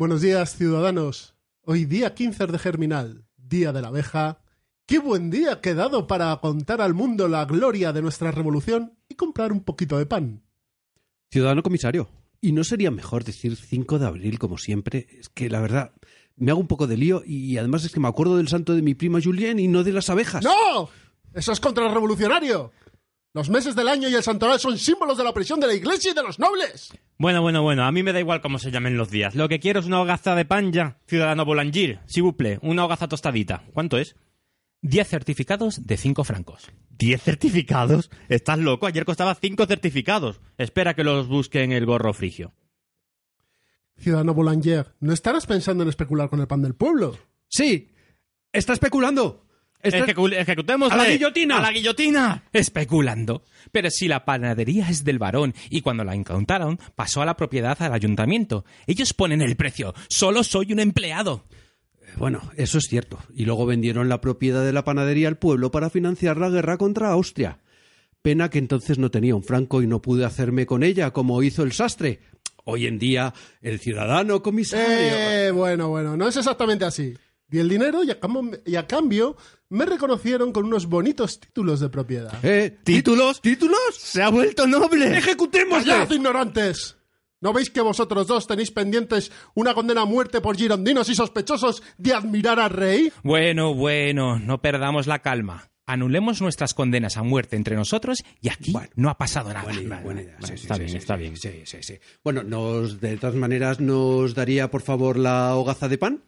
Buenos días, ciudadanos. Hoy día 15 de Germinal, Día de la Abeja. Qué buen día que he dado para contar al mundo la gloria de nuestra revolución y comprar un poquito de pan. Ciudadano comisario, ¿y no sería mejor decir 5 de abril como siempre? Es que la verdad, me hago un poco de lío y además es que me acuerdo del santo de mi prima Julien y no de las abejas. ¡No! ¡Eso es contrarrevolucionario! Los meses del año y el santoral son símbolos de la opresión de la iglesia y de los nobles. Bueno, bueno, bueno, a mí me da igual cómo se llamen los días. Lo que quiero es una hogaza de pan ya. Ciudadano Boulanger, si buple, una hogaza tostadita. ¿Cuánto es? Diez certificados de cinco francos. ¿Diez certificados? ¿Estás loco? Ayer costaba cinco certificados. Espera que los busque en el gorro frigio. Ciudadano Boulanger, ¿no estarás pensando en especular con el pan del pueblo? Sí, está especulando. Ejecu- ejecutemos ¡A la guillotina! ¡A la guillotina! Especulando. Pero si la panadería es del varón y cuando la incautaron pasó a la propiedad al ayuntamiento. Ellos ponen el precio. Solo soy un empleado. Bueno, eso es cierto. Y luego vendieron la propiedad de la panadería al pueblo para financiar la guerra contra Austria. Pena que entonces no tenía un franco y no pude hacerme con ella como hizo el sastre. Hoy en día, el ciudadano comisario. Eh, bueno, bueno, no es exactamente así. Di el dinero y a, cambio, y a cambio me reconocieron con unos bonitos títulos de propiedad. Eh, ¿Títulos? ¿Títulos? ¡Se ha vuelto noble! ¡Ejecutémosle! ¡Callad, ignorantes! ¿No veis que vosotros dos tenéis pendientes una condena a muerte por girondinos y sospechosos de admirar al rey? Bueno, bueno, no perdamos la calma. Anulemos nuestras condenas a muerte entre nosotros y aquí no ha pasado nada. Buena idea, buena idea. Sí, sí, está sí, bien, sí, está sí, bien. Sí, sí, sí. Bueno, nos, de todas maneras, ¿nos daría, por favor, la hogaza de pan?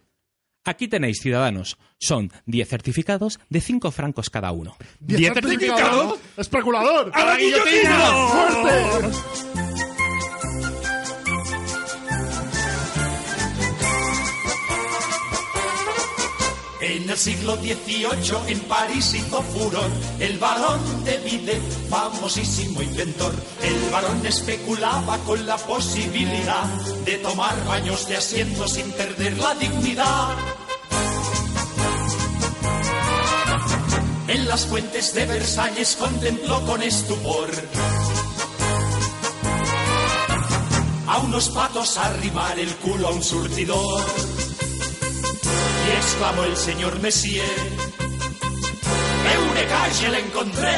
Aquí tenéis, ciudadanos. Son 10 certificados de 5 francos cada uno. ¡Diez certificados? ¡Especulador! ¡A la guillotina! ¡Fuerte! En el siglo XVIII en París hizo furor el varón de Vide, famosísimo inventor. El varón especulaba con la posibilidad de tomar baños de asiento sin perder la dignidad. En las fuentes de Versalles contempló con estupor a unos patos arrimar el culo a un surtidor. Exclamó el señor Messier, Eureka, je l'encontré.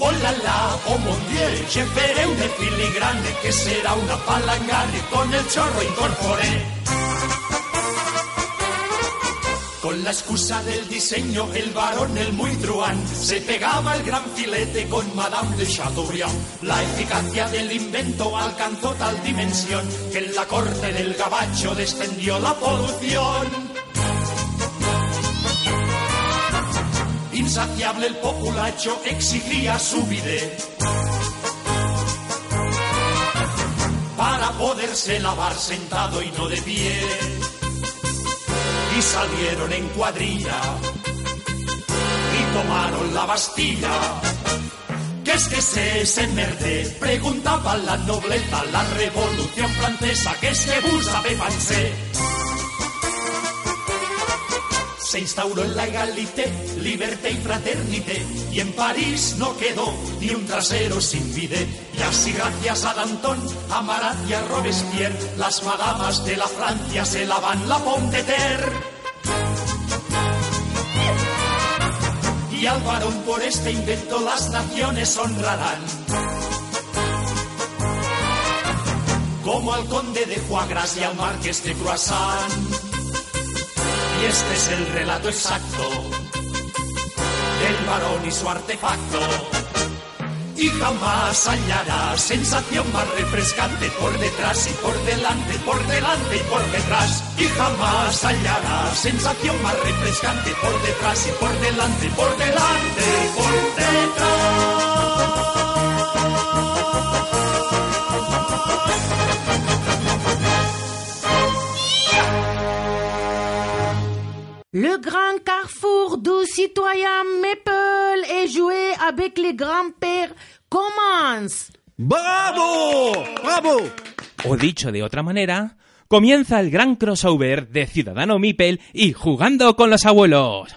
Oh la la, oh mon dieu, je veré un filigrane que será una palangana con el chorro incorporé. Con la excusa del diseño, el varón, el muy truán, se pegaba el gran filete con Madame de Chateaubriand. La eficacia del invento alcanzó tal dimensión que en la corte del gabacho descendió la polución. Insaciable el populacho exigía su bidet para poderse lavar sentado y no de pie y salieron en cuadrilla y tomaron la Bastilla. ¿Qué es que se ese merde? Preguntaba la nobleza, la revolución francesa, ¿qué es que vous avez pensé? Instauró la egalité, liberté y fraternité, y en París no quedó ni un trasero sin bidet. Y así gracias a Danton, a Marat y a Robespierre, las madamas de la Francia se lavan la de. Y al varón por este invento las naciones honrarán. Como al conde de Foie y al marqués de Croissant. Y este es el relato exacto del varón y su artefacto. Y jamás hallará sensación más refrescante por detrás y por delante, por delante y por detrás. Y jamás hallará sensación más refrescante por detrás y por delante, por delante y por Le grand carrefour du citoyen Maple est joué avec les grands-pères commence. ¡Bravo! ¡Bravo! O dicho de otra manera, comienza el gran crossover de Ciudadano Mipel y Jugando con los Abuelos.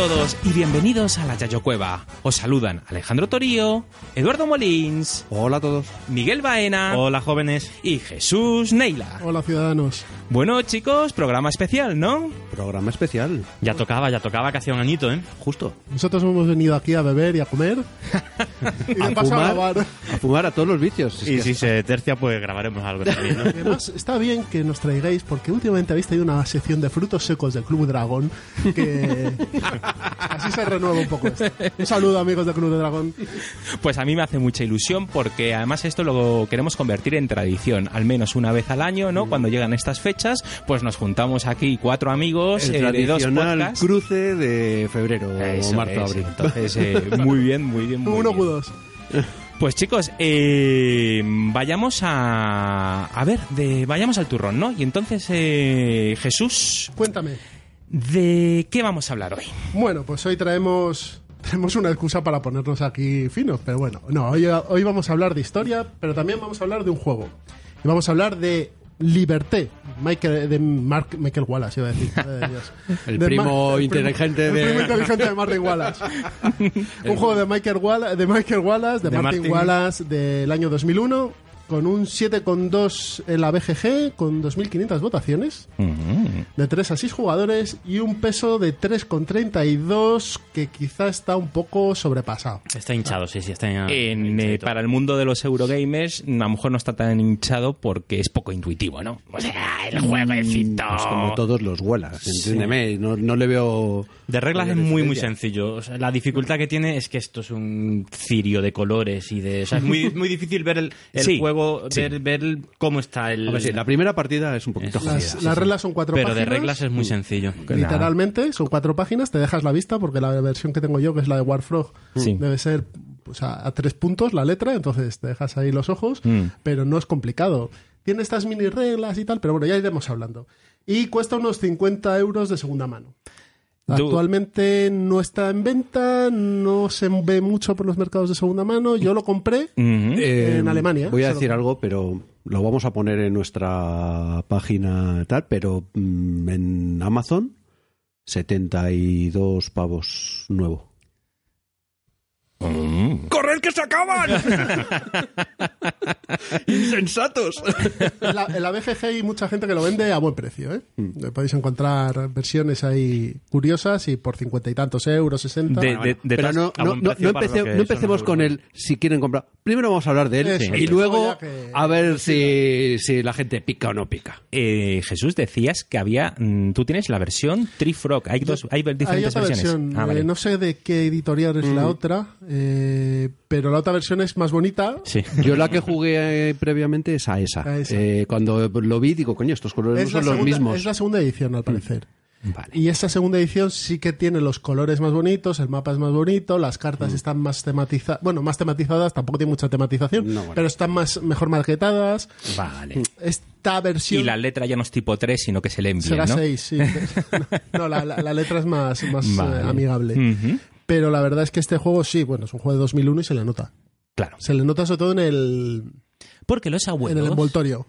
Todos y bienvenidos a la Yayo Cueva. Os saludan Alejandro Torío, Eduardo Molins, Hola a todos. Miguel Baena Hola, jóvenes. y Jesús Neila. Hola, ciudadanos. Bueno, chicos, programa especial, ¿no? Programa especial. Ya tocaba, ya tocaba que hacía un añito, ¿eh? Justo. Nosotros hemos venido aquí a beber y a comer. y de A paso a fumar, grabar. a fumar a todos los vicios. Y si se tercia, pues grabaremos algo también, ¿no? Además, está bien que nos traigáis, porque últimamente habéis tenido una sección de frutos secos del Club Dragón, que así se renueva un poco esto. Un saludo, amigos del Club de Dragón. Pues a mí me hace mucha ilusión porque además esto lo queremos convertir en tradición, al menos una vez al año, ¿no? Cuando llegan estas fechas, pues nos juntamos aquí cuatro amigos el eh, de dos podcasts. cruce de febrero Eso o marzo es. abril. Entonces, eh, muy bien, muy bien. Muy Uno bien. Q2. Pues chicos, eh, vayamos a a ver, de, vayamos al turrón, ¿no? Y entonces eh, Jesús, Cuéntame. ¿de qué vamos a hablar hoy? Bueno, pues hoy traemos tenemos una excusa para ponernos aquí finos, pero bueno, no, hoy, hoy vamos a hablar de historia, pero también vamos a hablar de un juego. Y vamos a hablar de Liberté, Michael, de Mark, Michael Wallace, iba a decir. Dios. El De primo el inteligente el de- primo inteligente de Martin Wallace. un juego de Michael Wallace, de, Michael Wallace, de, De Martin, Martin. Wallace del año 2001, con un 7,2 en la BGG, con 2.500 votaciones de 3 a 6 jugadores y un peso de 3,32 que quizá está un poco sobrepasado. Está hinchado, sí, sí, está En, eh, hinchadito. para el mundo de los Eurogamers, a lo mejor no está tan hinchado porque es poco intuitivo, ¿no? O sea, el jueguecito. Pues como todos los Wallace, entiéndeme. No, no le veo... De reglas es muy, muy sencillo. O sea, la dificultad que tiene es que esto es un cirio de colores y de... O sea, es muy, muy difícil ver el, el Sí, juego, sí. ver, ver cómo está el... Sí, la primera partida es un poquito Es- jodida. Las, sí, las sí. reglas son cuatro Pero páginas. de reglas es muy sencillo. Literalmente, son cuatro páginas, te dejas la vista porque la versión que tengo yo, que es la de Warfrog, Sí. debe ser pues, a, a tres puntos la letra, entonces te dejas ahí los ojos, Mm. pero no es complicado. Tiene estas mini reglas y tal, pero bueno, ya iremos hablando. Y cuesta unos 50 euros de segunda mano. Actualmente no está en venta, no se ve mucho por los mercados de segunda mano. Yo lo compré. Ujú. Eh, en Alemania, Voy a lo- decir algo, pero lo vamos a poner en nuestra página tal, pero mm, en Amazon 72 pavos nuevo. ¡Corred que se acaban! ¡Insensatos! En la, en la BGG hay mucha gente que lo vende a buen precio. ¿eh? Mm. Podéis encontrar versiones ahí curiosas y por cincuenta y tantos euros, sesenta. De- de- de Pero no, no, no, no empecemos con el si quieren comprar. Primero vamos a hablar de él Eso, y luego que- a ver si, si la gente pica o no pica. Eh, Jesús, decías que había. mm, tú tienes la versión Tree Frog. Hay dos, hay diferentes Hay otra versiones. versión, Ah, vale. eh, no sé de qué editorial es Mm. la otra, eh, pero la otra versión es más bonita. Sí. Yo la que jugué eh, previamente es a esa. A esa. Eh, cuando lo vi digo, coño, estos colores Es no son los mismos. Mm. es la segunda edición, al parecer. Vale. Y esta segunda edición sí que tiene los colores más bonitos, el mapa es más bonito, las Mm. cartas están más tematizadas, bueno, más tematizadas, tampoco tiene mucha tematización, No, bueno. pero están más mejor marquetadas. Vale. Esta versión Y la letra ya no es tipo 3, sino que se le envía, será ¿no? 6, sí. no, la, la- la letra es más, más Vale. eh, amigable. Ujú. Pero la verdad es que este juego sí, bueno, es un juego de 2001 y se le nota. Claro. Se le nota sobre todo en el, Porque los en el abuelos envoltorio.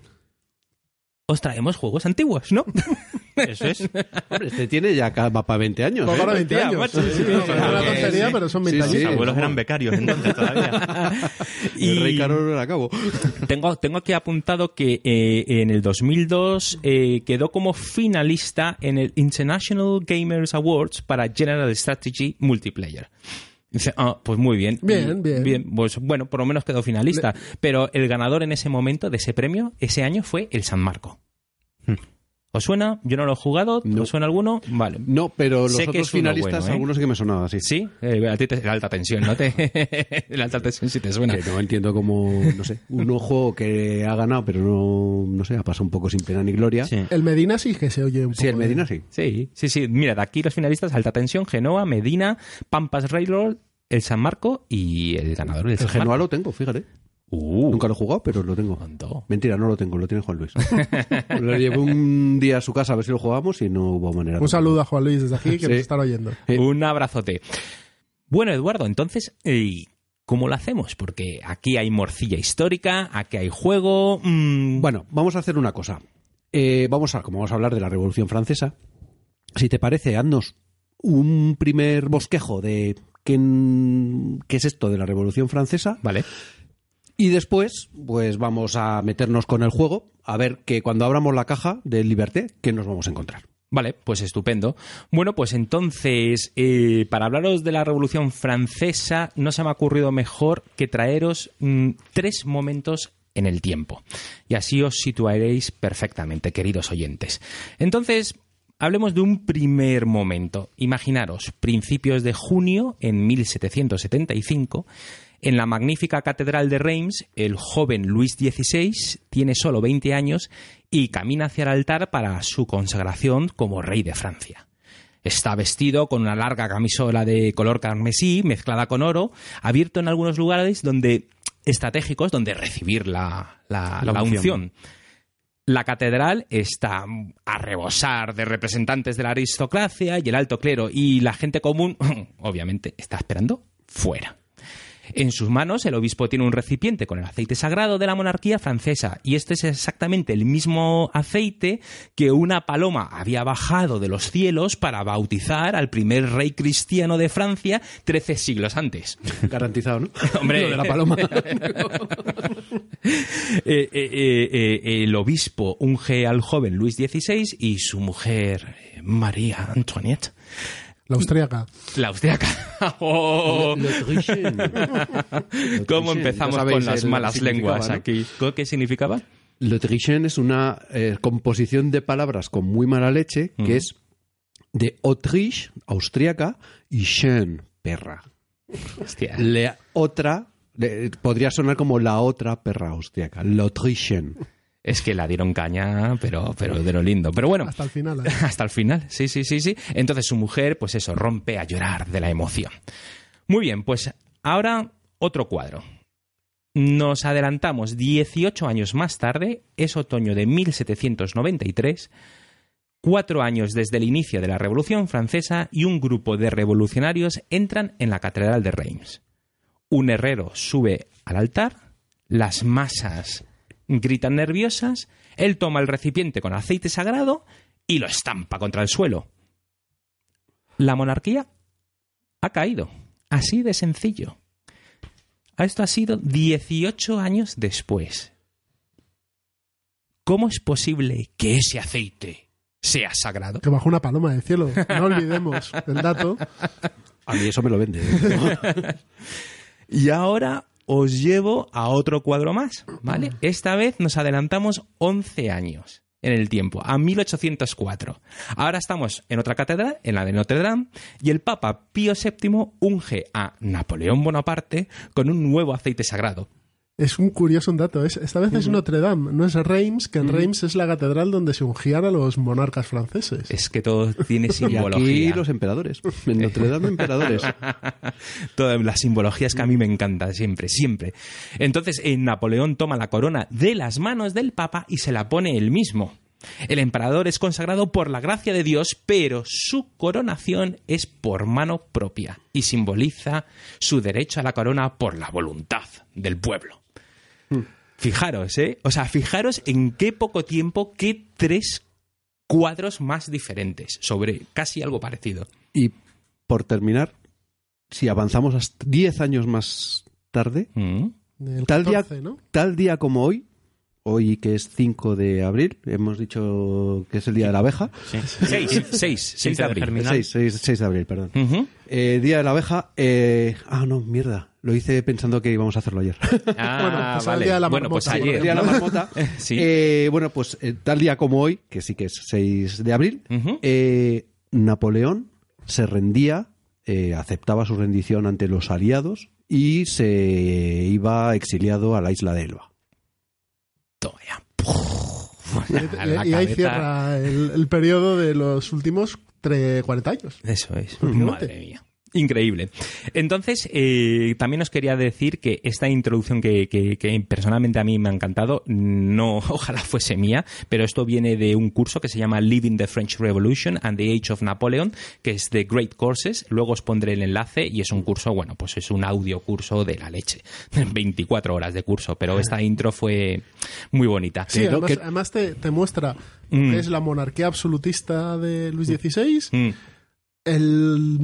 os traemos juegos antiguos, ¿no? Eso es. Hombre, este tiene ya va para 20 años. Pues ¿eh? ahora 20 Hostia, años. macho, Sí, sí, sí, sí, no, es una sí, tontería, sí. pero son Sí, 20 sí. años. Los abuelos eran becarios entonces todavía. El rey Y- Carol era cabo. Tengo, tengo aquí apuntado que eh, en el 2002 eh, quedó como finalista en el International Gamers Awards para General Strategy Multiplayer. Dice, ah, pues muy bien. Bien, bien. Pues bueno, por lo menos quedó finalista. Pero el ganador en ese momento de ese premio, ese año, fue el San Marco. ¿Os suena? Yo no lo he jugado. No. ¿Os suena alguno? Vale. No, pero los Sé que otros es finalistas, bueno, ¿eh? algunos sí que me sonaban así. Sí, eh, a ti te, la alta tensión, ¿no? Te, la alta tensión sí te suena. Que no entiendo cómo, no sé, un juego que ha ganado, pero no, no sé, ha pasado un poco sin pena ni gloria. Sí. El Medina sí que se oye un poco. Sí, el Medina de- sí. Sí, sí, sí. Mira, de aquí los finalistas, Alta Tensión, Genoa, Medina, Pampas Railroad, el San Marco y el ganador del El San Genoa Marco. lo tengo, fíjate. Uh, Nunca lo he jugado, pero lo tengo. tonto. Mentira, no lo tengo, lo tiene Juan Luis. lo llevé un día a su casa a ver si lo jugamos y no hubo manera. Un saludo a Juan Luis desde aquí que Sí. nos están oyendo. Un abrazote. Bueno, Eduardo, entonces, ¿cómo lo hacemos? Porque aquí hay morcilla histórica, aquí hay juego. mm, Bueno, vamos a hacer una cosa. Eh, vamos a, como vamos a hablar de la Revolución Francesa, si te parece, haznos un primer bosquejo de qué, qué es esto de la Revolución Francesa. Vale. Y después, pues vamos a meternos con el juego, a ver que cuando abramos la caja de Liberté, ¿qué nos vamos a encontrar? Vale, pues estupendo. Bueno, pues entonces, eh, para hablaros de la Revolución Francesa, no se me ha ocurrido mejor que traeros mm, tres momentos en el tiempo. Y así os situaréis perfectamente, queridos oyentes. Entonces, hablemos de un primer momento. Imaginaros, principios de junio en 1775, en la magnífica Catedral de Reims, el joven Luis XVI tiene solo 20 años y camina hacia el altar para su consagración como rey de Francia. Está vestido con una larga camisola de color carmesí mezclada con oro, abierto en algunos lugares donde estratégicos donde recibir la, la- La la unción. unción. La catedral está a rebosar de representantes de la aristocracia y el alto clero y la gente común, obviamente, está esperando fuera. En sus manos el obispo tiene un recipiente con el aceite sagrado de la monarquía francesa y este es exactamente el mismo aceite que una paloma había bajado de los cielos para bautizar al primer rey cristiano de Francia 13 siglos antes. Garantizado, ¿no? Hombre. Lo de la paloma. Eh, eh, eh, el obispo unge al joven Luis XVI y su mujer María Antoinette, La austríaca. la austriaca. Oh. ¿Cómo empezamos sabéis con las malas lenguas ¿no? aquí? ¿Qué significaba? L'Autrichienne es una eh, composición de palabras con muy mala leche, que es de Autriche, austríaca, y Chen, perra. Hostia. La otra, le- podría sonar como la otra perra austríaca, l'Autrichienne. Es que la dieron caña, pero, pero de lo lindo. Pero bueno, Hasta el final. ¿eh? hasta el final. Sí, sí, sí, sí. Entonces su mujer, pues eso, rompe a llorar de la emoción. Muy bien, pues ahora otro cuadro. Nos adelantamos 18 años más tarde, es otoño de 1793, cuatro años desde el inicio de la Revolución Francesa y un grupo de revolucionarios entran en la Catedral de Reims. Un herrero sube al altar, las masas gritan nerviosas, él toma el recipiente con aceite sagrado y lo estampa contra el suelo. La monarquía ha caído, así de sencillo. Esto ha sido 18 años después. ¿Cómo es posible que ese aceite sea sagrado? Que bajó una paloma del cielo. No olvidemos el dato. A mí eso me lo vende. Y ahora os llevo a otro cuadro más, ¿vale? Esta vez nos adelantamos 11 años en el tiempo, a 1804. Ahora estamos en otra catedral, en la de Notre Dame, y el Papa Pío VII unge a Napoleón Bonaparte con un nuevo aceite sagrado. Es un curioso dato. Es, esta vez es Notre Dame, no es Reims, que en Reims es la catedral donde se ungían a los monarcas franceses. Es que todo tiene y aquí simbología. los emperadores. En Notre Dame, emperadores. Todas las simbologías que a mí me encantan siempre, siempre. Entonces, eh, Napoleón toma la corona de las manos del Papa y se la pone él mismo. El emperador es consagrado por la gracia de Dios, pero su coronación es por mano propia y simboliza su derecho a la corona por la voluntad del pueblo. Fijaros, ¿eh? O sea, fijaros en qué poco tiempo, qué tres cuadros más diferentes sobre casi algo parecido. Y por terminar, si avanzamos hasta 10 años más tarde, Mm. Tal día- 14, ¿no? tal día como hoy, hoy que es 5 de abril, hemos dicho que es el día de la abeja. Seis, seis, seis de abril. Germinal. 6, 6, de abril, perdón. Ujú. Eh, día de la abeja. eh, ah, no, mierda. Lo hice pensando que íbamos a hacerlo ayer. Ah, Bueno, pues al vale. día de la bueno, pues marmota, ayer. El día de la marmota. Sí. Eh, bueno, pues eh, tal día como hoy, que sí que es 6 de abril, eh, Napoleón se rendía, eh, aceptaba su rendición ante los aliados y se iba exiliado a la isla de Elba. Toma ya. Y, ahí cierra el, el periodo de los últimos tre- 40 años. Eso es. Madre mía. Increíble. Entonces, eh, también os quería decir que esta introducción que, que- que personalmente a mí me ha encantado, no, ojalá fuese mía, pero esto viene de un curso que se llama Living the French Revolution and the Age of Napoleon, que es de Great Courses. Luego os pondré el enlace y es un curso, bueno, pues es un audio curso de la leche. 24 horas de curso, pero esta intro fue muy bonita. Sí, además, que- además te, te muestra Mm. que es la monarquía absolutista de Luis XVI, Mm. el,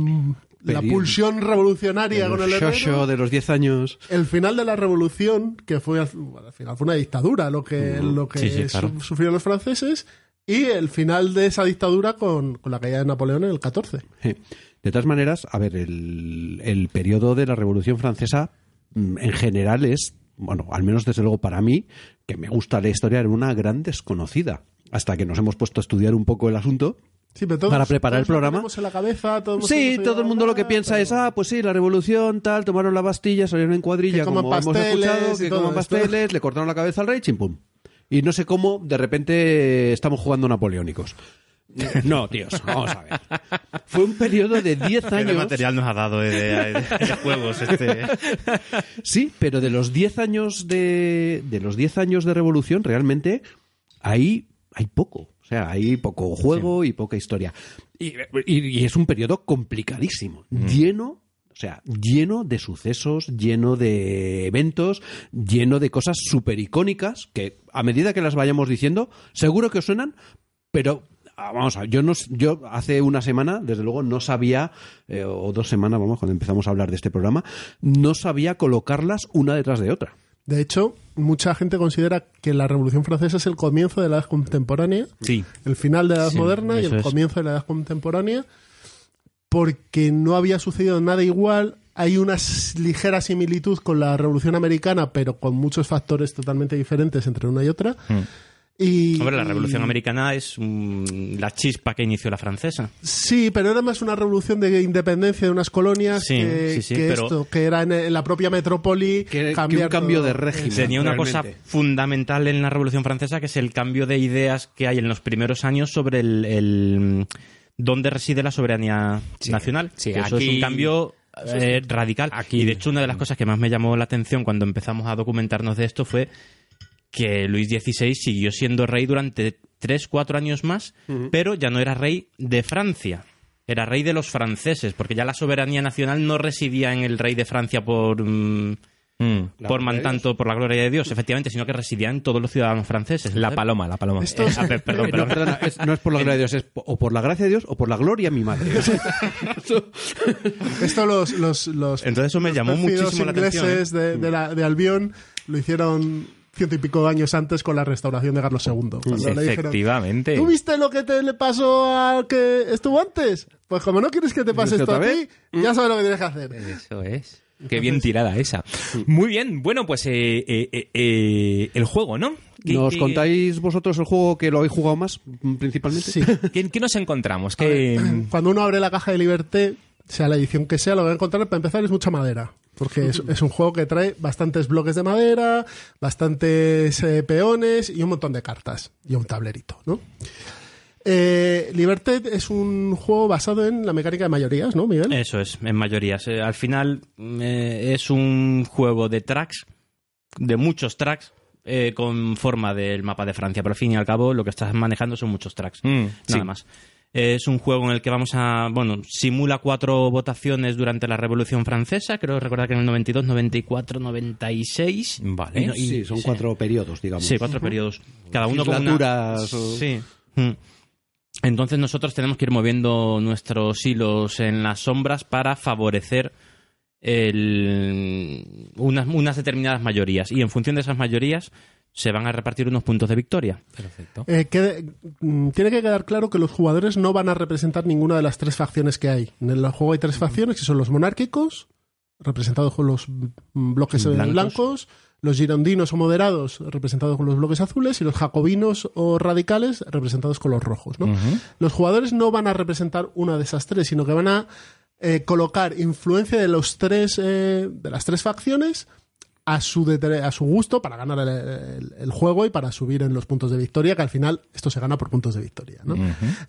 la pulsión revolucionaria con el El herrero, de los 10 años. el final de la revolución, que fue al, bueno, al final fue una dictadura lo que, lo que Sí, sí, claro. su- sufrieron los franceses, y el final de esa dictadura con, con la caída de Napoleón en el 14. Sí. De todas maneras, a ver, el, el periodo de la Revolución Francesa mm, en general es, bueno, al menos desde luego para mí, que me gusta la historia, era una gran desconocida. Hasta que nos hemos puesto a estudiar un poco el asunto. Sí, pero todos- Para preparar el todos programa. tenemos en la cabeza, todos hemos Sí, todo el mundo lo que piensa pero- es, ah, pues sí, la revolución, tal, tomaron la Bastilla, salieron en cuadrilla, como hemos escuchado, que coman esto. pasteles, le cortaron la cabeza al rey, chimpum. Y no sé cómo, de repente, estamos jugando napoleónicos. No, tíos, vamos a ver. Fue un periodo de 10 ¿Qué años. material nos ha dado de, de- de juegos este? Sí, pero de los 10 años de, de los 10 años de revolución, realmente ahí hay poco. O sea, hay poco juego y poca historia. Y, y- y es un periodo complicadísimo, lleno, o sea, lleno de sucesos, lleno de eventos, lleno de cosas súper icónicas que a medida que las vayamos diciendo, seguro que os suenan, pero ah, vamos a ver, yo no, yo hace una semana, desde luego, no sabía, eh, o dos semanas, vamos, cuando empezamos a hablar de este programa, no sabía colocarlas una detrás de otra. De hecho, mucha gente considera que la Revolución Francesa es el comienzo de la edad contemporánea, Sí. el final de la edad Sí, moderna y el es. comienzo de la edad contemporánea, porque no había sucedido nada igual. Hay una ligera similitud con la Revolución Americana, pero con muchos factores totalmente diferentes entre una y otra. Y, Hombre, la Revolución y- Americana es mm, la chispa que inició la francesa. Sí, pero era más una revolución de independencia de unas colonias Sí, que, sí, sí, que pero- esto, que era en, en la propia metrópoli. Que- que un cambio de régimen. Tenía una realmente. cosa fundamental en la Revolución Francesa, que es el cambio de ideas que hay en los primeros años sobre el, el- dónde reside la soberanía nacional. sí, Que eso es aquí- un cambio eh, radical. Aquí- Y de hecho, una de las cosas que más me llamó la atención cuando empezamos a documentarnos de esto fue que Luis XVI siguió siendo rey durante tres, cuatro años más, pero ya no era rey de Francia. Era rey de los franceses, porque ya la soberanía nacional no residía en el rey de Francia por, mm, Mm. por man- tanto por la gloria de Dios, efectivamente, sino que residía en todos los ciudadanos franceses. La paloma, la paloma. Esto es- Ah, pe- perdón, perdón. No, perdona, es- no es por la gloria de Dios, es o por la gracia de Dios o por la gloria de mi madre. Esto los, los, los Entonces eso me llamó muchísimo la atención. ingleses ¿eh? de, de, la- de Albión lo hicieron ciento y pico años antes con la restauración de Carlos II. Cuando le dijeron, Efectivamente. ¿Tú viste lo que te le pasó al que estuvo antes? Pues como no quieres que te pase ¿Quieres esto a ti, ya sabes lo que tienes que hacer. Eso es. Qué bien tirada esa. Muy bien. Bueno, pues eh, eh, eh, eh, el juego, ¿no? ¿Qué- ¿Nos qué- contáis vosotros el juego que lo habéis jugado más, mm, principalmente? Sí. ¿Qué, qué nos encontramos? ¿Qué, Cuando uno abre la caja de Liberté, sea la edición que sea, lo que va a encontrar para empezar es mucha madera. Porque es, es un juego que trae bastantes bloques de madera, bastantes eh, peones y un montón de cartas. Y un tablerito, ¿no? Eh, Liberté es un juego basado en la mecánica de mayorías, ¿no, Miguel? Eso es, en mayorías. Eh, al final eh, es un juego de tracks, de muchos tracks, eh, con forma del mapa de Francia. Pero al fin y al cabo lo que estás manejando son muchos tracks. Mm, nada sí. más. Es un juego en el que vamos a. Bueno, simula cuatro votaciones durante la Revolución Francesa. Creo recordar que en el 92, 94, 96. Vale. Y Sí, son cuatro periodos, digamos. Sí, cuatro periodos. Cada uno con una- Sí. Mm. Entonces nosotros tenemos que ir moviendo nuestros hilos en las sombras para favorecer el- unas, unas determinadas mayorías. Y en función de esas mayorías se van a repartir unos puntos de victoria. Perfecto. Eh, quede- mm, tiene que quedar claro que los jugadores no van a representar ninguna de las tres facciones que hay. En el juego hay tres facciones que son los monárquicos, representados con los mm, bloques eh, Blancos. blancos. los girondinos o moderados, representados con los bloques azules, y los jacobinos o radicales, representados con los rojos. ¿no? Los jugadores no van a representar una de esas tres, sino que van a eh, colocar influencia de los tres eh, de las tres facciones a su, a su gusto para ganar el, el- el juego y para subir en los puntos de victoria, que al final esto se gana por puntos de victoria. ¿no?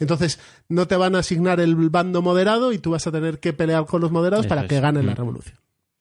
Entonces, no te van a asignar el bando moderado y tú vas a tener que pelear con los moderados Eso para que ganen la Mm. revolución.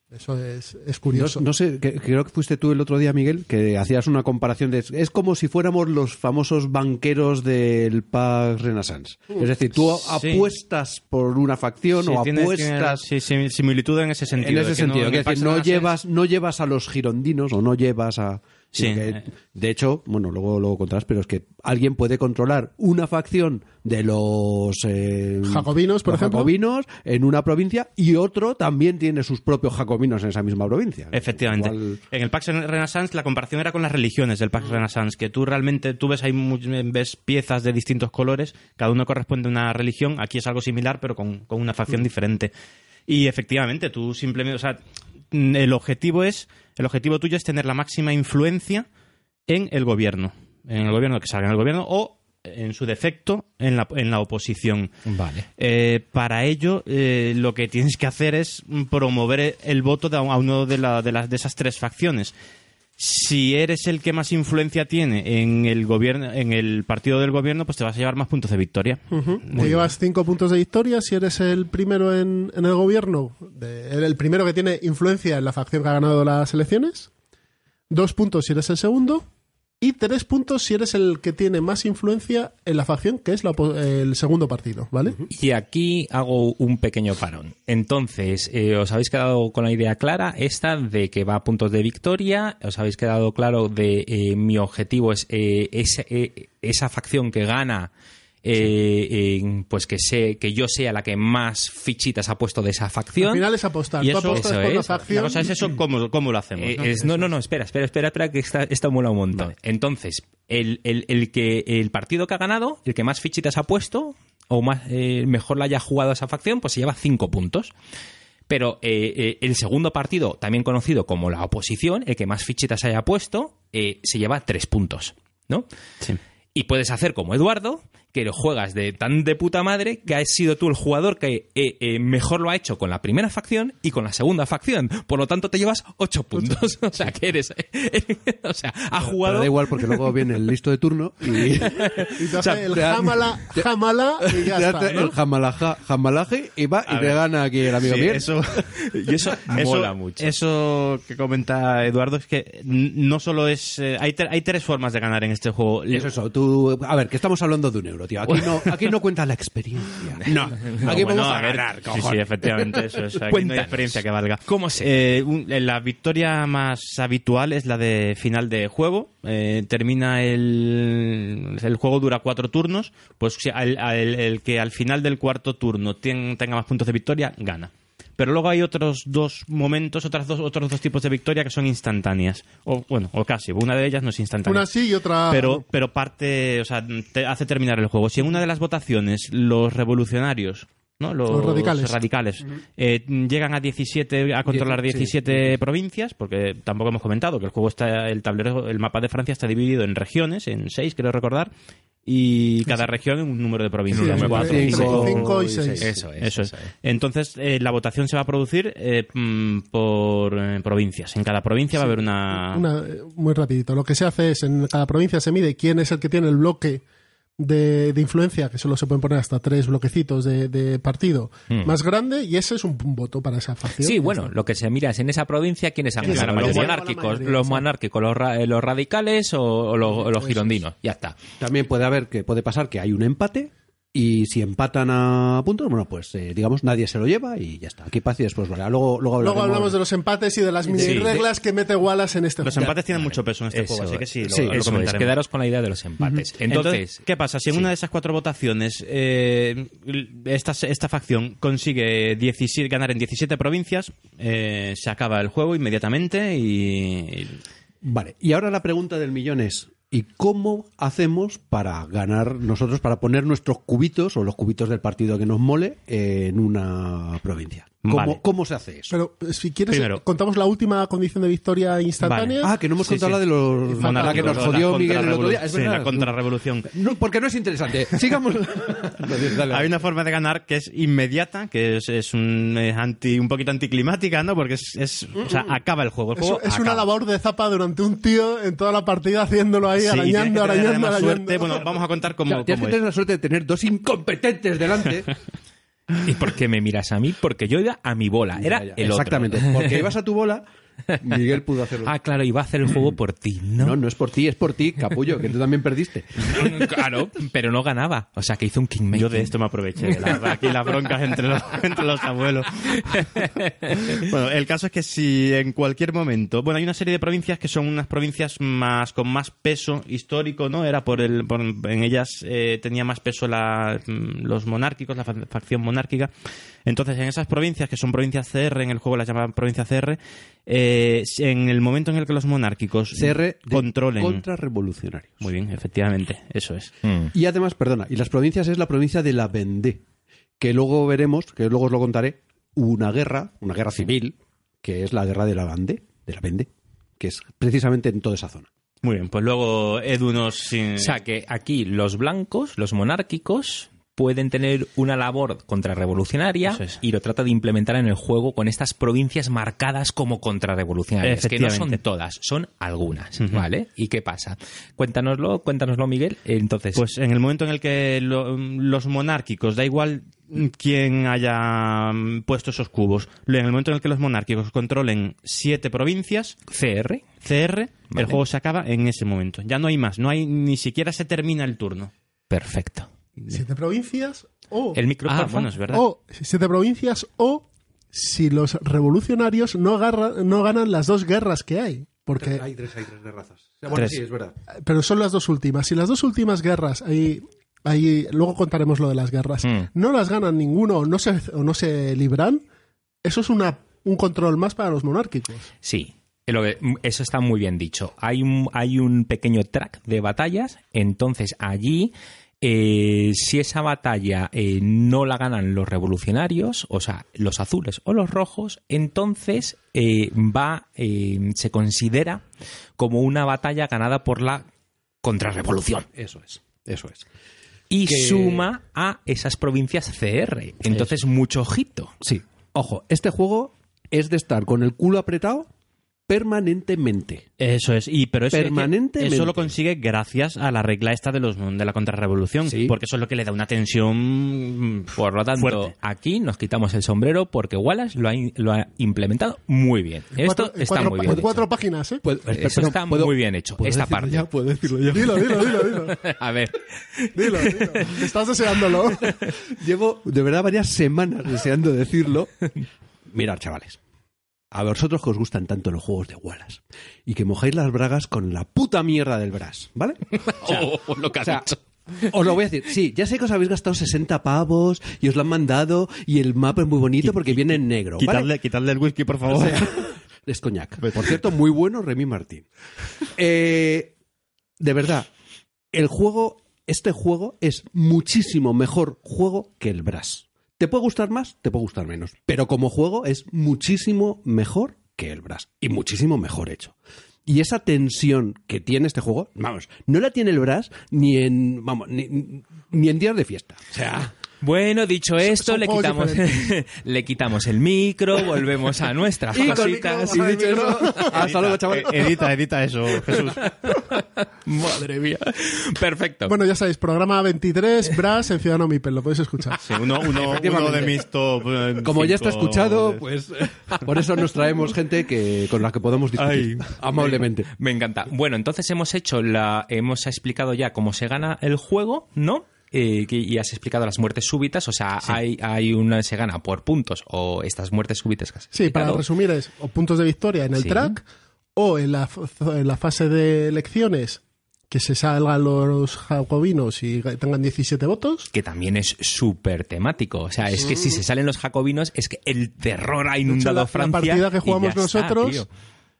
Eso es, es No, curioso. no sé, que- creo que fuiste tú el otro día, Miguel, que hacías una comparación de... Es como si fuéramos los famosos banqueros del Pax Renaissance. Es decir, tú Sí. apuestas por una facción Sí, o apuestas... tiene- sí, similitud en ese sentido. En ese no- sentido, en que es decir, no llevas, no llevas a los girondinos o no llevas a... Sí. Que, de hecho, bueno, luego lo contarás, pero es que alguien puede controlar una facción de los eh, Jacobinos, por los ejemplo. jacobinos en una provincia y otro también tiene sus propios jacobinos en esa misma provincia. Efectivamente. Igual- En el Pax Renaissance la comparación era con las religiones del Pax Renaissance, que tú realmente tú ves ahí ves piezas de distintos colores, cada uno corresponde a una religión, aquí es algo similar pero con, con una facción diferente. Y efectivamente, tú simplemente, o sea, mm, el objetivo es el objetivo tuyo es tener la máxima influencia en el gobierno, en el gobierno que salga en el gobierno o en su defecto en la, en la oposición. Vale. Eh, para ello, eh, lo que tienes que hacer es mm, promover el voto de a uno de, la- de las, de esas tres facciones. Si eres el que más influencia tiene en el gobierno, en el partido del gobierno, pues te vas a llevar más puntos de victoria. Te llevas cinco puntos de victoria si eres el primero en, en el gobierno, de- el primero que tiene influencia en la facción que ha ganado las elecciones. Dos puntos si eres el segundo. Y tres puntos si eres el que tiene más influencia en la facción que es la el segundo partido, ¿vale? Y aquí hago un pequeño parón. Entonces, eh, ¿os habéis quedado con la idea clara esta de que va a puntos de victoria? ¿Os habéis quedado claro de eh, mi objetivo es eh, esa, eh, esa facción que gana? Eh, pues que sé que yo sea la que más fichitas ha puesto de esa facción. Al final es apostar. Y Tú eso- apuestas eso por la es. facción. La cosa es eso, ¿cómo, cómo lo hacemos? Eh, ¿no? es- no, no, no, espera, espera, espera, espera, que está, esto mola un montón. Entonces, el, el- el que el partido que ha ganado, el que más fichitas ha puesto, o más eh, mejor la haya jugado a esa facción, pues se lleva cinco puntos. Pero eh, eh, el segundo partido, también conocido como la oposición, el que más fichitas haya puesto, eh, se lleva tres puntos, ¿no? Sí. Y puedes hacer como Eduardo, que lo juegas de tan de puta madre que has sido tú el jugador que eh, eh, mejor lo ha hecho con la primera facción y con la segunda facción. Por lo tanto, te llevas ocho puntos. o sea, que eres. o sea, ha Pero jugado. da igual porque luego viene el listo de turno y Y te hace sea, el jamala, jamala y ya está. ¿no? el jamalaja, jamalaje y va y te gana aquí el amigo Sí, Miguel. eso, Y eso mola mucho. Eso que comenta Eduardo es que no solo es. eh, hay, hay tres formas de ganar en este juego. Eso, eso, tú, a ver, que estamos hablando de un euro, tío. Aquí no, aquí no cuenta la experiencia. No, No, aquí bueno, vamos a, ganar, Sí, sí, efectivamente. Eso es. Aquí no hay Cuéntanos. experiencia que valga. ¿Cómo se? Eh, un- la victoria más habitual es la de final de juego. Eh, termina el, el juego dura cuatro turnos. Pues al- al- el, que al final del cuarto turno tenga más puntos de victoria gana. Pero luego hay otros dos momentos, otras dos, otros dos tipos de victoria que son instantáneas. O bueno, o casi. Una de ellas no es instantánea Una sí y otra. pero, pero parte, o sea, te hace terminar el juego. Si en una de las votaciones los revolucionarios, ¿no? los, Los radicales. radicales, eh, llegan a 17, a controlar Dieci- sí. 17 provincias, porque tampoco hemos comentado que el juego está, el tablero, el mapa de Francia está dividido en regiones, en seis, creo recordar, y cada región en un número de provincias. Sí, cuatro, cinco, cinco y seis. Eso es. eso es. Entonces, eh, la votación se va a producir eh, mm, por eh, provincias. En cada provincia va a haber una... Una, muy rapidito. Lo que se hace es en cada provincia se mide quién es el que tiene el bloque de, de influencia, que solo se pueden poner hasta tres bloquecitos de, de partido más grande, y ese es un, un voto para esa facción. Sí, bueno, está. lo que se mira es en esa provincia quiénes han ¿Quiénes ganado. Los monárquicos, los monárquicos, los, ra- eh, los radicales o, o los, o los girondinos. Ya está. También puede haber que puede pasar que hay un empate y si empatan a puntos, bueno, pues eh, digamos nadie se lo lleva y ya está. Aquí paz y después vale. Luego, luego, hablamos de los empates y de las mini Sí. reglas que mete Wallace en este Los juego. empates tienen mucho peso en este Eso juego, así que sí, lo, sí, lo eso es. comentaremos. Quedaros con la idea de los empates. Entonces, ¿qué pasa? Si en sí. una de esas cuatro votaciones eh, esta, esta facción consigue 17 ganar en 17 provincias, eh, se acaba el juego inmediatamente y... Vale, y ahora la pregunta del millón es, ¿y cómo hacemos para ganar nosotros, para poner nuestros cubitos o los cubitos del partido que nos mole en una provincia? ¿Cómo, Vale. cómo se hace eso? Pero si quieres, Primero. contamos la última condición de victoria instantánea. ah, que no hemos Sí, contado sí. la de los... la que nos jodió Miguel el otro día. Es sí, verdad. la contrarrevolución. No, porque no es interesante. Sigamos. Dale. Hay una forma de ganar que es inmediata, que es, es un, es anti, un poquito anticlimática, ¿no? Porque es, es- o sea, acaba el juego. El Es, juego es una acaba. labor de zapa durante un tío en toda la partida haciéndolo ahí, Sí, arañando, tienes que tener arañando, arañando. suerte. Bueno, vamos a contar cómo, Claro, tienes cómo que es. tener la suerte de tener dos incompetentes delante. ¿y por qué me miras a mí? Porque yo iba a mi bola. Era Ya, ya, el otro. Exactamente. Porque ibas a tu bola Miguel pudo hacerlo. Ah, claro, iba a hacer el juego por ti, ¿no? no, no es por ti, es por ti, capullo, que tú también perdiste. claro, pero no ganaba. O sea, que hizo un Kingmaker. Yo de esto me aproveché. de La, aquí las broncas entre los, entre los abuelos. bueno, el caso es que si en cualquier momento. Bueno, hay una serie de provincias que son unas provincias más con más peso histórico, ¿no? Era por el. por- en ellas eh, tenía más peso la- mm, los monárquicos, la fa- facción monárquica. Entonces, en esas provincias, que son provincias CR, en el juego las llaman provincia CR, eh, en el momento en el que los monárquicos CR controlen. contrarrevolucionarios. Muy bien, efectivamente, eso es. Mm. Y además, perdona, y las provincias es la provincia de la Vendée, que luego veremos, que luego os lo contaré, una guerra, una guerra civil, que es la guerra de la Vendée, de la Vendée, que es precisamente en toda esa zona. Muy bien, pues luego Edu nos... O sea, que aquí los blancos, los monárquicos, pueden tener una labor contrarrevolucionaria es. y lo trata de implementar en el juego con estas provincias marcadas como contrarrevolucionarias, que no son Efectivamente. todas, son algunas. ¿vale? ¿Y qué pasa? Cuéntanoslo, cuéntanoslo, Miguel. Entonces, Pues en el momento en el que lo- los monárquicos, da igual quién haya puesto esos cubos, en el momento en el que los monárquicos controlen siete provincias, CR, CR, el juego se acaba en ese momento. Ya no hay más, no hay ni siquiera se termina el turno. perfecto. Siete provincias o, El micro, Ah, bueno, es verdad. o siete provincias o si los revolucionarios no, agarra- no ganan las dos guerras que hay. Porque, Hay tres, hay tres de razas. Tres. sí, es verdad. pero son las dos últimas. Si las dos últimas guerras, ahí, ahí luego contaremos lo de las guerras, Mm. no las ganan ninguno o no se, o no se libran, eso es una, un control más para los monárquicos. Sí, eso está muy bien dicho. Hay un, hay un pequeño track de batallas, entonces allí, eh, si esa batalla eh, no la ganan los revolucionarios, o sea, los azules o los rojos, entonces eh, va, se considera como una batalla ganada por la contrarrevolución Eso es, eso es. y Que- suma a esas provincias CR. Entonces, mucho ojito. Sí, ojo, este juego es de estar con el culo apretado permanentemente. Eso es, y pero eso, Permanentemente. eso lo consigue gracias a la regla esta de los de la contrarrevolución, Sí. porque eso es lo que le da una tensión mm, Por lo tanto, fuerte. aquí nos quitamos el sombrero porque Wallace lo ha, lo ha implementado muy bien. Esto Cuatro- está cuatro, muy bien. en cuatro hecho. páginas, ¿eh? Puedo- Eso está ¿puedo- muy bien hecho, ¿puedo esta parte. ya? ¿Puedo decirlo ya? Dilo, dilo, dilo, dilo. A ver, Dilo, dilo. Estás deseándolo. Llevo de verdad varias semanas deseando decirlo. Mirad, chavales. A vosotros que os gustan tanto los juegos de Wallace y que mojáis las bragas con la puta mierda del Brass, ¿vale? O sea, lo que o sea, os lo voy a decir. Sí, ya sé que os habéis gastado 60 pavos y os lo han mandado y el mapa es muy bonito porque viene en negro. ¿vale? Quitarle, quitarle el whisky, por favor. Es coñac. Por cierto, muy bueno Remy Martín. Eh, de verdad, el juego, este juego es muchísimo mejor juego que el Brass. ¿Te puede gustar más? Te puede gustar menos. Pero como juego es muchísimo mejor que el Brass. Y muchísimo mejor hecho. Y esa tensión que tiene este juego, vamos, no la tiene el Brass ni en, vamos, ni, ni en días de fiesta. O sea, bueno, dicho esto, son le quitamos, le quitamos el micro, volvemos a nuestras y cositas. y dicho eso, hasta luego, chaval. Eh, Edita, edita eso, Jesús. Madre mía. Perfecto. Bueno, ya sabéis, programa 23, Brass en Ciudadano Mipel, lo podéis escuchar. Sí, uno, uno, uno Efectivamente. de mis top. eh, Como ya está escuchado, pues por eso nos traemos gente que con la que podamos discutir amablemente. Me encanta. Bueno, entonces hemos hecho la, hemos explicado ya cómo se gana el juego, ¿no? Eh, y has explicado las muertes súbitas, o sea, hay, hay una se gana por puntos o estas muertes súbitas que has Sí, para resumir es o puntos de victoria en el Sí. track o en la, en la fase de elecciones que se salgan los jacobinos y tengan 17 votos. que también es súper temático. O sea, es que si se salen los jacobinos, es que el terror ha De hecho, inundado la, la Francia. partida que jugamos está, nosotros, tío.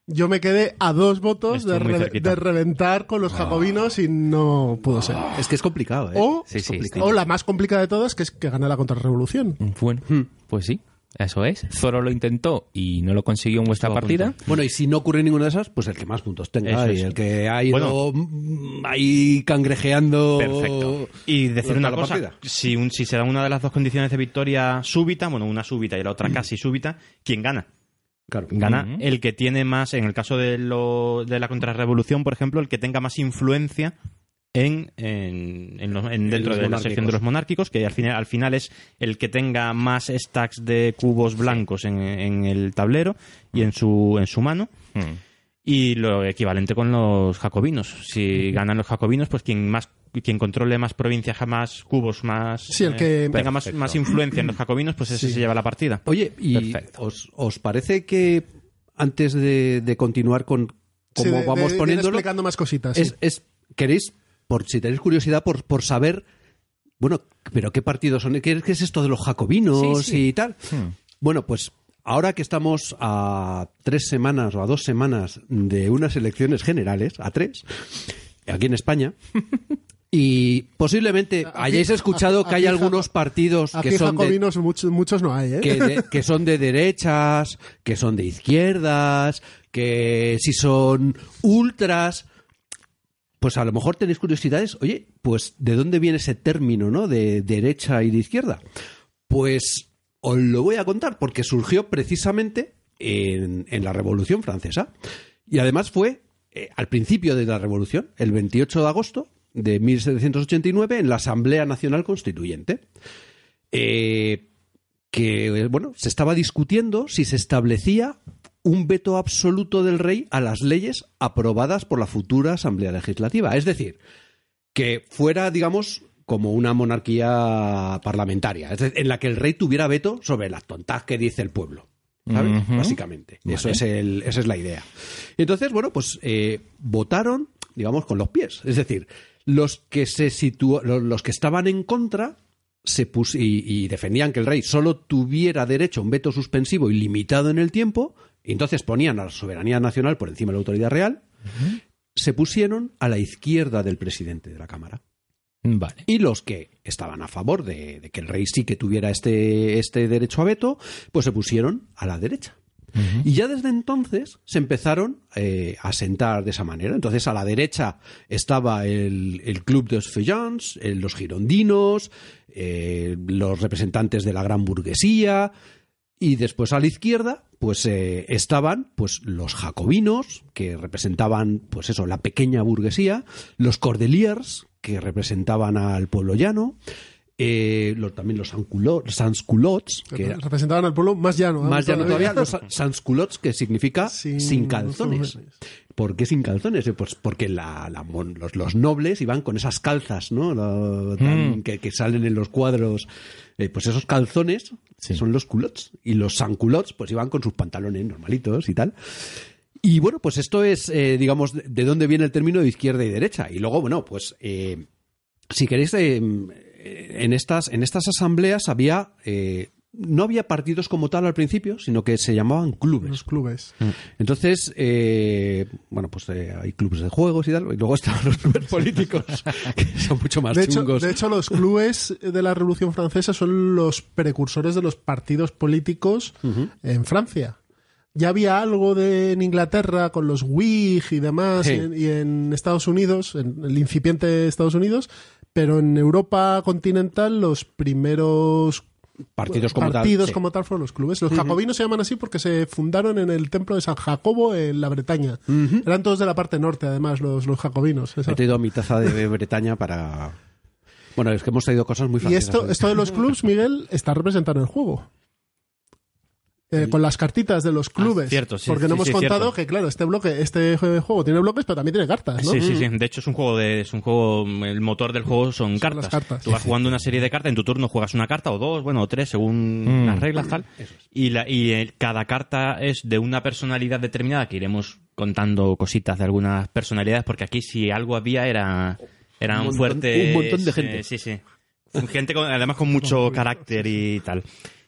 Yo me quedé a dos votos de, re- cerquita. de reventar con los jacobinos y no pudo ser. Es que es complicado, ¿eh? O, Sí, sí, sí. o la más complicada de todas, que es que gane la contrarrevolución. Bueno, pues sí, eso es. Zoro lo intentó y no lo consiguió en vuestra partida. Bueno, y si no ocurre ninguna de esas, pues el que más puntos tenga Eso y es. el que ha ido Bueno. mm, ahí cangrejeando. Perfecto. Y decir una cosa, partida. si, un, si se da una de las dos condiciones de victoria súbita, bueno, una súbita y la otra casi súbita, ¿quién gana? Claro. Gana el que tiene más, en el caso de, lo, de la contrarrevolución, por ejemplo, el que tenga más influencia en, en- en los- en- dentro los de la sección de los monárquicos, que al final, al final es el que tenga más stacks de cubos blancos en, en el tablero y en su, en su mano. Hmm. Y lo equivalente con los jacobinos. Si ganan los jacobinos, pues quien más quien controle más provincias, más cubos, más Sí, el eh, que- tenga más, más influencia en los jacobinos, pues ese Sí. se lleva la partida. Oye, ¿y os, os parece que antes de, de continuar con cómo de- vamos de poniéndolo, explicando más cositas. sí. es, es- queréis, por si tenéis curiosidad, por, por saber, bueno, pero qué partidos son, qué, qué es esto de los jacobinos Sí, sí. y tal? Hmm. Bueno, pues ahora que estamos a tres semanas o a dos semanas de unas elecciones generales, a tres, aquí en España, y posiblemente Aquí- hayáis escuchado que hay aquí algunos partidos que son de, muchos, muchos no hay, ¿eh? que, de- que son de derechas, que son de izquierdas, que si son ultras. Pues a lo mejor tenéis curiosidades, oye, pues ¿de dónde viene ese término, no? De derecha y de izquierda. Pues os lo voy a contar, porque surgió precisamente en, en la Revolución Francesa. Y además fue eh, al principio de la Revolución, el 28 de agosto de 1789, en la Asamblea Nacional Constituyente. Eh, que, bueno, se estaba discutiendo si se establecía un veto absoluto del rey a las leyes aprobadas por la futura Asamblea Legislativa. Es decir, que fuera, digamos, como una monarquía parlamentaria, en la que el rey tuviera veto sobre las tontas que dice el pueblo. Básicamente. Eso es el, esa es la idea. Y entonces, bueno, pues eh, votaron, digamos, con los pies. Es decir, los que se situó, los, los que estaban en contra se pus- y, y defendían que el rey solo tuviera derecho a un veto suspensivo y limitado en el tiempo, y entonces ponían a la soberanía nacional por encima de la autoridad real, se pusieron a la izquierda del presidente de la Cámara. Vale. Y los que estaban a favor de, de que el rey sí que tuviera este, este derecho a veto, pues se pusieron a la derecha. Y ya desde entonces se empezaron eh, a sentar de esa manera. Entonces a la derecha estaba el, el Club de los Feuillants, eh, los girondinos, eh, los representantes de la gran burguesía, y después a la izquierda, pues eh, estaban pues los jacobinos, que representaban, pues eso, la pequeña burguesía, los cordeliers, que representaban al pueblo llano, eh, los- también los sansculots, que era- representaban al pueblo más llano. ¿eh? más llano todavía, los sa- sansculots, que significa sin, Sin calzones. ¿Por qué sin calzones? Eh, Pues porque la- la mon- los, los nobles iban con esas calzas, ¿no? Lo- tan- que, que salen en los cuadros. Eh, pues esos calzones son los culots. Y los sanculots, pues iban con sus pantalones normalitos y tal. Y bueno, pues esto es, eh, digamos, de, de dónde viene el término de izquierda y derecha. Y luego, bueno, pues eh, si queréis, eh, en, estas, en estas asambleas había. eh, no había partidos como tal al principio, sino que se llamaban clubes. Los clubes. Entonces, eh, bueno, pues eh, hay clubes de juegos y tal, y luego están los clubes políticos, que son mucho más De hecho, chungos. de hecho, los clubes de la Revolución Francesa son los precursores de los partidos políticos en Francia. Ya había algo de, en Inglaterra con los Whig y demás, Sí. y, en, y en Estados Unidos, en el incipiente Estados Unidos, pero en Europa continental los primeros partidos como partidos tal. sí. como tal fueron los clubes. Los jacobinos se llaman así porque se fundaron en el templo de San Jacobo en la Bretaña. Eran todos de la parte norte, además, los, los jacobinos. Esa- He traído mi taza de Bretaña para... Bueno, es que hemos traído cosas muy Y francesas. esto, esto de los clubs, Miguel, está representado en el juego. Eh, con las cartitas de los clubes. cierto, sí, Porque no hemos sí, contado cierto. que, claro, este bloque, este juego tiene bloques, pero también tiene cartas, ¿no? Sí, sí, sí. De hecho, es un juego de, es un juego, el motor del juego son, cartas. las cartas. Tú vas jugando una serie de cartas, en tu turno juegas una carta o dos, bueno, o tres, según Mm. las reglas, tal. Y, la, y el- cada carta es de una personalidad determinada, que iremos contando cositas de algunas personalidades, porque aquí si algo había era, eran Un montón- fuertes. un montón de gente. eh, sí, sí. Gente con- además con mucho carácter y tal.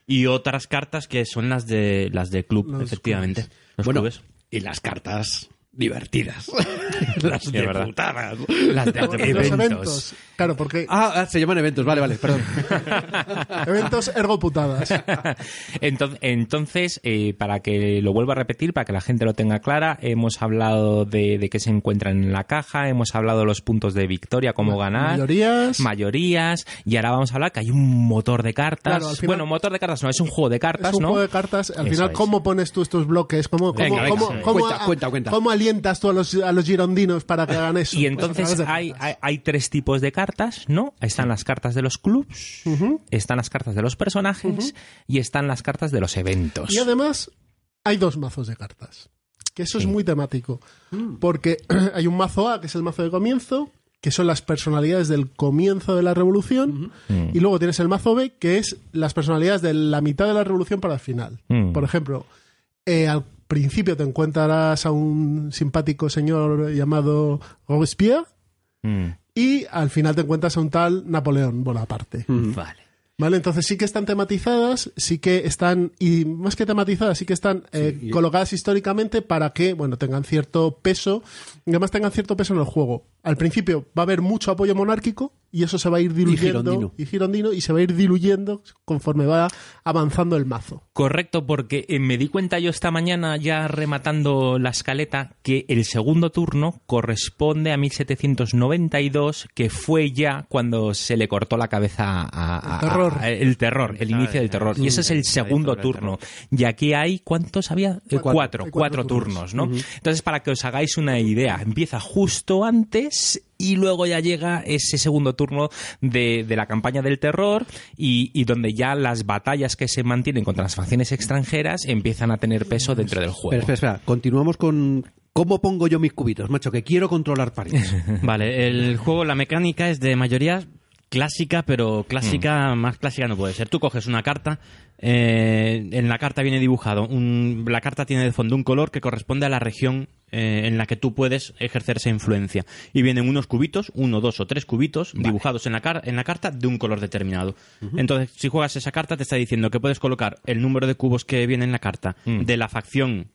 Y otras cartas que son las de las de club, Los efectivamente. Los Bueno, clubes. y las cartas divertidas. las de putadas. Las de, Los eventos. Claro, porque Ah, ah, se llaman eventos, vale, vale, perdón. eventos ergo putadas. Entonces, entonces eh, para que lo vuelva a repetir, para que la gente lo tenga clara, hemos hablado de, de qué se encuentran en la caja, hemos hablado de los puntos de victoria, cómo ganar, Mayorías. mayorías, y ahora vamos a hablar que hay un motor de cartas. Claro, al final- bueno, motor de cartas no, es un juego de cartas, Es un ¿no? juego de cartas. Al Eso final, es. ¿cómo pones tú estos bloques? ¿Cómo, cómo, Venga, venga, cómo- sí. cómo Cuenta, cuenta, cuenta. cómo alientas tú a los, a los girondinos para que hagan eso? Y Pues entonces de hay, hay, hay tres tipos de cartas, ¿no? Están las cartas de los clubs, están las cartas de los personajes y están las cartas de los eventos. Y además, hay dos mazos de cartas. Que eso es muy temático. Porque hay un mazo A, que es el mazo de comienzo, que son las personalidades del comienzo de la revolución. Y luego tienes el mazo B, que es las personalidades de la mitad de la revolución para el final. Mm. Por ejemplo, eh, al principio te encuentras a un simpático señor llamado Robespierre. Mm. Y al final te encuentras a un tal Napoleón Bonaparte. Vale. ¿Vale? Entonces sí que están tematizadas, sí que están, y más que tematizadas, sí que están eh, y- colocadas históricamente para que, bueno, tengan cierto peso, y además tengan cierto peso en el juego. Al principio va a haber mucho apoyo monárquico, y eso se va a ir diluyendo, girondino. y girondino, y se va a ir diluyendo conforme va avanzando el mazo. Correcto, porque eh, me di cuenta yo esta mañana, ya rematando la escaleta, que el segundo turno corresponde a 1792, que fue ya cuando se le cortó la cabeza a, a- El terror. a- el terror, el inicio del terror. Y ese es el segundo turno. Y aquí hay, ¿cuántos había? Cuatro. Cuatro, Hay cuatro, cuatro turnos, ¿no? Entonces, para que os hagáis una idea, empieza justo antes y luego ya llega ese segundo turno de, de la campaña del terror y, y donde ya las batallas que se mantienen contra las facciones extranjeras empiezan a tener peso dentro del juego. Espera, espera, espera. Continuamos con cómo pongo yo mis cubitos, macho, que quiero controlar París. Vale, el juego, la mecánica es de mayoría clásica, pero clásica, Mm. más clásica no puede ser. Tú coges una carta, eh, en la carta viene dibujado, un- la carta tiene de fondo un color que corresponde a la región eh, en la que tú puedes ejercer esa influencia. Y vienen unos cubitos, uno, dos o tres cubitos, dibujados en la, car- en la carta de un color determinado. Entonces, si juegas esa carta, te está diciendo que puedes colocar el número de cubos que viene en la carta de la facción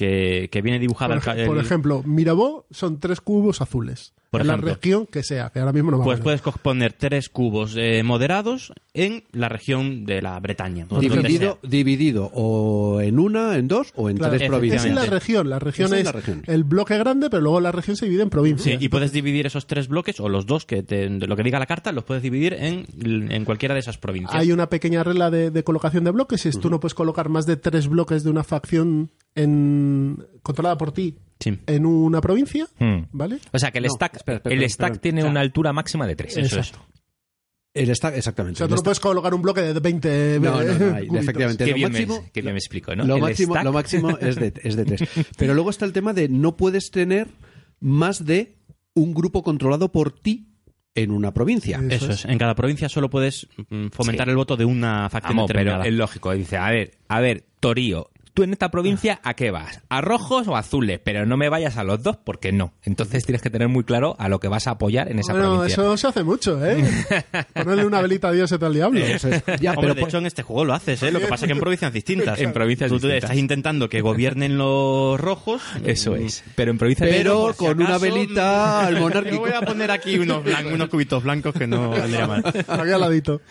que, que viene dibujada. Por, el ej- por el- ejemplo, Mirabeau son tres cubos azules. Por en la región que sea, que ahora mismo no me Pues puedes poner tres cubos eh, moderados en la región de la Bretaña. dividido, dividido o en una, en dos o en Claro, tres es provincias. en la región. La región es es, la región. el bloque grande, pero luego la región se divide en provincias. Sí, y puedes dividir esos tres bloques, o los dos, que te- lo que diga la carta, los puedes dividir en, en cualquiera de esas provincias. Hay una pequeña regla de, de colocación de bloques. Es tú no puedes colocar más de tres bloques de una facción en, controlada por ti Sí. en una provincia, Hmm. ¿vale? O sea que el No, stack, espera, espera, el stack tiene O sea, una altura máxima de tres. Eso Exacto. El stack, O exactamente. sea, el tú no puedes colocar un bloque de 20 No, no, no, efectivamente. Qué lo bien, máximo, me, qué bien me explico, ¿no? lo, El máximo, stack- lo máximo es de, es de tres. Pero luego está el tema de no puedes tener más de un grupo controlado por ti en una provincia. Eso Eso es. es. En cada provincia solo puedes mm, fomentar Sí. el voto de una facción Vamos, pero determinada. es lógico. Dice, a ver, a ver, Torío, tú en esta provincia, ¿a qué vas? ¿A rojos o azules? Pero no me vayas a los dos porque no. Entonces tienes que tener muy claro a lo que vas a apoyar en esa Bueno, provincia. eso se hace mucho, ¿eh? Ponerle una velita a Dios y tal diablo. Eso es. Ya, Hombre, pero de hecho en este juego lo haces, ¿eh? Lo que pasa es que en provincias distintas. En provincias Tú distintas. estás intentando que gobiernen los rojos. Eso es. Pero en provincias Pero si con una acaso, velita al Yo monárquico. voy a poner aquí unos, blan- unos cubitos blancos que no vendría mal. Aquí al ladito.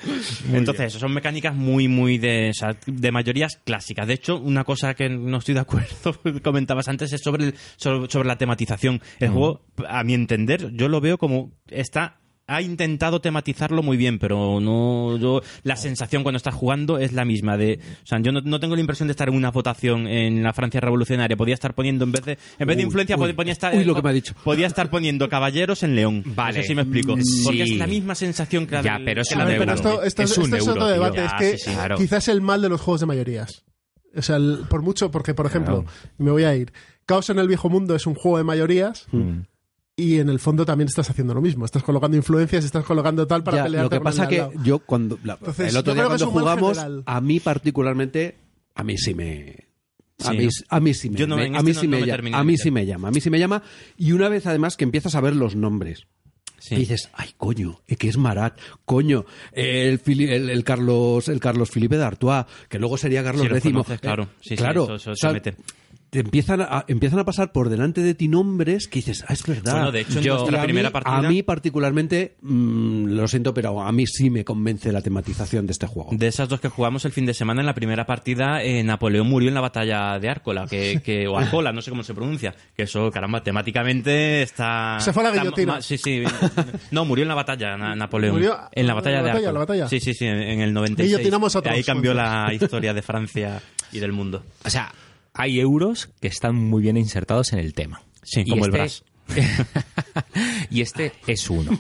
Entonces, eso son mecánicas muy, muy de, o sea, de mayorías clásicas. De hecho, una cosa que no estoy de acuerdo, comentabas antes, es sobre, el- sobre, sobre la tematización. El juego, a mi entender, yo lo veo como está ha intentado tematizarlo muy bien, pero no yo la sensación cuando estás jugando es la misma de, o sea, yo no, no tengo la impresión de estar en una votación en la Francia revolucionaria, podía estar poniendo en vez de en vez de influencia uy, pod- ponía estar uy, lo que me ha dicho. podía estar poniendo caballeros en León. Vale. No sé si me explico, Mm, porque es la misma sensación que la Ya, pero es que un euro. esto, esto Es es, un es euro, otro debate. Ya, es que sí, sí, claro. quizás el mal de los juegos de mayorías. O sea, el- por mucho, porque, por ejemplo, me voy a ir. Caos en el viejo mundo es un juego de mayorías Mm. y en el fondo también estás haciendo lo mismo. Estás colocando influencias, estás colocando tal para Ya, pelear. lo que pasa que yo cuando la- Entonces, el otro día cuando jugamos a mí particularmente a mí sí me a Sí, mí, ¿no? a mí sí me, Yo no, me- en a mí a mí sí me llama, a mí sí me llama y una vez además que empiezas a ver los nombres Sí. y dices, ay coño, eh, que es Marat, coño, el, Fili- el, el Carlos el Carlos Felipe de Artois, que luego sería Carlos Sí, X. conoces, Eh, claro. Sí, claro, eso- eso o se mete. Te empiezan a, empiezan a pasar por delante de ti nombres que dices, ah, es verdad. Bueno, de hecho, en Yo- nuestra primera mí- partida- A mí particularmente, mm, lo siento, pero a mí sí me convence la tematización de este juego. De esas dos que jugamos el fin de semana, en la primera partida, eh, Napoleón murió en la batalla de Árcola, que, que, o Arcola, no sé cómo se pronuncia. Que eso, caramba, temáticamente está... Se fue a la está guillotina. ma- Sí, sí. No, murió en la batalla, Na- Napoleón. Murió- en la batalla en la de batalla, Árcola. la batalla. Sí, sí, sí, en, en el 96. Guillotinamos a todos Ahí cambió la historia de Francia y del mundo. O sea, hay euros que están muy bien insertados en el tema. Sí, Y como el este- y este es uno.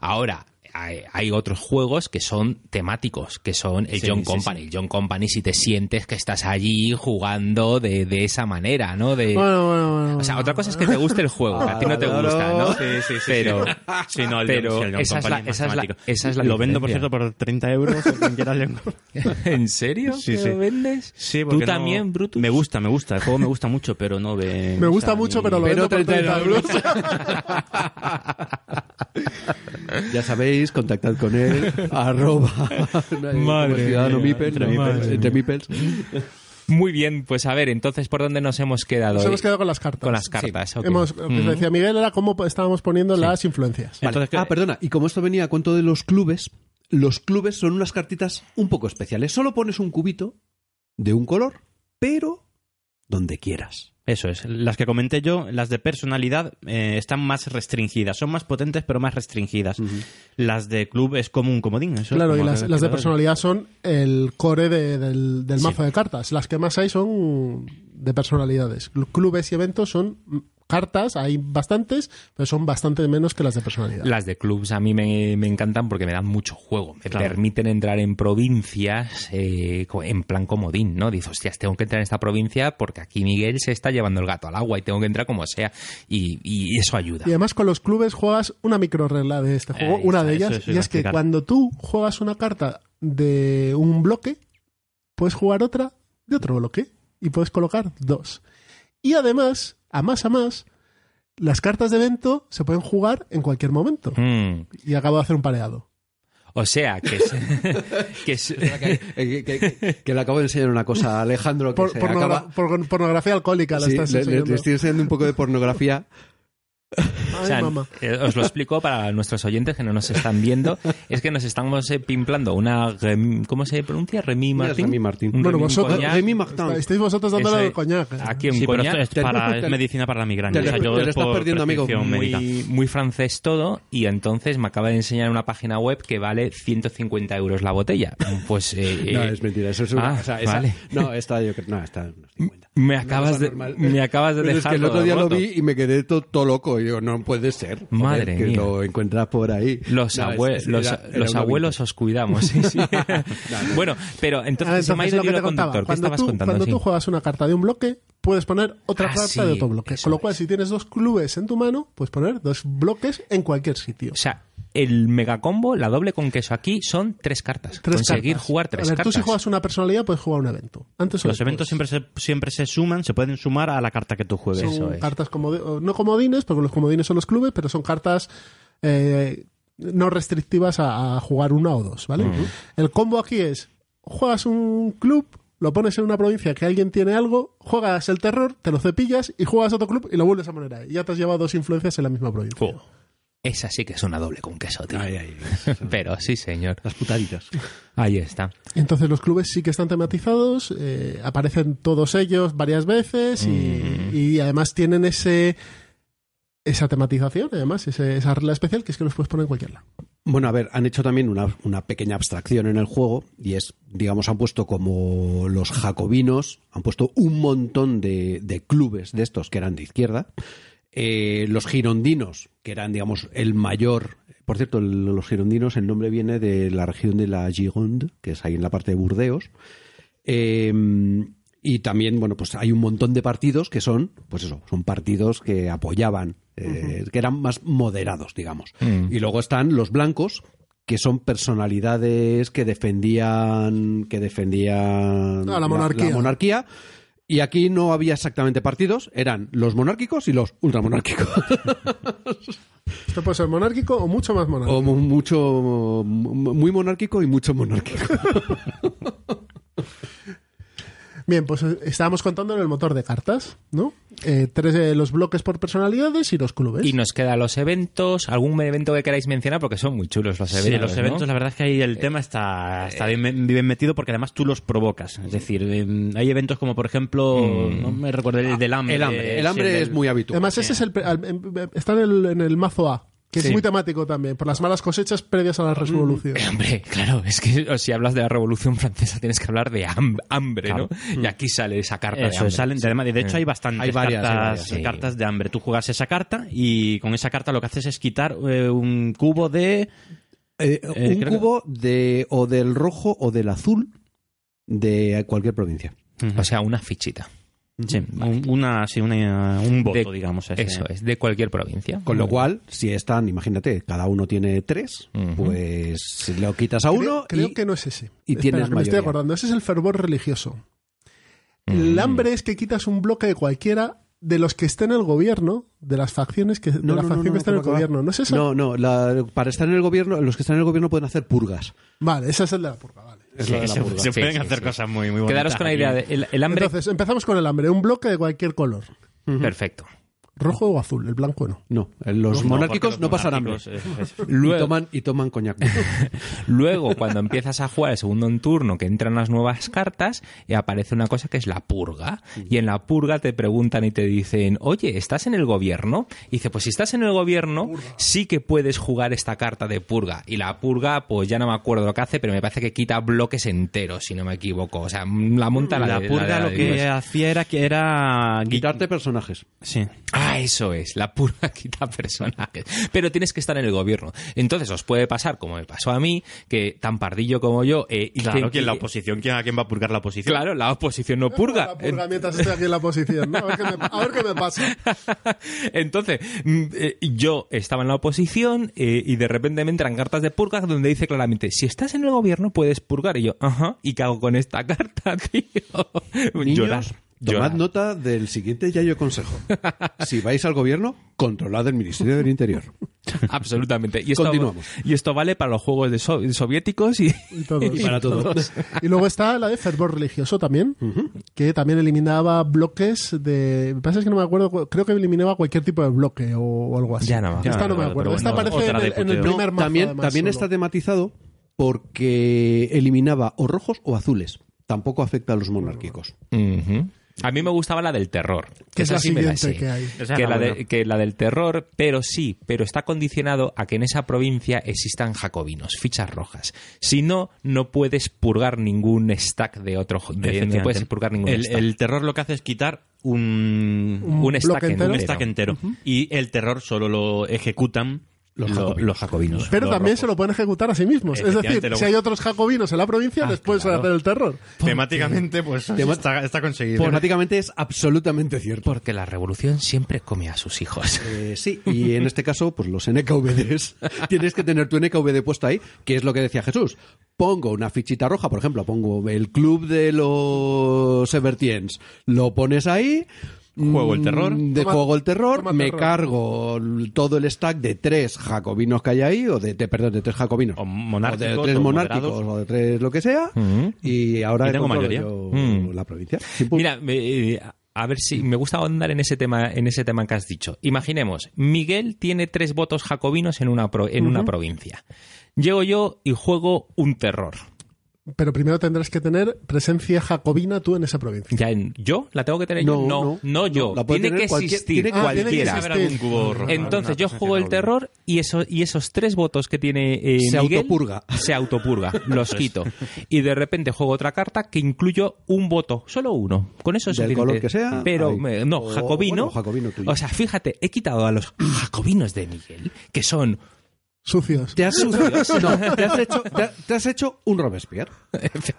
Ahora, hay, hay otros juegos que son temáticos, que son el Sí, John sí, Company. El John Company, si te sientes que estás allí jugando de, de esa manera, ¿no? De, Bueno, bueno, bueno. o sea, otra cosa es que te guste el juego, que a ti no te gusta, ¿no? Sí, sí, sí, Pero, Sí, no, el pero John- sí, el John esa, es Company es esa, es la, temático. esa es la Lo vendo, por cierto, por 30 euros. ¿En serio? Sí, ¿Que sí. lo vendes? Sí, ¿Tú porque no- también, Brutus? Me gusta, me gusta. El juego me gusta mucho, pero no ve. Me gusta o sea, mucho, ni- pero lo Pero vendo por 30 30 euros. Ya sabéis, contactad con él, arroba Madre ciudadano Mipel, entre. Mipels. entre Mipels. Muy bien, pues a ver, entonces, ¿por dónde nos hemos quedado? Nos hoy? hemos quedado con las cartas. Con las cartas, ok. Hemos, lo que decía Miguel era cómo estábamos poniendo las influencias. Vale. Entonces, ¿qué- ah, perdona, y como esto venía a cuento de los clubes, los clubes son unas cartitas un poco especiales. Solo pones un cubito de un color, pero donde quieras. Eso es. Las que comenté yo, las de personalidad, eh, están más restringidas. Son más potentes, pero más restringidas. Las de club es como un comodín. eso Claro, y las, de personalidad son el core de- del, del Sí. mazo de cartas. Las que más hay son de personalidades. Clubes y eventos son cartas, hay bastantes, pero son bastante menos que las de personalidad. Las de clubs a mí me, me encantan porque me dan mucho juego. Me Claro. permiten entrar en provincias eh, en plan comodín, ¿no? Dices, hostias, tengo que entrar en esta provincia porque aquí Miguel se está llevando el gato al agua y tengo que entrar como sea. Y, y eso ayuda. Y además con los clubes juegas una micro regla de este juego, Ahí una está, de ellas, y es que explicar. cuando tú juegas una carta de un bloque, puedes jugar otra de otro bloque y puedes colocar dos. Y además, a más a más, las cartas de evento se pueden jugar en cualquier momento. Mm. Y acabo de hacer un pareado. O sea, que es... que es- que, que- que le acabo de enseñar una cosa a Alejandro que Por- se pornogra- acaba... por- pornografía alcohólica la Sí, estás le, le- le enseñando. estoy enseñando un poco de pornografía. Ay, O sea, mamá. eh, os lo explico para nuestros oyentes que no nos están viendo. Es que nos estamos eh, pimplando una... rem- ¿Cómo se pronuncia? Remy Martín. Remy Martín. Un Bueno, Remy vosotros. Remy Martin. Está- estáis vosotros dándole el coñac. Aquí un Sí, pero coñac. esto es, para, Te- medicina para la migraña. te- O sea, yo te es estás perdiendo, amigo. muy, muy francés todo y entonces me acaba de enseñar una página web que vale 150 euros la botella. Pues eh, No, eh, es mentira. Eso es Ah, o sea, esa- vale. No, esta yo creo... No, esta no es 50. me acabas de normal. me acabas de Pero dejar es que el otro día lo vi y me quedé to- todo loco. Y digo, no puede ser. Joder, Madre que mía. lo encuentras por ahí. Los, No, abue- es- es- los, era- era los una abuelos os cuidamos. sí, sí. Bueno, pero Ah, entonces, se me ha entonces, ido lo que te conductor. ¿Qué cuando tú, contando? cuando Sí. tú juegas una carta de un bloque, puedes poner otra Ah, carta sí, de otro bloque. Con lo cual, es. si tienes dos clubes en tu mano, puedes poner dos bloques en cualquier sitio. O sea, el megacombo, la doble con queso aquí, son tres cartas. Tres Conseguir cartas. jugar tres A ver, cartas. tú si juegas una personalidad, puedes jugar un evento. Antes Los eventos siempre se, siempre se suman, se pueden sumar a la carta que tú juegues. son Eso es. cartas como no comodines, porque los comodines son los clubes, pero son cartas eh, no restrictivas a, a jugar una o dos, ¿vale? El combo aquí es, juegas un club, lo pones en una provincia que alguien tiene algo, juegas el terror, te lo cepillas y juegas otro club y lo vuelves a poner ahí. Y ya te has llevado dos influencias en la misma provincia. Esa sí que es una doble con queso, tío. Ay, ay, Pero sí, señor. las putaditas. Ahí está. Entonces los clubes sí que están tematizados, eh, aparecen todos ellos varias veces y, Mm. y además tienen ese esa tematización, además, ese- esa regla especial que es que los puedes poner en cualquier lado. Bueno, a ver, han hecho también una, una pequeña abstracción en el juego y es, digamos, han puesto como los jacobinos, han puesto un montón de, de clubes de estos que eran de izquierda, Eh, los girondinos, que eran, digamos, el mayor... Por cierto, los girondinos, el nombre viene de la región de la Gironde, que es ahí en la parte de Burdeos. Eh, y también, bueno, pues hay un montón de partidos que son, pues eso, son partidos que apoyaban, eh, que eran más moderados, digamos. Mm. Y luego están los blancos, que son personalidades que defendían, que defendían Ah, la monarquía. monarquía. Y aquí no había exactamente partidos, eran los monárquicos y los ultramonárquicos. Esto puede ser monárquico o mucho más monárquico. o mu- mucho, mu- muy monárquico y mucho monárquico. Bien, pues eh, estábamos contando en el motor de cartas, ¿no? Eh, tres de los bloques por personalidades y los clubes. Y nos quedan los eventos, algún evento que queráis mencionar, porque son muy chulos los Sí, eventos. los ¿no? eventos, la verdad es que ahí el tema está, está bien, bien metido porque además tú los provocas. Es decir, eh, hay eventos como, por ejemplo, no me recuerdo el del hambre. El hambre, el sí, hambre del- es muy habitual. Además, ese es el, pre- al- em- está en el, en el mazo A, que Sí. es muy temático también, por las malas cosechas previas a la resolución. Eh, Hombre, claro, es que si hablas de la Revolución Francesa tienes que hablar de ham- hambre, ¿no? Y aquí sale esa carta de hambre. salen, de, de hecho hay bastantes Hay varias, hay cartas, varias, sí. cartas de hambre. Tú juegas esa carta y con esa carta lo que haces es quitar eh, un cubo de... Eh, Eh, un que- cubo de o del rojo o del azul de cualquier provincia. O sea, una fichita. Sí, un, una, sí, una- un voto, De- digamos. ese. Eso es, de cualquier provincia. Con lo cual, si están, imagínate, cada uno tiene tres, Ujú. pues lo quitas a Creo, uno creo y que no es ese. y Espera, tienes que me estoy acordando. Ese es el fervor religioso. El Mm. hambre es que quitas un bloque de cualquiera de los que esté en el gobierno, de las facciones que, de No, la no, facción no, que está en el gobierno. ¿No es esa? No, no, la- para estar en el gobierno, los que están en el gobierno pueden hacer purgas. Vale, ese es el de la purga, vale. Es de la se, purga. se Sí, pueden sí, hacer sí. cosas muy, muy bonitas. Quedaros con la idea de el, el hambre. Entonces, empezamos con el hambre. Un bloque de cualquier color. Perfecto. Rojo o azul, el blanco no. No, los No, monárquicos no, los pasan hambre. es- es- Y Luego- toman, y toman coñac. Luego, cuando empiezas a jugar el segundo en turno, que entran las nuevas cartas, y aparece una cosa que es la purga. Y en la purga te preguntan y te dicen, oye, ¿estás en el gobierno? Y dice, pues si estás en el gobierno, sí que puedes jugar esta carta de purga. Y la purga, pues ya no me acuerdo lo que hace, pero me parece que quita bloques enteros, si no me equivoco. O sea, la monta la, La de- purga la lo que hacía era que era... Quitarte personajes. Sí. Ah, eso es, la purga quita personajes. Pero tienes que estar en el gobierno. Entonces os puede pasar, como me pasó a mí, que tan pardillo como yo... eh, y Claro, que en la oposición, ¿quién, ¿a quién va a purgar la oposición? Claro, la oposición no purga. La purga mientras estoy aquí en la posición, ¿no? A ver qué me, a ver qué me pasa. Entonces, mm, eh, yo estaba en la oposición eh, y de repente me entran cartas de purga donde dice claramente, si estás en el gobierno puedes purgar. Y yo, ajá, ¿y qué hago con esta carta, tío? Niños, Llorar. Tomad nota del siguiente yayo consejo. Si vais al gobierno, controlad el Ministerio del Interior. Absolutamente. Y esto, Continuamos. Y esto vale para los juegos de so- soviéticos y, Y todos. Y para luego está la de fervor religioso también, que también eliminaba bloques de... Me pasa es que no me acuerdo, creo que eliminaba cualquier tipo de bloque o, o algo así. Ya no me Esta no me acuerdo. bueno, Esta aparece en el, en primer mazo. también además, también solo. está tematizado porque eliminaba o rojos o azules. Tampoco afecta a los monárquicos. Ujú. A mí me gustaba la del terror. Que es la sí me la siguiente sé. que hay. Que la, la de- buena. que la del terror, pero sí, pero está condicionado a que en esa provincia existan jacobinos, fichas rojas. Si no, no puedes purgar ningún stack de otro. de- no puedes purgar ningún el, stack. el terror lo que hace es quitar un, Un un stack entero. un stack entero. Y el terror solo lo ejecutan los, jacobinos. los jacobinos. Pero los también rojos. se lo pueden ejecutar a sí mismos. Es decir, lo- si hay otros jacobinos en la provincia, les puedes claro. hacer el terror. Temáticamente, pues Tema- está, está conseguido. Temáticamente es absolutamente cierto. Porque la revolución siempre come a sus hijos. Eh, sí, y en este caso, pues los NKVDs. Tienes que tener tu NKVD puesto ahí, que es lo que decía Jesús. Pongo una fichita roja, por ejemplo, pongo el club de los Evertiens, lo pones ahí. Juego el mm, terror. De Toma- juego el terror, me terror. cargo todo el stack de tres jacobinos que hay ahí, o de, de- perdón, de tres jacobinos. O monárquicos, de tres o monárquicos, moderados. o de tres lo que sea. Ujú. Y ahora Y tengo mayoría. yo Mm. la provincia. Mira, eh, a ver si me gusta ahondar en ese tema, en ese tema que has dicho. Imaginemos, Miguel tiene tres votos jacobinos en una pro- en una provincia. Llego yo y juego un terror. Pero primero tendrás que tener presencia jacobina tú en esa provincia. Ya en- yo la tengo que tener No, yo. No, no. no yo. No, la puede tiene tener que cualquier- existir tiene- Ah, tiene que cualquiera. existir. Entonces yo juego el terror y, eso, y esos tres votos que tiene eh, Se Miguel autopurga. se autopurga, los quito. Y de repente juego otra carta que incluyo un voto, solo uno. Con eso es Del color que sea, Pero me- no, O, jacobino. bueno, jacobino tuyo. O sea, fíjate, he quitado a los jacobinos de Miguel, que son Sucios. Te has, no, te has hecho, te ha- te has hecho un Robespierre.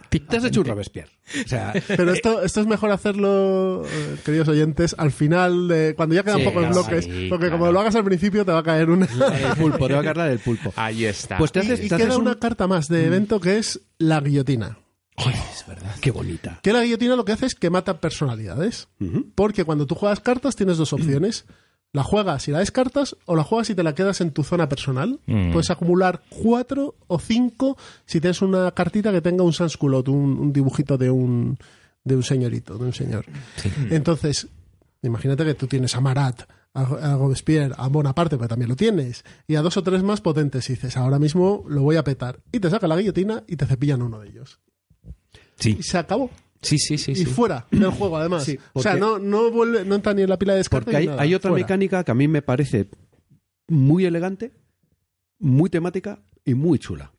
Te has hecho un Robespierre. O sea, Pero esto, esto es mejor hacerlo, eh, queridos oyentes, al final, de cuando ya quedan Sí, pocos claro, bloques. sí, porque claro. como lo hagas al principio, te va a caer una. el pulpo, te va a cargar el pulpo. Ahí está. Pues te haces, y te haces queda un- una carta más de evento que es la guillotina. es verdad. Qué bonita. Que la guillotina lo que hace es que mata personalidades. Porque cuando tú juegas cartas tienes dos opciones. La juegas y la descartas o la juegas y te la quedas en tu zona personal. Mm. Puedes acumular cuatro o cinco si tienes una cartita que tenga un sansculot, un, un dibujito de un de un señorito, de un señor. Entonces, imagínate que tú tienes a Marat, a, a Robespierre, a Bonaparte, pero también lo tienes, y a dos o tres más potentes, y dices, ahora mismo lo voy a petar. Y te saca la guillotina y te cepillan uno de ellos. Sí, Y se acabó. Sí, sí, sí. y sí. fuera del juego, además. Sí, o sea, no, no, vuelve, no entra ni en la pila de descarte Porque hay, ni nada. hay otra Fuera. mecánica que a mí me parece muy elegante, muy temática y muy chula.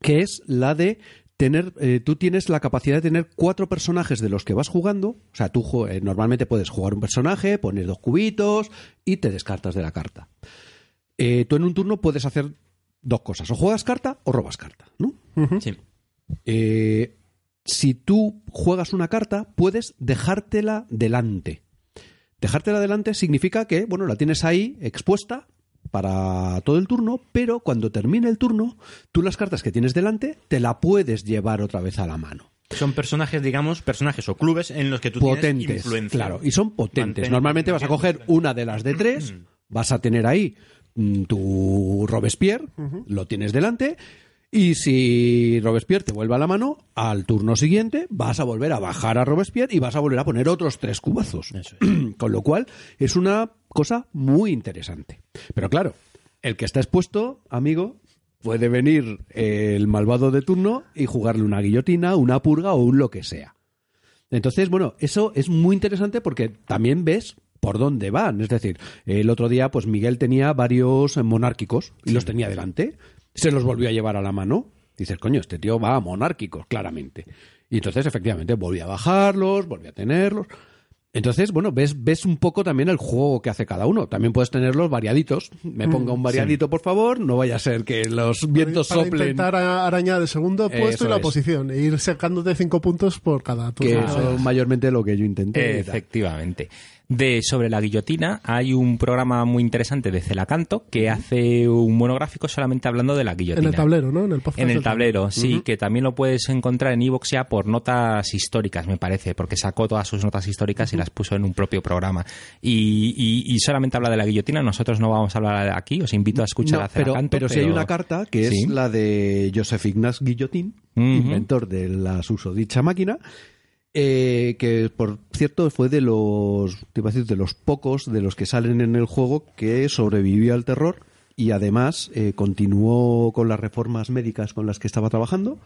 Que es la de tener. eh, tú tienes la capacidad de tener cuatro personajes de los que vas jugando. O sea, tú eh, normalmente puedes jugar un personaje, pones dos cubitos y te descartas de la carta. Eh, tú en un turno puedes hacer dos cosas: o juegas carta o robas carta, ¿no? Sí. Eh, si tú juegas una carta, puedes dejártela delante. Dejártela delante significa que, bueno, la tienes ahí expuesta para todo el turno, pero cuando termine el turno, tú las cartas que tienes delante te la puedes llevar otra vez a la mano. Son personajes, digamos, personajes o clubes en los que tú tienes potentes, influencia. claro, y son potentes. Mantén- Normalmente vas a coger una de las de tres, vas a tener ahí mm, tu Robespierre, lo tienes delante, y si Robespierre te vuelve a la mano, al turno siguiente vas a volver a bajar a Robespierre y vas a volver a poner otros tres cubazos. Con lo cual es una cosa muy interesante. Pero claro, el que está expuesto, amigo, puede venir el malvado de turno y jugarle una guillotina, una purga o un lo que sea. Entonces, bueno, eso es muy interesante porque también ves por dónde van. Es decir, el otro día, pues Miguel tenía varios monárquicos y los tenía delante. Se los volvió a llevar a la mano. Dices, coño, este tío va a monárquicos, claramente. Y entonces, efectivamente, volví a bajarlos, volví a tenerlos. Entonces, bueno, ves, ves un poco también el juego que hace cada uno. También puedes tenerlos variaditos. Me ponga un variadito, por favor. No vaya a ser que los vientos para soplen. intentar arañar el segundo puesto Eso y la es. posición e ir sacándote cinco puntos por cada Que turno. eso es mayormente lo que yo intenté. Efectivamente. De sobre la guillotina hay un programa muy interesante de Celacanto que hace un monográfico solamente hablando de la guillotina. en el tablero, ¿no? En el podcast En el tablero, sí, que también lo puedes encontrar en iVoox ya por notas históricas, me parece, porque sacó todas sus notas históricas y las puso en un propio programa. Y, y- y solamente habla de la guillotina, nosotros no vamos a hablar aquí, os invito a escuchar No, a pero, Celacanto. pero sí hay una carta que es la de Joseph Ignace Guillotín, Ujú. inventor de la susodicha máquina, eh, que por cierto fue de los, te iba a decir, de los pocos de los que salen en el juego que sobrevivió al terror y además eh, continuó con las reformas médicas con las que estaba trabajando,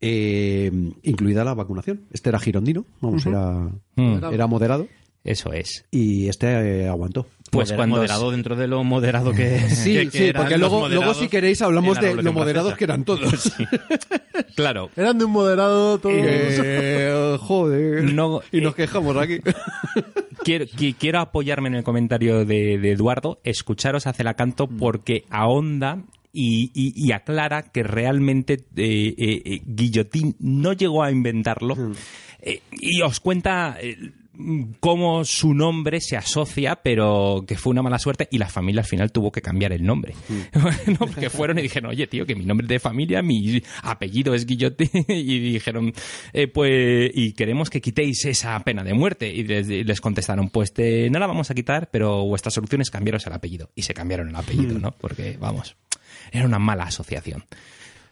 eh, incluida la vacunación. Este era girondino, vamos, era, Mm. era moderado Eso es. y este eh, aguantó. Pues Moder- cuando moderado dentro de lo moderado que Sí, que- que sí, eran porque luego, luego si queréis hablamos la de lo moderados Francesa. que eran todos. Claro. Eran de un moderado todos. Eh, joder. No, y nos eh, quejamos aquí. quiero, qui- quiero apoyarme en el comentario de, de Eduardo, escucharos a Celacanto porque ahonda y, y- y aclara que realmente eh, eh, Guillotín no llegó a inventarlo eh, y os cuenta eh, cómo su nombre se asocia, pero que fue una mala suerte y la familia al final tuvo que cambiar el nombre. No, porque fueron y dijeron, oye, tío, que mi nombre es de familia, mi apellido es Guillotín, y dijeron, eh, pues, y queremos que quitéis esa pena de muerte. Y les, contestaron, pues te- no la vamos a quitar, pero vuestra solución es cambiaros el apellido. Y se cambiaron el apellido, ¿no? Porque, vamos, era una mala asociación.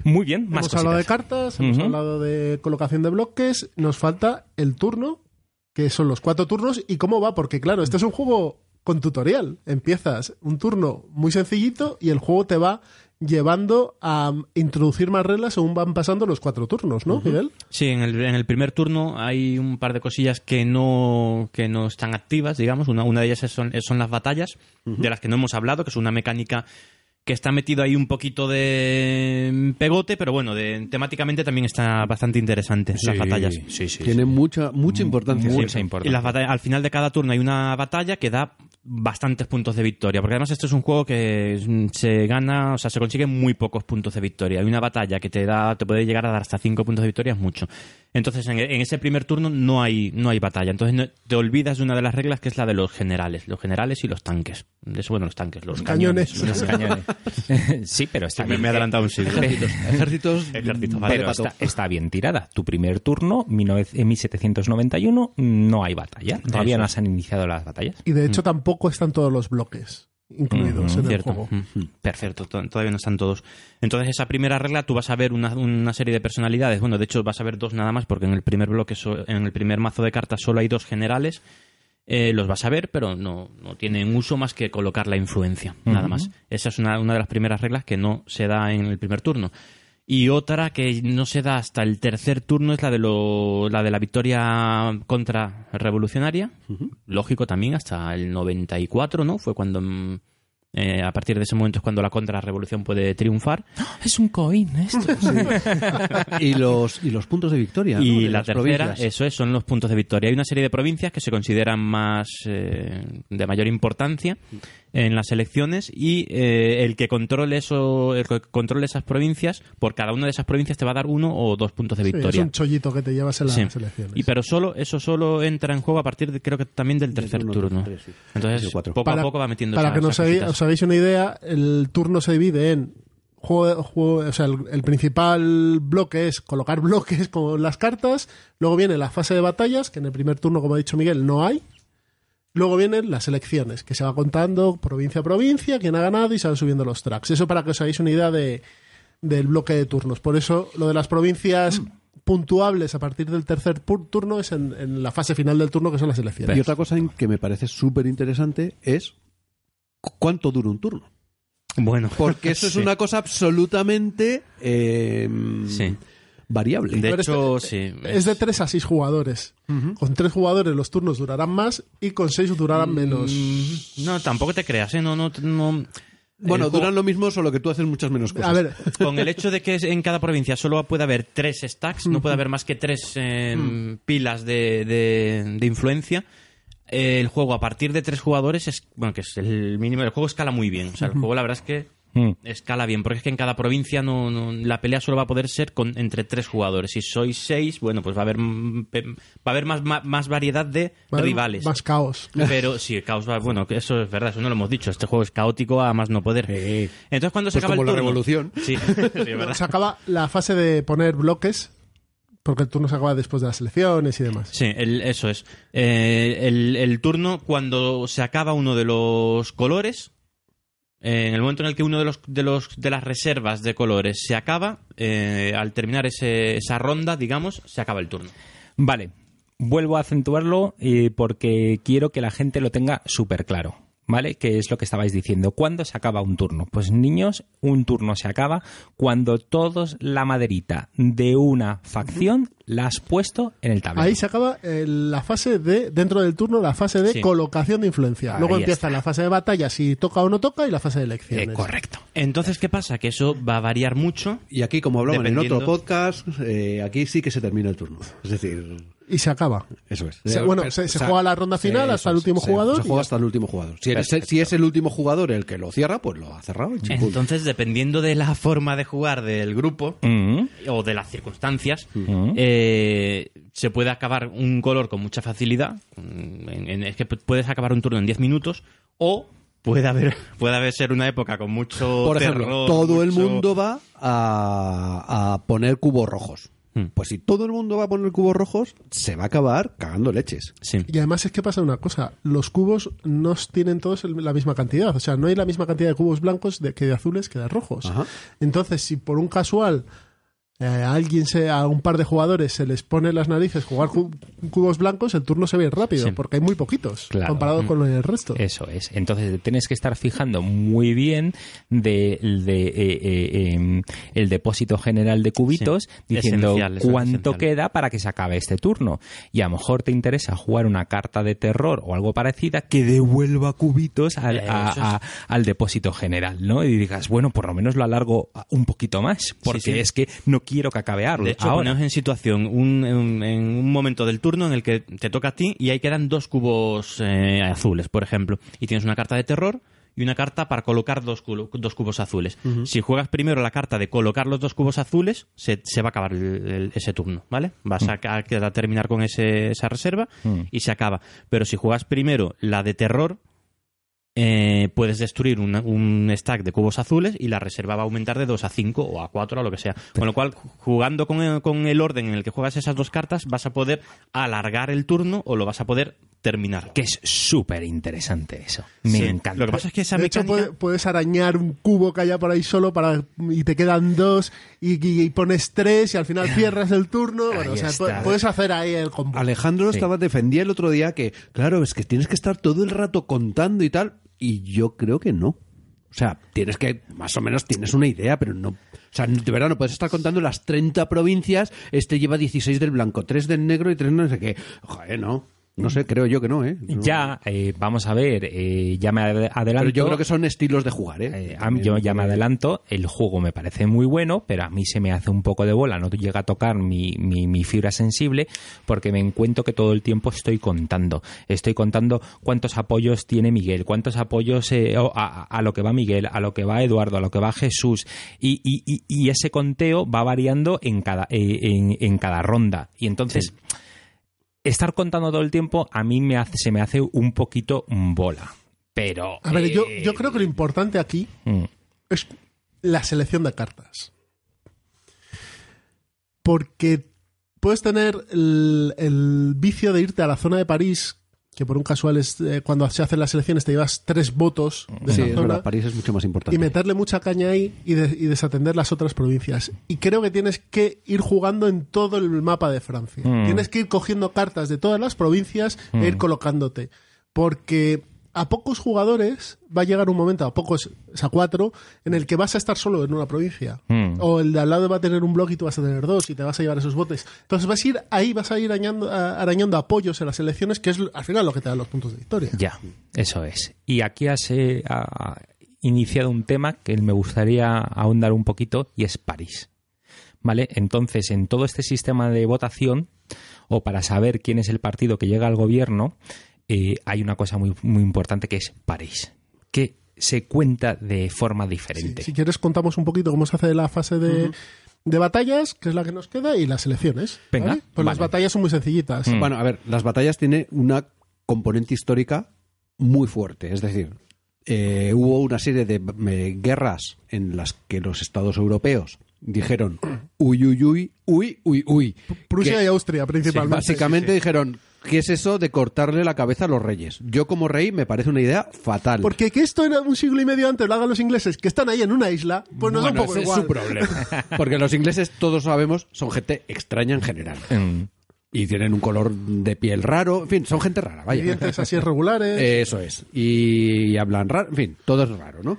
Muy bien, más Hemos hablado de cartas, hemos hablado de colocación de bloques, nos falta el turno, que son los cuatro turnos, y cómo va, porque claro, este es un juego con tutorial. Empiezas un turno muy sencillito y el juego te va llevando a introducir más reglas según van pasando los cuatro turnos, ¿no, Miguel? Sí, en el, en el primer turno hay un par de cosillas que no, que no están activas, digamos. Una, una de ellas son, son las batallas, de las que no hemos hablado, que es una mecánica que está metido ahí un poquito de pegote, pero bueno, de, temáticamente también está bastante interesante las batallas. Sí, sí, Tiene mucha, mucha importancia. Mucha Sí. importancia. Y las batallas, al final de cada turno hay una batalla que da bastantes puntos de victoria, porque además esto es un juego que mm, se gana, o sea, se consigue muy pocos puntos de victoria. Hay una batalla que te da, te puede llegar a dar hasta cinco puntos de victoria, es mucho. Entonces, en, en ese primer turno no hay, no hay batalla. Entonces no- te olvidas de una de las reglas que es la de los generales, los generales y los tanques. De Eso, bueno, los tanques, los Cañones. Los cañones. sí, pero está Me, bien. me he adelantado un siglo. Ejércitos. Ejércitos, vale, Pero está, está bien tirada. Tu primer turno, 19 en 1791, no hay batalla. Todavía no se han iniciado las batallas. Y de hecho tampoco están todos los bloques. incluidos en el Cierto. juego. Mm, Perfecto, to- todavía no están todos. Entonces, esa primera regla, tú vas a ver una, una serie de personalidades. Bueno, de hecho, vas a ver dos nada más, porque en el primer bloque, en el primer mazo de cartas, solo hay dos generales. Eh, los vas a ver, pero no, no tienen uso más que colocar la influencia, nada más. Esa es una, una de las primeras reglas que no se da en el primer turno. Y otra que no se da hasta el tercer turno es la de, lo, la, de la victoria contra revolucionaria. Lógico también, hasta el 94, ¿no? Fue cuando... eh, a partir de ese momento es cuando la contrarrevolución puede triunfar. Es un coin esto. y los y los puntos de victoria ¿no? Y de la las tercera, provincias. eso es, son los puntos de victoria. Hay una serie de provincias que se consideran más eh, de mayor importancia en las elecciones y eh, el que controle eso, el que controle esas provincias, por cada una de esas provincias te va a dar uno o dos puntos de Sí, es victoria. un chollito que te llevas en las Sí. elecciones. Y pero solo eso solo entra en juego a partir de creo que también del tercer turno turno. tres, sí. Entonces poco a poco va metiendo para que cositas. Os hagáis una idea, el turno se divide en juego, juego- o sea, el, el principal bloque es colocar bloques con las cartas, luego viene la fase de batallas, que en el primer turno, como ha dicho Miguel, no hay. Luego vienen las elecciones, que se va contando provincia a provincia, quién ha ganado y se van subiendo los tracks. Eso para que os hagáis una idea de, del bloque de turnos. Por eso lo de las provincias puntuables a partir del tercer turno es en, en la fase final del turno, que son las elecciones. Y otra cosa en que me parece súper interesante es cuánto dura un turno. Bueno, Porque eso es una cosa absolutamente eh, Sí. variable. De Pero hecho, este- sí. Es de 3 a 6 jugadores. Con 3 jugadores los turnos durarán más y con 6 durarán menos. No, tampoco te creas, ¿eh? No, no, no. bueno, juego- duran lo mismo, solo que tú haces muchas menos cosas. A ver, Con el hecho de que en cada provincia solo puede haber tres stacks, no puede haber más que tres eh, pilas de, de- de influencia. El juego a partir de tres jugadores es bueno que es el mínimo. El juego escala muy bien. O sea, el juego la verdad es que Mm. escala bien, porque es que en cada provincia no, no- la pelea solo va a poder ser con entre tres jugadores. Si sois seis, bueno, pues va a haber va a haber más, más, más variedad de va rivales. Más caos. Pero sí, caos va- bueno, que eso es verdad, eso no lo hemos dicho. Este juego es caótico a más no poder. Entonces cuando se Pues acaba como el la turno, revolución. Sí, sí, es verdad. Se acaba la fase de poner bloques, porque el turno se acaba después de las elecciones y demás. Sí, el- eso es. Eh, el, el turno, cuando se acaba uno de los colores, eh, en el momento en el que uno de los de los de las reservas de colores se acaba, eh, al terminar ese- esa ronda, digamos, se acaba el turno. Vale, vuelvo a acentuarlo eh, porque quiero que la gente lo tenga súper claro. ¿Vale? Que es lo que estabais diciendo. ¿Cuándo se acaba un turno? Pues niños, un turno se acaba cuando todos la maderita de una facción la has puesto en el tablero. Ahí se acaba eh, la fase de, dentro del turno, la fase de Sí. colocación de influencia. Ahí Luego empieza está. la fase de batalla, si toca o no toca, y la fase de elecciones. Eh, correcto. Entonces, ¿qué pasa? Que eso va a variar mucho. Y aquí, como hablaban en otro podcast, eh, aquí sí que se termina el turno. Es decir, Y se acaba. eso es. Se- bueno, se- se o sea, juega la ronda final hasta el último Se- jugador Se juega hasta el último jugador. Si, eres- si es el último jugador el que lo cierra, pues lo ha cerrado. Entonces, dependiendo de la forma de jugar del grupo, Mm. o de las circunstancias, Mm. eh, se puede acabar un color con mucha facilidad. En- en- es que pu- puedes acabar un turno en 10 minutos o puede haber puede haber ser una época con mucho Por ejemplo, terror, todo el mundo va a, a poner cubos rojos. Hmm. Pues si todo el mundo va a poner cubos rojos, se va a acabar cagando leches. Sí. Y además es que pasa una cosa, los cubos no tienen todos la misma cantidad, o sea, no hay la misma cantidad de cubos blancos de, que de azules que de rojos. Ajá. Entonces, si por un casual eh, a alguien se, a un par de jugadores se les pone en las narices jugar cu- cubos blancos, el turno se ve rápido, Sí. porque hay muy poquitos Claro. comparado con el resto. Eso es. Entonces tienes que estar fijando muy bien de, de, eh, eh, em, el depósito general de cubitos, Sí. diciendo Esencial, cuánto esencial. queda para que se acabe este turno. Y a lo mejor te interesa jugar una carta de terror o algo parecida que devuelva cubitos al, a- al depósito general, ¿no? Y digas, bueno, por lo menos lo alargo un poquito más, porque sí. es que no quiero cacabearlo. De hecho, Ahora, ponemos en situación un, en, en un momento del turno en el que te toca a ti y ahí quedan dos cubos eh, azules, por ejemplo, y tienes una carta de terror y una carta para colocar dos, dos cubos azules. Si juegas primero la carta de colocar los dos cubos azules, se, se va a acabar el- el- ese turno, ¿vale? Vas a, a- a terminar con ese- esa reserva y se acaba. Pero si juegas primero la de terror, eh, puedes destruir una- un stack de cubos azules y la reserva va a aumentar de 2 a 5 o a 4 o lo que sea. Con lo cual, jugando con el, con el orden en el que juegas esas dos cartas, vas a poder alargar el turno o lo vas a poder terminar. Que es súper interesante eso. Me Sí. encanta. Lo que pasa es que esa De hecho, mecánica... puedes arañar un cubo que haya por ahí solo para y te quedan dos y, y- y pones tres y al final cierras el turno. Bueno, o sea, puedes hacer ahí el combo. Alejandro Sí. estaba defendía el otro día que, claro, es que tienes que estar todo el rato contando y tal, y yo creo que no. O sea, tienes que, más o menos tienes una idea, pero no. O sea, de verdad no puedes estar contando las 30 provincias, este lleva 16 del blanco, 3 del negro y 3 no sé qué. Joder, no. No sé, creo yo que no, ¿eh? No. Ya, eh, vamos a ver, eh, ya me ade- adelanto. Pero yo creo que son estilos de jugar, ¿eh? Eh, yo ya me adelanto, el juego me parece muy bueno, pero a mí se me hace un poco de bola, no llega a tocar mi, mi, mi fibra sensible, porque me encuentro que todo el tiempo estoy contando. Estoy contando cuántos apoyos tiene Miguel, cuántos apoyos eh, a, a lo que va Miguel, a lo que va Eduardo, a lo que va Jesús, y, y- y- y ese conteo va variando en cada, eh, en, en cada ronda. Y entonces, estar contando todo el tiempo a mí me hace, se me hace un poquito bola. Pero. A ver, yo, eh, yo creo que lo importante aquí mm. es la selección de cartas. Porque puedes tener el, el vicio de irte a la zona de París, que por un casual es eh, cuando se hacen las elecciones te llevas tres votos de Sí, esa es zona. verdad, París es mucho más importante. y meterle mucha caña ahí y, de- y desatender las otras provincias. Y creo que tienes que ir jugando en todo el mapa de Francia. Mm. Tienes que ir cogiendo cartas de todas las provincias e ir colocándote. Porque a pocos jugadores va a llegar un momento, a pocos, es a cuatro, en el que vas a estar solo en una provincia. Mm. O el de al lado va a tener un bloque y tú vas a tener dos y te vas a llevar esos botes. Entonces vas a ir ahí, vas a ir arañando, arañando apoyos en las elecciones, que es al final lo que te da los puntos de victoria. Ya, eso es. Y aquí has eh, ha iniciado un tema que me gustaría ahondar un poquito y es París. ¿Vale? Entonces, en todo este sistema de votación, o para saber quién es el partido que llega al gobierno, eh, hay una cosa muy, muy importante que es París, que se cuenta de forma Sí, diferente. si quieres contamos un poquito cómo se hace la fase de, de batallas, que es la que nos queda, y las elecciones. Venga, ¿vale? Pues las batallas son muy sencillitas. Mm. Bueno, a ver, las batallas tienen una componente histórica muy fuerte. Es decir, eh, hubo una serie de eh, guerras en las que los estados europeos dijeron uy, uy, uy, uy, uy, uy. Prusia Que y Austria, principalmente. básicamente dijeron, ¿qué es eso de cortarle la cabeza a los reyes? Yo como rey me parece una idea fatal. Porque que esto era un siglo y medio antes lo hagan los ingleses, que están ahí en una isla, pues nos da un Bueno, poco ese igual. es su problema. Porque los ingleses, todos sabemos, son gente extraña en general. Mm. Y tienen un color de piel raro. En fin, son gente rara, Y vaya. dientes así irregulares. Eso es. Y hablan raro. En fin, todo es raro, ¿no?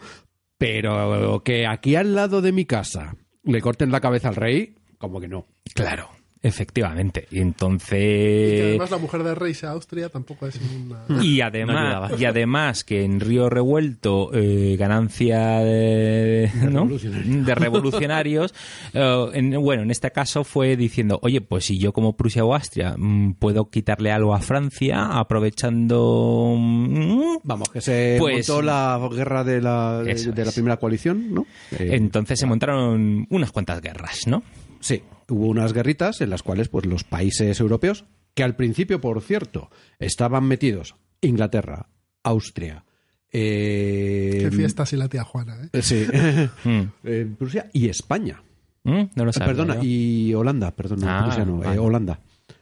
Pero que aquí al lado de mi casa le corten la cabeza al rey, como que no. Claro, efectivamente. Y y que entonces... además la mujer del rey sea Austria tampoco es una... Y además, y además que en Río Revuelto, eh, ganancia de, ¿no? revolucionarios. de revolucionarios, eh, en- bueno, en este caso fue diciendo, oye, pues si yo como Prusia o Austria mm, puedo quitarle algo a Francia, aprovechando... mm, Vamos, que se Pues- montó la guerra de la, de, de la primera coalición, ¿no? Eh, entonces se montaron unas cuantas guerras, ¿no? Sí, hubo unas guerritas en las cuales pues los países europeos, que al principio, por cierto, estaban metidos Inglaterra, Austria, eh, Qué fiestas y la tía Juana, ¿eh? sí, Mm. eh, Prusia y España. Mm, No lo Eh, sabía perdona, yo. y Holanda, perdona, Ah, Prusia no, eh, vale. Holanda.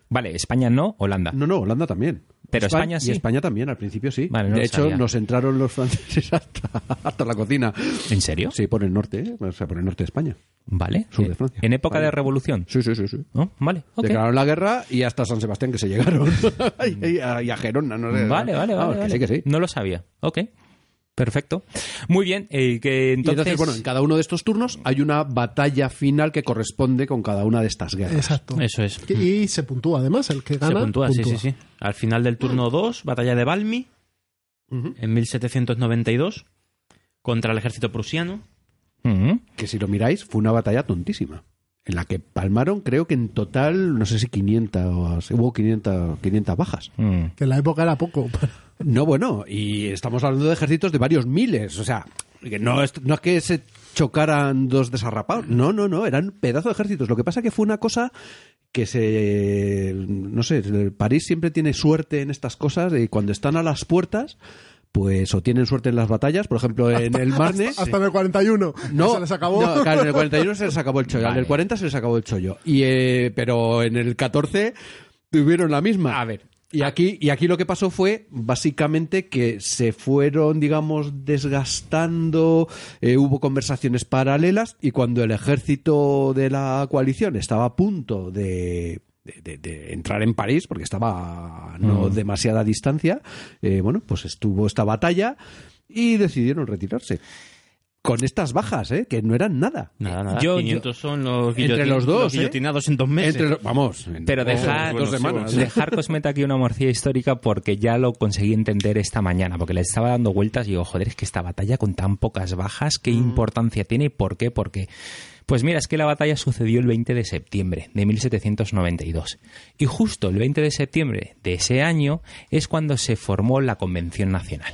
Vale, España no, Holanda. No, no, Holanda también. Pero España sí. Y España también, al principio sí. Vale, no de hecho, sabía. nos entraron los franceses hasta, hasta la cocina. ¿En serio? Sí, por el norte, ¿eh? o sea, por el norte de España. Vale. Sur de Eh, Francia. En época Vale. de revolución. Sí, sí, sí, sí. ¿No? Vale. Declararon la guerra y hasta San Sebastián que se llegaron. y, a, y a Gerona, no sé. Vale, vale, Vamos, vale. que vale. sí, que sí. No lo sabía. Ok. Perfecto. Muy bien. eh, que Y entonces, entonces, bueno, en cada uno de estos turnos hay una batalla final que corresponde con cada una de estas guerras. Exacto. Eso es. Y se puntúa además, el que Se gana. puntúa, sí, sí, sí. Al final del turno 2, batalla de Valmy, Ujú. en 1792, contra el ejército prusiano. Que si lo miráis, fue una batalla tontísima. En la que palmaron, creo que en total, no sé si 500, o- hubo 500, 500 bajas. Mm. Que en la época era poco. No, bueno, y estamos hablando de ejércitos de varios miles. O sea, que no es, no es que se chocaran dos desarrapados. No, no, no, eran pedazos de ejércitos. Lo que pasa que fue una cosa que se. No sé, París siempre tiene suerte en estas cosas y cuando están a las puertas. Pues o tienen suerte en las batallas, por ejemplo en el Marne. Hasta, hasta en el 41. No, Se les acabó. no, claro, en el 41 se les acabó el chollo, en el 40 se les acabó el chollo. Y, eh, pero en el 14 tuvieron la misma. A ver, Y aquí, y aquí lo que pasó fue básicamente que se fueron, digamos, desgastando, eh, hubo conversaciones paralelas y cuando el ejército de la coalición estaba a punto de, de- de- de entrar en París, porque estaba a no demasiada distancia, eh, bueno, pues estuvo esta batalla y decidieron retirarse. Con estas bajas, ¿eh? que no eran nada. Nada, nada. Yo- 500 son los, Entre los dos, ¿eh? guillotinados en dos meses. Entre los- vamos, en Pero dos- dejar, dos semanas. dejar que os meta aquí una morcilla histórica porque ya lo conseguí entender esta mañana, porque le estaba dando vueltas y digo, joder, es que esta batalla con tan pocas bajas, ¿qué importancia tiene y por qué? Porque, pues mira, es que la batalla sucedió el 20 de septiembre de 1792. Y justo el 20 de septiembre de ese año es cuando se formó la Convención Nacional.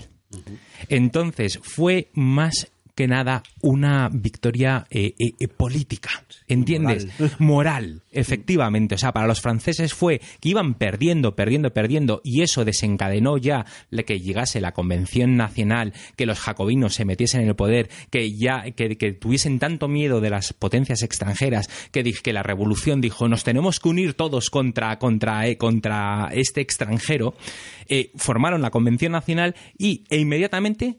Entonces fue más que nada una victoria eh, eh, eh, política, ¿entiendes? Moral. efectivamente. O sea, para los franceses fue que iban perdiendo, perdiendo, perdiendo, y eso desencadenó ya que llegase la Convención Nacional, que los jacobinos se metiesen en el poder, que ya que, que tuviesen tanto miedo de las potencias extranjeras, que, que la revolución dijo nos tenemos que unir todos contra, contra, eh, contra este extranjero, formaron la Convención Nacional y e inmediatamente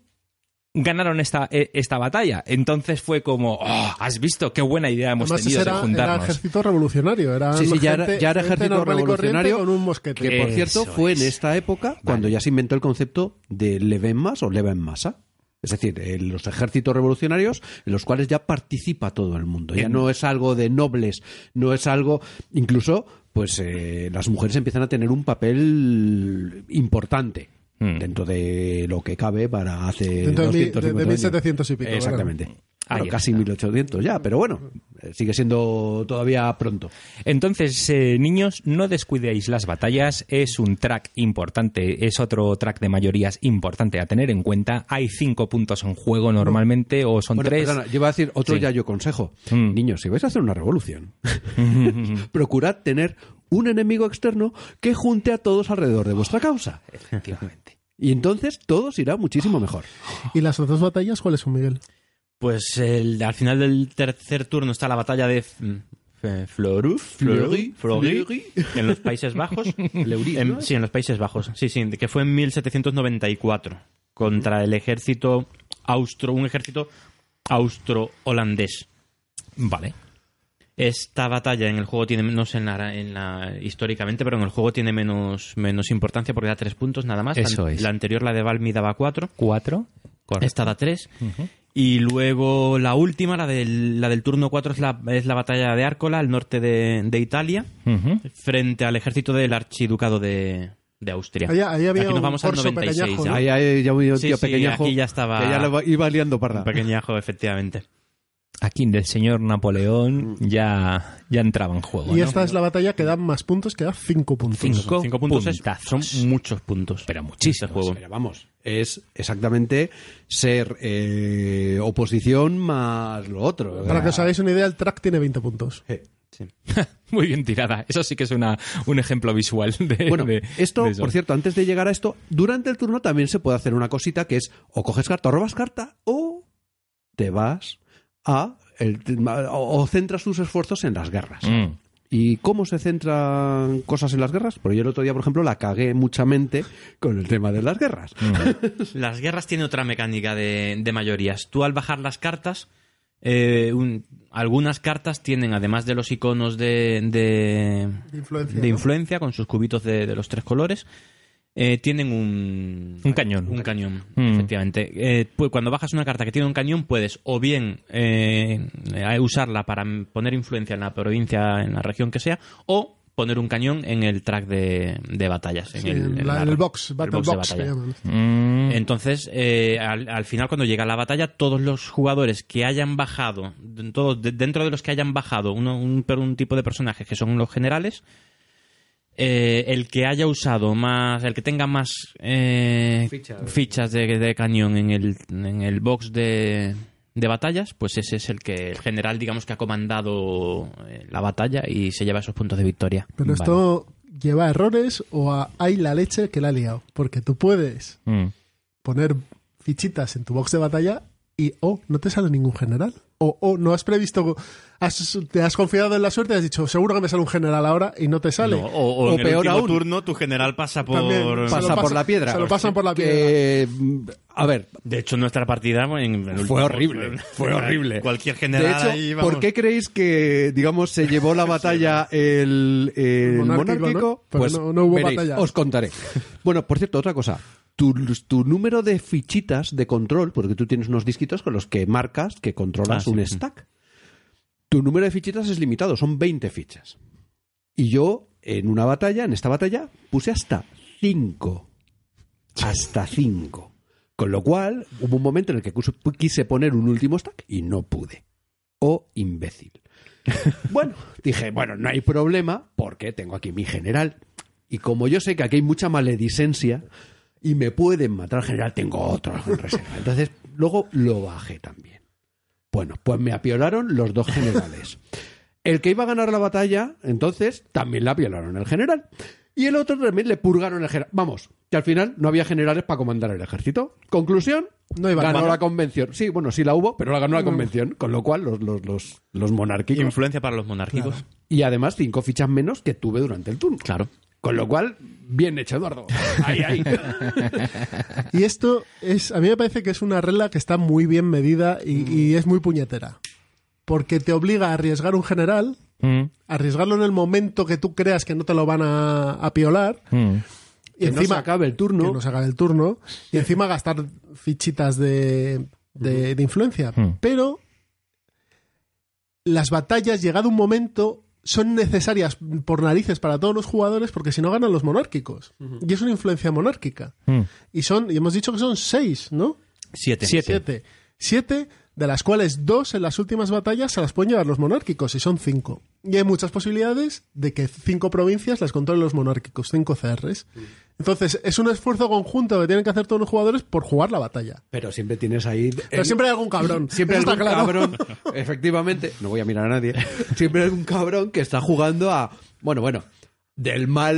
ganaron esta, eh, esta batalla. Entonces fue como, "Oh, has visto qué buena idea hemos Además, tenido de era, era juntarnos. ejército revolucionario. Era Sí, sí, ya era, gente- ya era gente ejército normal y corriente revolucionario. Con un mosquete. Que, por Eso cierto, fue en es. esta época cuando ya se inventó el concepto de leve en más o leve en masa. Es decir, en los ejércitos revolucionarios en los cuales ya participa todo el mundo. Ya no es algo de nobles, no es algo. Incluso, pues eh, las mujeres empiezan a tener un papel importante. Hmm. Dentro de lo que cabe para hace Dentro de mi- 250 de- de años. 1700 y pico. Exactamente. Bueno, Ahí casi está. 1800 ya, pero bueno, sigue siendo todavía pronto. Entonces, eh, niños, no descuidéis las batallas. Es un track importante, es otro track de mayorías importante a tener en cuenta. Hay cinco puntos en juego normalmente, o son Bueno, tres. perdona, yo iba a decir otro Sí. ya yo consejo. Mm. Niños, si vais a hacer una revolución, procurad tener un enemigo externo que junte a todos alrededor de vuestra causa. Efectivamente. Y entonces todo os irá muchísimo mejor. ¿Y las otras batallas cuáles son, Miguel? Pues el- al final del tercer turno está la batalla de Floruf, Fleury, Fleury, en los Países Bajos. En- ¿no? sí, en los Países Bajos. Sí, sí, que fue en 1794 contra el ejército austro, un ejército austro-holandés. Vale. Esta batalla en el juego tiene menos en la, en la- históricamente, pero en el juego tiene menos, menos importancia porque da tres puntos nada más. Eso la, es. la anterior, la de Valmy, daba cuatro. Cuatro. Correcto. Esta da 3. Y luego la última, la del, la del turno 4, es la, es la batalla de Árcola, al norte de, de Italia, Ujú. frente al ejército del archiducado de, de Austria. Ahí- ahí había aquí nos un vamos al corso 96. pequeñajo, ya. ¿no? Ahí hay ya un Sí, tío sí, pequeñajo aquí ya estaba- que ya lo iba liando parda. Un pequeñajo, efectivamente. Aquí del señor Napoleón ya, ya entraba en juego. y ¿no? esta es la batalla que da más puntos, que da 5 puntos. Cinco. Cinco puntos es- son muchos puntos. Pero Este muchísimos. juego. Pero vamos, es exactamente ser eh, oposición más lo otro. Para que os hagáis una idea, el track tiene 20 puntos. Eh, Muy bien tirada. Eso sí que es una, un ejemplo visual de. Bueno, de- esto, de por cierto, antes de llegar a esto, durante el turno también se puede hacer una cosita que es o coges carta o robas carta o te vas a el- o, o centras tus esfuerzos en las guerras. Mm. ¿Y cómo se centran cosas en las guerras? Porque yo el otro día, por ejemplo, la cagué muchamente con el tema de las guerras. Las guerras tienen otra mecánica de, de mayorías. Tú al bajar las cartas, eh, un- algunas cartas tienen, además de los iconos de, de, De influencia, de ¿no? influencia, con sus cubitos de, de los tres colores, eh, tienen un... Un cañón. Un cañón, Mm. efectivamente. Eh, pues cuando bajas una carta que tiene un cañón, puedes o bien eh, eh, usarla para poner influencia en la provincia, en la región que sea, o poner un cañón en el track de, de batallas. En Sí, el, en en la- la- en el box, el Battle box de Box, batalla. Mm. Entonces, eh, al, al final, cuando llega la batalla, todos los jugadores que hayan bajado, todos de- dentro de los que hayan bajado uno- un, un tipo de personajes que son los generales, eh, el que haya usado más, el que tenga más eh, fichas, de, de cañón en el, en el box de, de batallas, pues ese es el que el general, digamos, que ha comandado eh, la batalla y se lleva esos puntos de victoria. Pero esto lleva a errores o a hay la leche que la ha liado. Porque tú puedes Mm. poner fichitas en tu box de batalla y, oh, no te sale ningún general. O, o no has previsto, has- te has confiado en la suerte y has dicho, seguro que me sale un general ahora y no te sale. No, o, o O en el peor último aún. turno tu general pasa por... Pasa por la piedra. se lo pasan por la piedra. Que, a ver, De hecho, nuestra partida en el fue horrible. Fue horrible. Cualquier De general hecho, ahí, vamos. ¿por qué creéis que, digamos, se llevó la batalla el, el Monárquico, monárquico? ¿no? Porque Pues no- no hubo veréis, batalla. os contaré. Bueno, por cierto, otra cosa. Tu, tu número de fichitas de control, porque tú tienes unos disquitos con los que marcas que controlas Ah, sí. un stack. Tu número de fichitas es limitado, son 20 fichas. Y yo, en una batalla, en esta batalla, puse hasta 5. Hasta 5. Con lo cual, hubo un momento en el que quise poner un último stack y no pude. Oh, imbécil. bueno, dije, bueno, no hay problema porque tengo aquí mi general. Y como yo sé que aquí hay mucha maledicencia y me pueden matar al general, tengo otro en reserva. Entonces, luego lo bajé también. Bueno, pues me apiolaron los dos generales. El que iba a ganar la batalla, entonces, también le apiolaron el general. Y el otro también le purgaron el general. Vamos, que al final no había generales para comandar el ejército. Conclusión, No iba ganó a la convención. Sí, bueno, sí la hubo, pero la ganó la convención. Con lo cual, los, los, los, los monárquicos. Influencia para los monárquicos. Y además, cinco fichas menos que tuve durante el turno. Claro. Con lo cual, bien hecho, Eduardo. Ahí, ahí. Y esto es, a mí me parece que es una regla que está muy bien medida y, Mm. y es muy puñetera. Porque te obliga a arriesgar un general, Mm, arriesgarlo en el momento que tú creas que no te lo van a, a piolar. mm. Y Que no se acabe el turno. Que no se acabe el turno. Y encima gastar fichitas de, de- de influencia. Mm. Pero las batallas, llegado un momento, son necesarias por narices para todos los jugadores porque si no ganan los monárquicos. Y es una influencia monárquica. Mm. Y son, y hemos dicho que son seis, ¿no? Siete. Siete. Siete. Siete, de las cuales dos en las últimas batallas se las pueden llevar los monárquicos, y son cinco. Y hay muchas posibilidades de que cinco provincias las controlen los monárquicos, cinco CRs. Entonces, es un esfuerzo conjunto que tienen que hacer todos los jugadores por jugar la batalla. Pero siempre tienes ahí. Pero siempre hay algún cabrón. Siempre hay algún está claro. cabrón, efectivamente, no voy a mirar a nadie, siempre hay algún cabrón que está jugando a, bueno, bueno, del mal,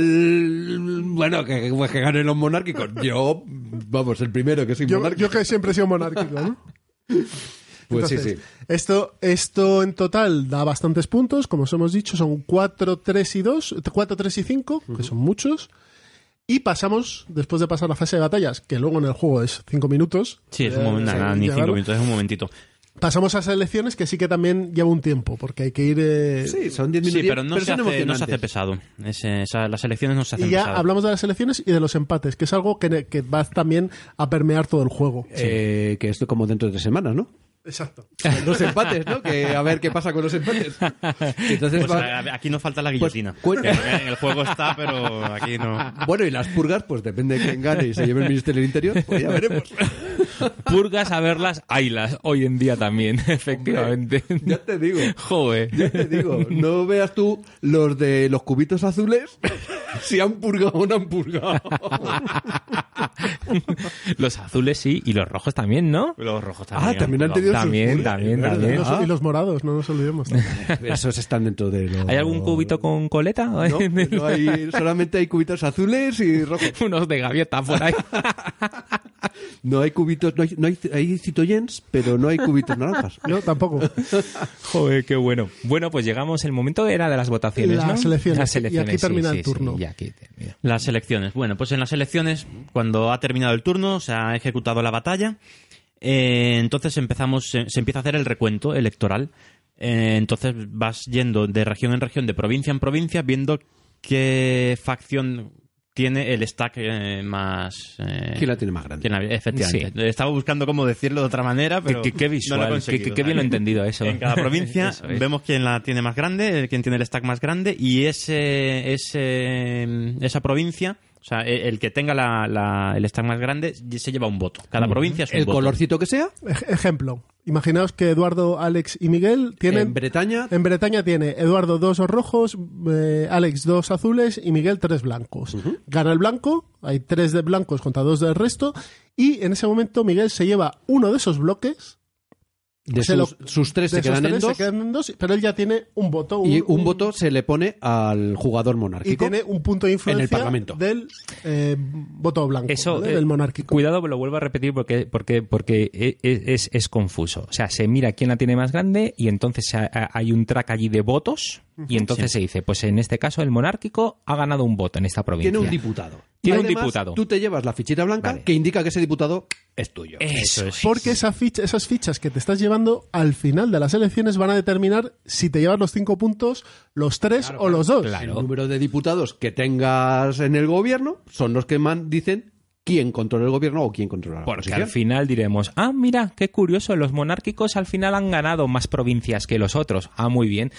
bueno, que, pues que ganen los monárquicos. Yo, vamos, el primero que soy Yo, monárquico. yo que siempre he sido monárquico, ¿no? pues sí, sí. Esto, esto en total da bastantes puntos, como os hemos dicho, son 4, 3 y 2, 4, 3 y 5, que son muchos. Y pasamos, después de pasar la fase de batallas, que luego en el juego es 5 minutos. Sí, es un eh, momento, sea, nada, ni cinco llevarlo. minutos, es un momentito. Pasamos a selecciones que sí que también lleva un tiempo, porque hay que ir... eh, Sí, son 10 Sí, minutos. pero no, se, hace, no se hace pesado. Esa- las elecciones no se hacen y ya pesadas. hablamos de las selecciones y de los empates, que es algo que, que va también a permear todo el juego. Eh, que esto como dentro de tres semanas, ¿no? Exacto. Los empates, ¿no? Que a ver qué pasa con los empates. Entonces Pues, va- aquí nos falta la guillotina. cu- Que en el juego está, pero aquí no. Bueno, y las purgas, pues depende de quién gane y se lleve el Ministerio del Interior, pues ya veremos. Purgas a verlas, haylas, hoy en día también, efectivamente. Ya te digo. Joder. Ya te digo, no veas tú los de los cubitos azules si han purgado o no han purgado. Los azules sí, y los rojos también, ¿no? Los rojos Ah, también han tenido También, sus también, también. Y y los morados, no nos olvidemos. Esos están dentro de los... ¿Hay algún cubito con coleta? No, no hay, solamente hay cubitos azules y rojos. Unos de gaviota por ahí. No hay cubitos, no hay, no hay, hay citoyens, pero no hay cubitos naranjas. No, tampoco. Joder, qué bueno. Bueno, pues llegamos, el momento era de las votaciones, Las ¿no? selecciones, Las y aquí termina sí, el sí, turno. Las elecciones. Bueno, pues en las elecciones, cuando ha terminado el turno, se ha ejecutado la batalla, eh, entonces empezamos, se, se empieza a hacer el recuento electoral. Eh, entonces vas yendo de región en región, de provincia en provincia, viendo qué facción tiene el stack eh, más... eh, ¿Quién la tiene más grande? la- efectivamente. Estaba buscando cómo decirlo de otra manera, pero Qué, qué- qué no visual, lo he qué, bien lo he entendido eso. En cada provincia Eso vemos quién la tiene más grande, quién tiene el stack más grande y ese, ese esa provincia, o sea, el que tenga la, la- el stack más grande se lleva un voto. Cada provincia es un El voto. colorcito que sea, Ej- Ejemplo. Imaginaos que Eduardo, Alex y Miguel tienen... en Bretaña, En Bretaña tiene Eduardo dos rojos, eh, Alex dos azules y Miguel tres blancos. Gana el blanco, hay tres de blancos contra dos del resto, y en ese momento Miguel se lleva uno de esos bloques De Se sus, lo- sus tres de se quedan en tres se dos quedan en dos, pero él ya tiene un voto. y un voto se le pone al jugador y monárquico. tiene un punto de influencia en el Parlamento. del eh, voto blanco, Eso, ¿vale? eh, del monárquico. Cuidado, lo vuelvo a repetir porque, porque, porque e- e- es, es confuso. O sea, se mira quién la tiene más grande y entonces ha- ha- hay un track allí de votos y entonces se dice, pues en este caso el monárquico ha ganado un voto en esta provincia. Tiene un diputado. Tiene un diputado. Tú te llevas la fichita blanca Vale. que indica que ese diputado es tuyo. Eso es. Porque esa ficha, esas fichas que te estás llevando al final de las elecciones van a determinar si te llevas los cinco puntos, los tres o los dos. El número de diputados que tengas en el gobierno son los que man dicen quién controla el gobierno o quién controla la Porque oposición. al final diremos, ah, mira, qué curioso, los monárquicos al final han ganado más provincias que los otros. Ah, muy bien.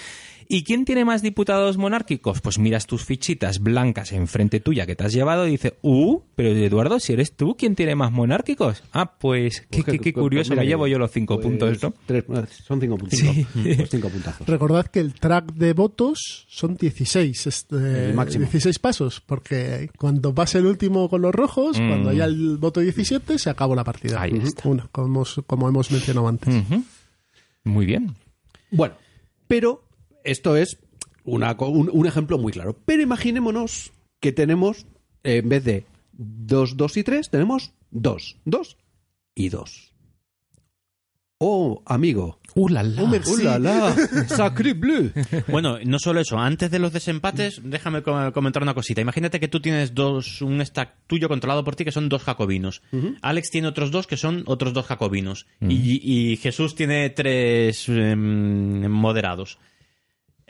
¿Y quién tiene más diputados monárquicos? Pues miras tus fichitas blancas enfrente tuya que te has llevado y dices, uh, pero Eduardo, si eres tú, ¿quién tiene más monárquicos? Ah, pues qué, qué- qué Pues curioso, me llevo yo los cinco Pues puntos, ¿no? tres- son cinco puntos. Pues cinco puntazos. Recordad que el track de votos son 16, este, El máximo. 16 pasos, porque cuando pase el último con los rojos, Mm. cuando haya el voto 17, se acabó la partida. Ahí está. Una, como, hemos- como hemos mencionado antes. Muy bien. Bueno, pero esto es una un, un ejemplo muy claro. Pero imaginémonos que tenemos, eh, en vez de 2, 2 y 3, tenemos 2, 2 y 2. Oh, amigo. ¡Uh, la, la! merci. ¡Uh, la, la! ¡Sacré bleu! Bueno, no solo eso, antes de los desempates, déjame co- comentar una cosita. Imagínate que tú tienes dos, un stack tuyo controlado por ti que son dos jacobinos. Alex tiene otros dos que son otros dos jacobinos. y, y Jesús tiene tres em, moderados.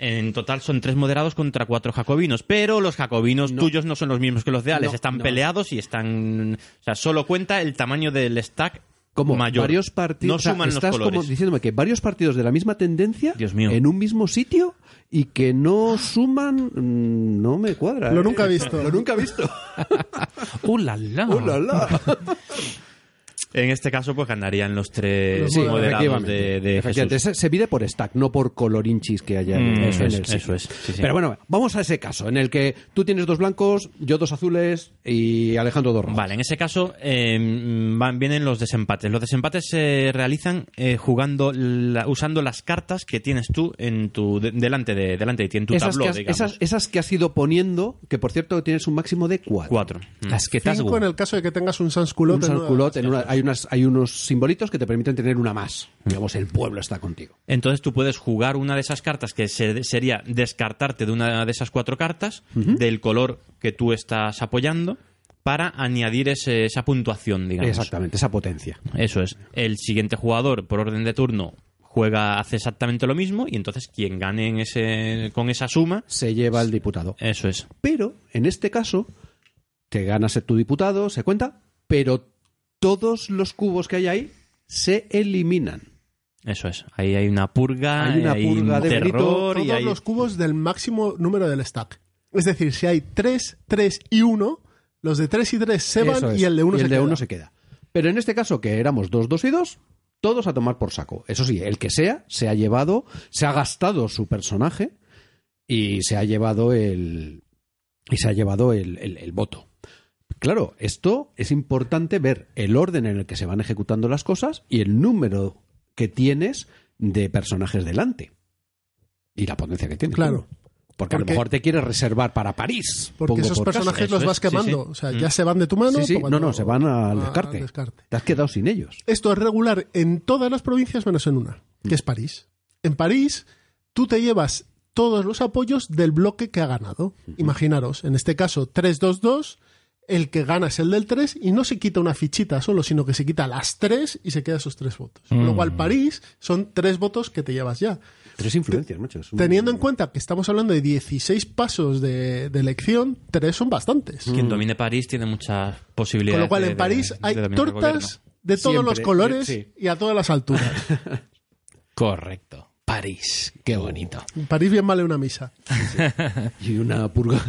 En total son tres moderados contra cuatro jacobinos, pero los jacobinos tuyos no son los mismos que los de Alex, No, están no. peleados y están... O sea, solo cuenta el tamaño del stack Como mayor. varios partidos. No o sea, suman los estás colores. como diciéndome que varios partidos de la misma tendencia Dios mío. en un mismo sitio y que no suman. mm, No me cuadra. Lo ¿eh? nunca visto. Lo nunca he visto. ¡Uh, la, la! ¡Oh, la, la! En este caso, pues ganarían los tres Sí, moderados efectivamente. de, de Efectivamente, Jesús. se, mide por stack, no por colorinchis que haya en, Mm, en eso el es, sitio. eso es, sí, sí. Pero bueno, vamos a ese caso, en el que tú tienes dos blancos, yo dos azules y Alejandro dos rojos. Vale, en ese caso eh, van, vienen los desempates. Los desempates se realizan eh, jugando, la- usando las cartas que tienes tú en tu de- delante de delante de ti, en tu esas, tabló, que has, digamos. esas, esas que has ido poniendo, que por cierto tienes un máximo de cuatro. Cuatro. Mm. Las que te has Cinco en el caso de que tengas un sans culot. Un en una- en una- hay, unas, hay unos simbolitos que te permiten tener una más. Digamos, el pueblo está contigo. Entonces tú puedes jugar una de esas cartas que se- sería descartarte de una de esas cuatro cartas del color que tú estás apoyando para añadir ese- esa puntuación, digamos. Exactamente, esa potencia. Eso es. El siguiente jugador, por orden de turno, juega, hace exactamente lo mismo y entonces quien gane en ese, con esa suma, Se lleva el diputado. eso es. Pero, en este caso, te ganas tu diputado, se cuenta, pero todos los cubos que hay ahí se eliminan. Eso es. Ahí hay una purga, Hay una un purga de terror Todos y hay... los cubos del máximo número del stack. Es decir, si hay 3, 3 y 1, los de 3 y 3 se van es. y el de 1 Y se se queda. Pero en este caso, que éramos dos, dos y dos, todos a tomar por saco. Eso sí, el que sea, se ha llevado, se ha gastado su personaje y se ha llevado el. y se ha llevado el, el- el voto. Claro, esto es importante ver el orden en el que se van ejecutando las cosas y el número que tienes de personajes delante. Y la potencia que tienes. Claro. Porque, a lo mejor te quieres reservar para París. Porque esos por personajes los vas quemando. sí. O sea, Mm. ya se van de tu mano. Sí, sí. No, no, se van al a- descarte. al descarte. Te has quedado sin ellos. Esto es regular en todas las provincias menos en una, que es París. En París, tú te llevas todos los apoyos del bloque que ha ganado. Imaginaros, en este caso 3-2-2, el que gana es el del 3 y no se quita una fichita solo, sino que se quita las 3 y se queda esos 3 votos. Con lo cual, París son 3 votos que te llevas ya. Tres influencias, un- Teniendo en cuenta que estamos hablando de 16 pasos de, de elección, 3 son bastantes. Quien domine París tiene muchas posibilidades. Con lo cual, de- en París de- hay tortas de todos Siempre, los colores sí. y a todas las alturas. Correcto. París. Qué bonito. En París bien vale una misa. Y una purga.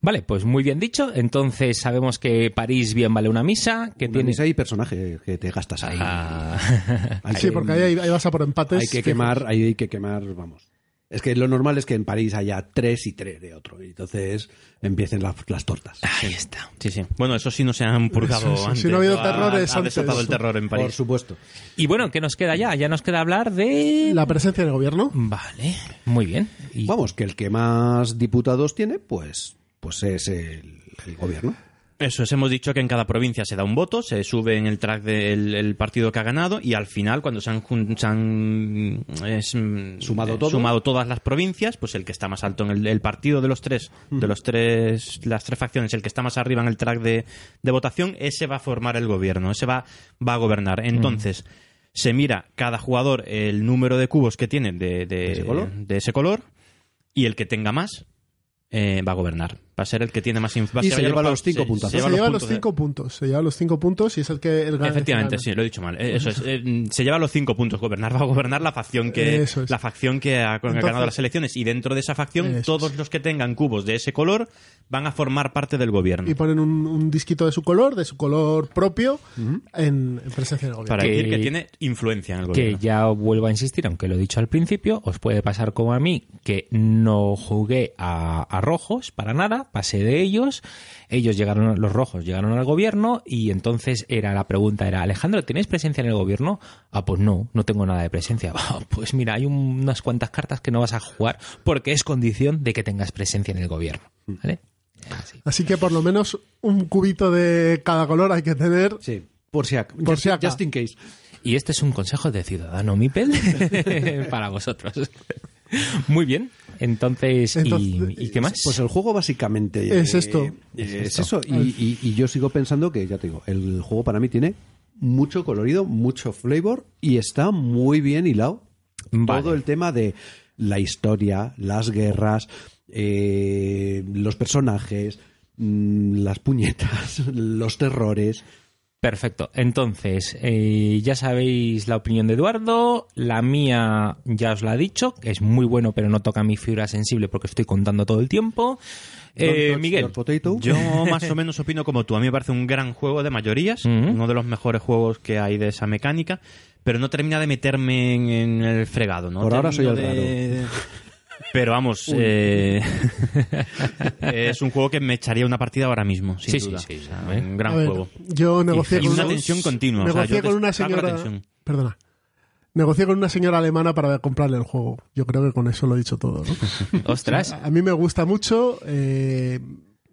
Vale, pues muy bien dicho. Entonces sabemos que París bien vale una misa, que Una tiene... misa y personaje que te gastas ahí. Ah. Hay Sí, que- porque ahí, ahí vas a por empates. Hay que fijos. quemar, ahí hay que quemar, vamos. Es que lo normal es que en París haya tres y tres de otro. Y entonces empiecen las, las tortas. Ahí está. Sí, sí. Bueno, eso sí no se han purgado Eso, eso, antes. si no ha habido Ha- terrores ha, antes. desatado el terror en Por París. supuesto. Y bueno, ¿qué nos queda ya? Ya nos queda hablar de... La presencia del gobierno. Vale, muy bien. Y- Vamos, que el que más diputados tiene, pues, pues es el, el gobierno. Eso es, hemos dicho que en cada provincia se da un voto, se sube en el track del el partido que ha ganado y al final, cuando se han, jun- se han, es, mm, Sumado eh, todo. sumado todas las provincias, pues el que está más alto en el, el partido de los tres, de los tres, las tres facciones, el que está más arriba en el track de, de votación, ese va a formar el gobierno, ese va, va a gobernar. Entonces, se mira cada jugador el número de cubos que tiene de, de- ese color? de ese color y el que tenga más eh, va a gobernar. Va a ser el que tiene más va Y se lleva los cinco se- puntazos. se Se lleva los puntos cinco puntos. Se lleva los cinco puntos y es el que el gana- Efectivamente, el que sí, lo he dicho mal. Eh, Eso es. eh, se lleva los cinco puntos. Gobernar va a gobernar la facción que es. la facción que ha, que ganado las elecciones y dentro de esa facción Eso todos los que tengan cubos de ese color van a formar parte del gobierno. Y ponen un, un disquito de su color, de su color propio, en, en presencia del gobierno. Para Que- decir que tiene influencia en el que gobierno. ya vuelvo a insistir, aunque lo he dicho al principio, os puede pasar como a mí, que no jugué a, a rojos para nada, pasé de ellos, ellos llegaron, los rojos llegaron al gobierno y entonces era la pregunta era, Alejandro, ¿tenéis presencia en el gobierno? Ah, pues no, no tengo nada de presencia. "Ah, pues mira, hay un- unas cuantas cartas que no vas a jugar porque es condición de que tengas presencia en el gobierno. ¿Vale? Así. Así que por lo menos un cubito de cada color hay que tener. Sí, por si acaso. Por si acaso. Just in case. Y este es un consejo de ciudadano Mipel para vosotros. Muy bien. Entonces, ¿y- Entonces, ¿y, qué más? Pues el juego básicamente Es esto. eh, Es, esto. eso. Y, y- y yo sigo pensando que, ya te digo, el juego para mí tiene mucho colorido, mucho flavor y está muy bien hilado. Vale. Todo el tema de la historia, las guerras, eh, los personajes, mm, las puñetas, los terrores. Perfecto. Entonces, eh, ya sabéis la opinión de Eduardo. La mía ya os la he dicho, que es muy bueno, pero no toca mi fibra sensible porque estoy contando todo el tiempo. Eh, Miguel. Yo más o menos opino como tú. A mí me parece un gran juego de mayorías, uno de los mejores juegos que hay de esa mecánica, pero no termina de meterme en, en el fregado. ¿no? Por ahora soy el de- Pero vamos, eh, es un juego que me echaría una partida ahora mismo, sin Sí, sí, duda. sí, O sea, ¿eh? un gran A ver, juego. yo negocié y con una una, tensión continua. o sea, negocié yo con una señora. Perdona. Negocié con una señora alemana para comprarle el juego. Yo creo que con eso lo he dicho todo. ¿no? Ostras. A mí me gusta mucho. eh,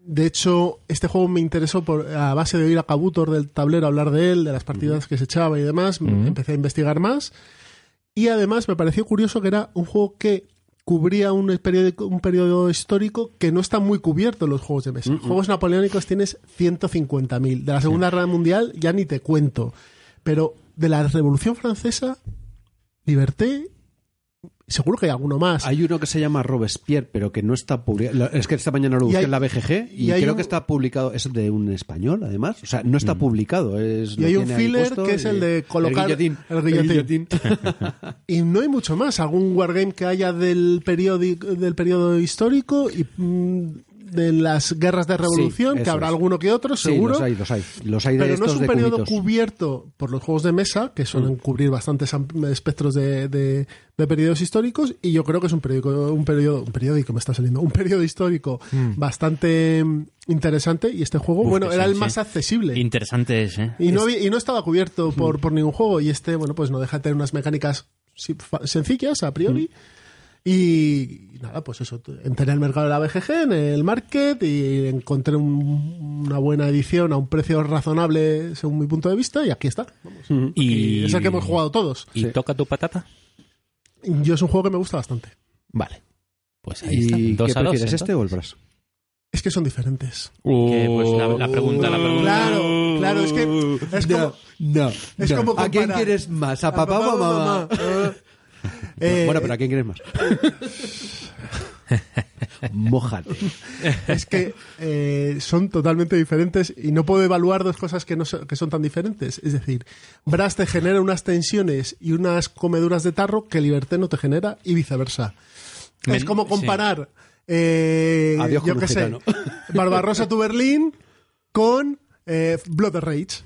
de hecho, este juego me interesó por, a base de oír a Kabutor del tablero hablar de él, de las partidas que se echaba y demás. Empecé a investigar más. Y además me pareció curioso que era un juego que cubría un periodo, un periodo histórico que no está muy cubierto en los juegos de mesa. Juegos napoleónicos tienes 150.000. De la Segunda Guerra Mundial ya ni te cuento. Pero de la Revolución Francesa, Liberté, seguro que hay alguno más. Hay uno que se llama Robespierre, pero que no está publicado. Es que esta mañana lo busqué hay- en la BGG y, creo un- que está publicado. Es de un español, además. O sea, no está publicado. Es, Y hay un filler que es el de colocar El guillotín. el guillotín. Y no hay mucho más. Algún wargame que haya del periodo, del periodo histórico y mm, de las guerras de revolución, Sí, que habrá es. alguno que otro, Sí, seguro. los hay, los hay. Los hay de pero no es un de periodo cubitos. cubierto por los juegos de mesa, que suelen cubrir bastantes espectros de, de- de periodos históricos, y yo creo que es un periódico, un periodo, un periódico me está saliendo, un periodo histórico bastante mm, interesante, y este juego, Uf, bueno, era sí, el sí. más accesible. Interesante es, ¿eh? Y no, y no estaba cubierto por, por ningún juego. Y este, bueno, pues no deja de tener unas mecánicas sencillas a priori. Y nada, pues eso. Entré en el mercado de la BGG, en el market, y encontré un- una buena edición a un precio razonable según mi punto de vista. Y aquí está. Vamos. Y, Es el que hemos jugado todos. ¿Y toca tu patata? Yo es un juego que me gusta bastante. Vale. Pues ahí está. ¿Y Dos qué a dos, prefieres, este o el. Brass? Es que son diferentes. Que, pues, la, la pregunta, la pregunta. Claro, claro, es que es como, No, es no. como ¿A quién quieres más? ¿A papá o a mamá? Eh, bueno, pero ¿a quién quieres más? Mójate. es que eh, son totalmente diferentes y no puedo evaluar dos cosas que, no so- que son tan diferentes. Es decir, Brass te genera unas tensiones y unas comeduras de tarro que Liberté no te genera y viceversa. Es como sí. comparar, eh, Adiós yo qué sé, gitano. Barbarossa to Berlín con eh, Blood Rage.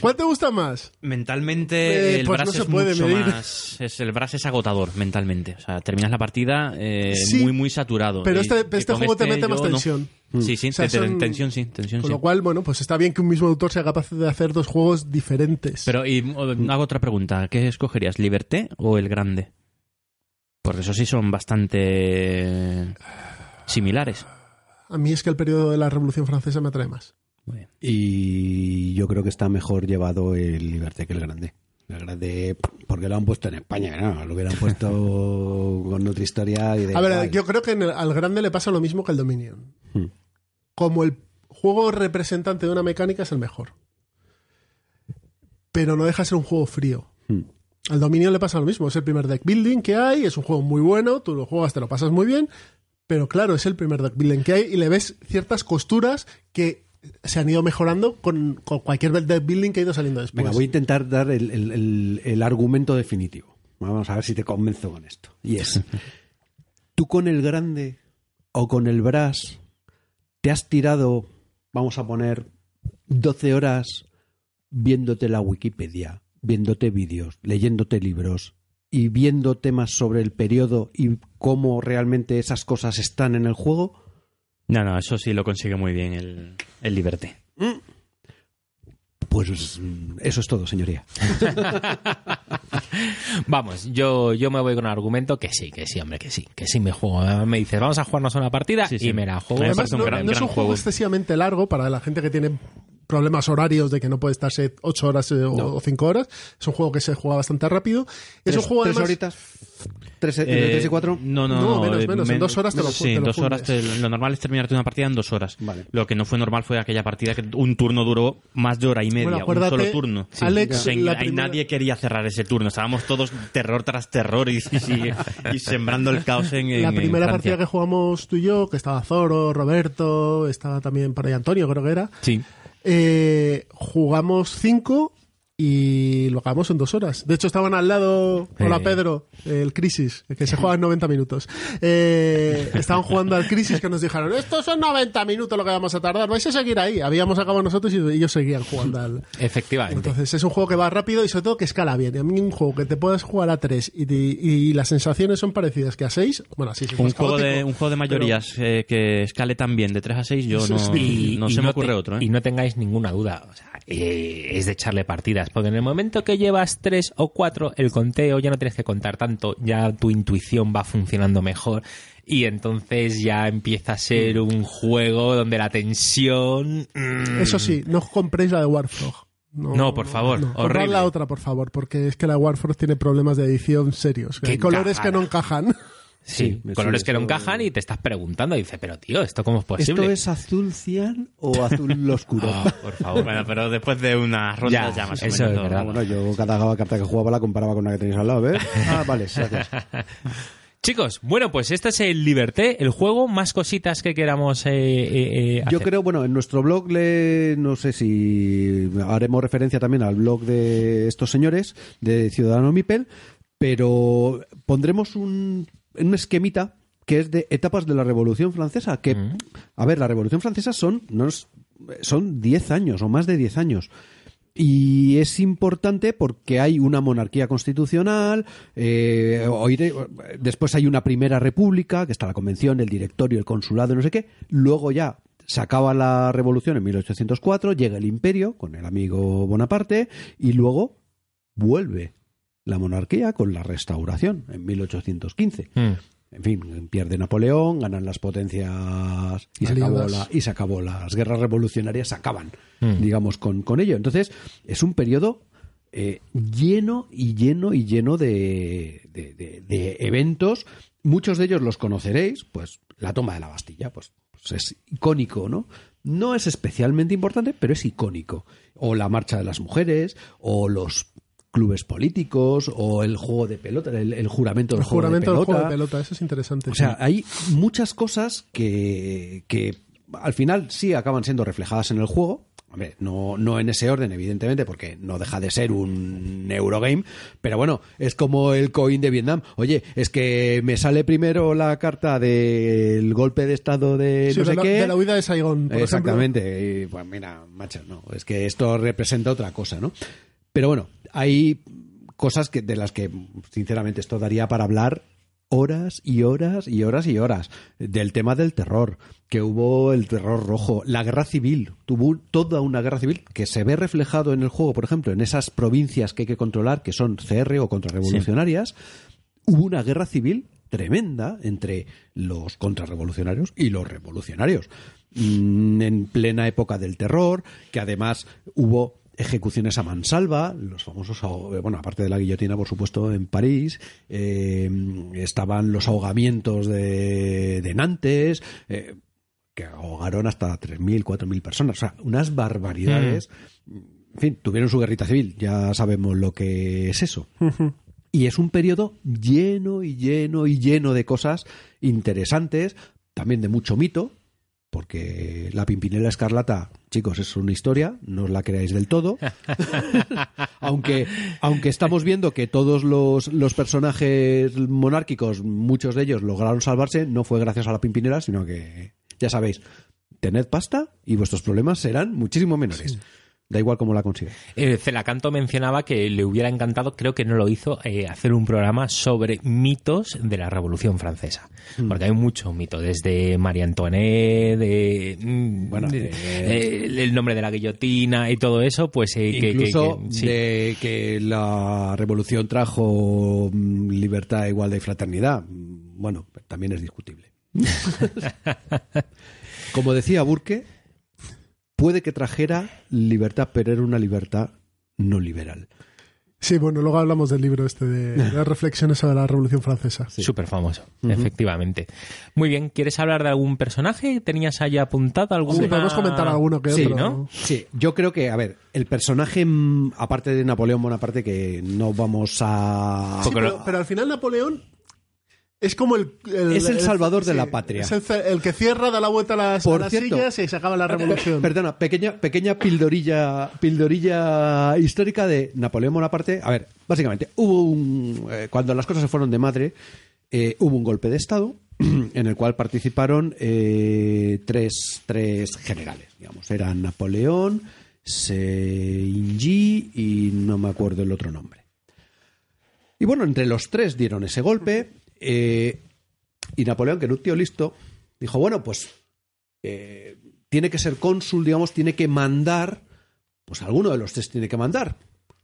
¿Cuál te gusta más? Mentalmente Eh, el pues Brass no es puede mucho medir. más... Es, el Brass es agotador mentalmente. O sea, terminas la partida eh, Sí, muy, muy saturado. pero este- y este juego te mete más no. tensión. Sí, sí, O sea, te- son- tensión sí, tensión Con sí. lo cual, bueno, pues está bien que un mismo autor sea capaz de hacer dos juegos diferentes. Pero y, hago otra pregunta. ¿Qué escogerías, Liberté o el Grande? Porque esos sí son bastante similares. A mí es que el periodo de la Revolución Francesa me atrae más. Muy bien. Y yo creo que está mejor llevado el Liberté que el Grande. El Grande, porque lo han puesto en España, ¿no? Lo hubieran puesto con otra historia y de A ver, igual. yo creo que en el- al grande le pasa lo mismo que al Dominion. Hmm. Como el juego representante de una mecánica es el mejor. Pero no deja de ser un juego frío. Hmm. Al Dominion le pasa lo mismo. Es el primer deck building que hay, es un juego muy bueno, tú lo juegas, te lo pasas muy bien. Pero claro, es el primer deck building que hay y le ves ciertas costuras que se han ido mejorando con, con cualquier building que ha ido saliendo después. Venga, voy a intentar dar el, el- el- el argumento definitivo. Vamos a ver si te convenzo con esto. Y es, tú con el grande o con el brass te has tirado, vamos a poner, 12 horas viéndote la Wikipedia, viéndote vídeos, leyéndote libros y viendo temas sobre el periodo y cómo realmente esas cosas están en el juego. No, no, eso sí lo consigue muy bien el, el Liberté. Pues mm, eso es todo, señoría. Vamos, yo, yo me voy con un argumento que sí, que sí, hombre, que sí, que sí me juego. Me dices, vamos a jugarnos una partida Sí, sí. y me la juego. Además, un no, gran- no es gran un juego, juego. excesivamente largo para la gente que tiene problemas horarios de que no puede estarse 8 horas eh, o 5 horas. Es un juego que se juega bastante rápido. Es un Tres- juego tres además, horitas, tres, Eh, tres y cuatro. No, no, No, no. menos, eh, menos, en dos horas te lo- Sí, te en lo dos horas. te- lo normal es terminarte una partida en dos horas. Vale. Lo que no fue normal fue aquella partida que un turno duró más de hora y media. Bueno, un solo turno. Alex, primera- nadie quería cerrar ese turno. Estábamos todos terror tras terror y, y- y sembrando el caos en, en la primera partida que jugamos tú y yo, que estaba Zoro, Roberto, estaba también por ahí Antonio, creo que era. Sí. Eh, jugamos 5 y lo acabamos en dos horas. De hecho, estaban al lado, hola. Pedro, el Crisis, el que se juega en 90 minutos. Eh, estaban jugando al Crisis que nos dijeron, estos son 90 minutos lo que vamos a tardar, vais a seguir ahí. Habíamos acabado nosotros y ellos seguían jugando al... Efectivamente. Entonces es un juego que va rápido y sobre todo que escala bien. Y a mí un juego que te puedas jugar a 3 y, y las sensaciones son parecidas que a 6, bueno, así Un juego, de, un juego de mayorías eh, que escale tan bien de 3 a 6, yo no, es Y- no y se me te- ocurre otro. ¿eh? Y no tengáis ninguna duda. O sea, eh, es de echarle Porque en el momento que llevas tres o cuatro, el conteo ya no tienes que contar tanto. Ya tu intuición va funcionando mejor. Y entonces ya empieza a ser un juego donde la tensión. mm, Eso sí, no compréis la de Warfrog. No, por favor, Comprad horrible. la otra, por favor, porque es que la Warfrog tiene problemas de edición serios. Hay colores que no encajan. Sí, Sí, colores sí, que no encajan y te estás preguntando. Y dices, pero tío, ¿esto cómo es posible? ¿Esto es azul cian o azul oscuro? Ah, por favor. Bueno, pero después de unas rondas Ya, ya, más o eso menos es verdad. Bueno, yo cada carta que jugaba la comparaba con la que tenéis al lado, ¿ves? Ah, vale, gracias. Chicos, bueno, pues este es el Liberté, el juego. Más cositas que queramos eh, eh, eh, Yo hacer. creo, bueno, en nuestro blog le, no sé si haremos referencia también al blog de estos señores de Ciudadano Mipel, pero pondremos un, un esquemita que es de etapas de la Revolución Francesa, que, a ver, la Revolución Francesa son, no es- son 10 años o más de 10 años. Y es importante porque hay una monarquía constitucional, eh, después hay una primera república, que está la convención, el directorio, el consulado, no sé qué. Luego ya se acaba la revolución en 1804, llega el imperio con el amigo Bonaparte y luego vuelve la monarquía con la restauración en 1815. Mm. En fin, pierde Napoleón, ganan las potencias y se, acabó la- y se acabó las guerras revolucionarias, se acaban, Mm. digamos, con, con ello. Entonces, es un periodo eh, lleno y lleno y lleno de, de- de- de eventos. Muchos de ellos los conoceréis, pues la toma de la Bastilla, pues, pues es icónico, ¿no? No es especialmente importante, pero es icónico. O la marcha de las mujeres, o los clubes políticos, o el juego de pelota, el, el juramento del El juego juramento de del pelota. juego de pelota, eso es interesante. O sea, hay muchas cosas que, que al final sí acaban siendo reflejadas en el juego. Hombre, no, no en ese orden, evidentemente, porque no deja de ser un Eurogame, pero bueno, es como el coin de Vietnam. Oye, es que me sale primero la carta del golpe de estado de Sí, no de, sé la, qué. de la huida de Saigón, por Exactamente. Y, pues mira, macho, no, es que esto representa otra cosa, ¿no? Pero bueno, hay cosas que, de las que, sinceramente, esto daría para hablar horas y horas y horas y horas. Del tema del terror, que hubo el terror rojo, la guerra civil, tuvo toda una guerra civil que se ve reflejado en el juego, por ejemplo, en esas provincias que hay que controlar, que son CR o contrarrevolucionarias, hubo una guerra civil tremenda entre los contrarrevolucionarios y los revolucionarios. Mm, En plena época del terror, que además hubo ejecuciones a mansalva, los famosos, aho- bueno, aparte de la guillotina, por supuesto, en París, eh, estaban los ahogamientos de, de Nantes, eh, que ahogaron hasta 3.000, 4.000 personas, o sea, unas barbaridades. En fin, tuvieron su guerrita civil, ya sabemos lo que es eso. Y es un periodo lleno y lleno y lleno de cosas interesantes, también de mucho mito, porque la Pimpinela Escarlata, chicos, es una historia, no os la creáis del todo. aunque, aunque estamos viendo que todos los, los personajes monárquicos, muchos de ellos lograron salvarse, no fue gracias a la Pimpinela, sino que, ya sabéis, tened pasta y vuestros problemas serán muchísimo menores. Da igual cómo la consigue. Eh, Celacanto mencionaba que le hubiera encantado, creo que no lo hizo, eh, hacer un programa sobre mitos de la Revolución Francesa. Mm. Porque hay mucho mito, desde María Antoinette, de, mm, Bueno, de- de- eh, el nombre de la guillotina y todo eso, pues eh, que- que- Incluso que- sí. de que la revolución trajo mm, libertad, igualdad y fraternidad. Bueno, también es discutible. Como decía Burke, puede que trajera libertad, pero era una libertad no liberal. Sí, bueno, luego hablamos del libro este de, de las reflexiones sobre la Revolución Francesa. Súper famoso, efectivamente. Muy bien, ¿quieres hablar de algún personaje? ¿Tenías ahí apuntado algún Sí, podemos comentar alguno que Sí, otro. ¿no? Sí, yo creo que, a ver, el personaje, mm, aparte de Napoleón Bonaparte, que no vamos a... Sí, pero, pero al final Napoleón es como el... Es el salvador de la patria. Es el, que cierra, da la vuelta a las, Por a las cierto- sillas y se acaba la revolución. Perdona, pequeña, pequeña pildorilla, pildorilla histórica de Napoleón Bonaparte. A ver, básicamente, hubo un. eh, cuando las cosas se fueron de madre, eh, hubo un golpe de Estado en el cual participaron eh, tres, tres generales, digamos. Eran Napoleón, Seinji y no me acuerdo el otro nombre. Y bueno, entre los tres dieron ese golpe. Eh, y Napoleón, que era un tío listo, dijo: Bueno, pues eh, tiene que ser cónsul, digamos, tiene que mandar, pues alguno de los tres tiene que mandar.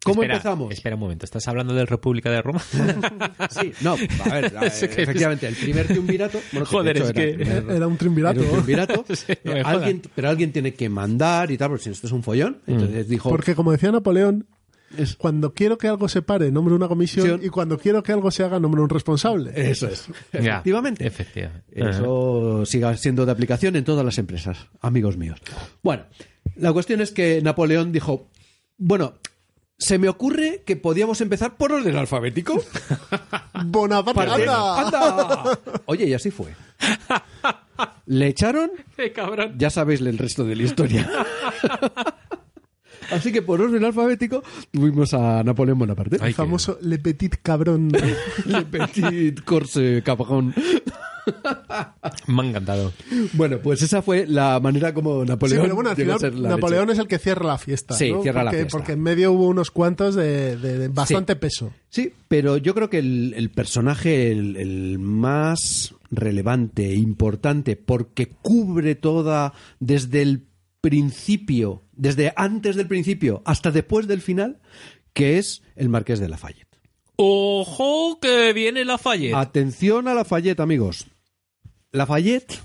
¿Cómo Espera, empezamos? Espera un momento, ¿estás hablando del República de Roma? Sí, no, a ver, a- efectivamente, el primer triunvirato. bueno, Joder, es era que- primer- Era un triunvirato. era un triunvirato. Sí, no Eh, alguien, pero alguien tiene que mandar y tal, porque si no, esto es un follón. Entonces dijo. Porque como decía Napoleón, Es- cuando quiero que algo se pare, nombro una comisión y cuando quiero que algo se haga, nombro un responsable. Eso es. Ya, Efectivamente. efectivamente. Eso siga siendo de aplicación en todas las empresas, amigos míos. Bueno, la cuestión es que Napoleón dijo, bueno, se me ocurre que podíamos empezar por orden alfabético. Bonaparte, Parte- anda. ¡Anda! Oye, y así fue. Le echaron, ¡Qué cabrón! ya sabéis el resto de la historia. Así que por orden alfabético tuvimos a Napoleón Bonaparte. El famoso Le Petit Cabrón. Le Petit Corse Capron. Me ha encantado. Bueno, pues esa fue la manera como Sí, Napoleón pero bueno, al llegó a final ser la Napoleón leche. es el que cierra la fiesta. Sí, ¿no? cierra la fiesta. Porque en medio hubo unos cuantos de, de- de bastante peso. Sí, pero yo creo que el, el personaje, el, el más relevante, importante, porque cubre toda, desde el principio, desde antes del principio hasta después del final, que es el Marqués de Lafayette. ¡Ojo que viene la Fayette! Atención a Lafayette, amigos. Lafayette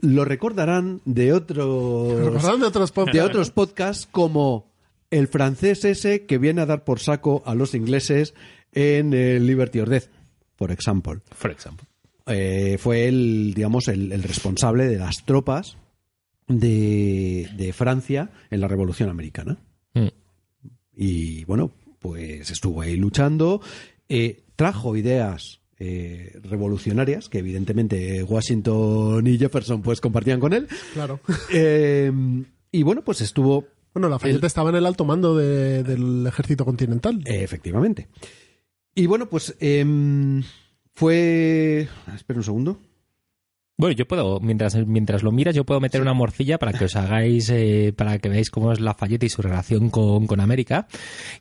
lo recordarán de otros ¿Recordaron de otros podcasts? de otros podcasts como el francés ese que viene a dar por saco a los ingleses en el Liberty or Death, por ejemplo. For example. Eh, fue el, digamos, el, el responsable de las tropas de, de Francia en la Revolución Americana. Mm. Y bueno, pues estuvo ahí luchando, eh, trajo ideas eh, revolucionarias que evidentemente Washington y Jefferson pues compartían con él. Claro. Eh, y bueno, pues estuvo Bueno, Lafayette estaba en el alto mando de- del ejército continental. Efectivamente. Y bueno, pues em, fue... Espera un segundo. Bueno, yo puedo, mientras, mientras lo miras, yo puedo meter una morcilla para que os hagáis, eh, para que veáis cómo es Lafayette y su relación con, con América,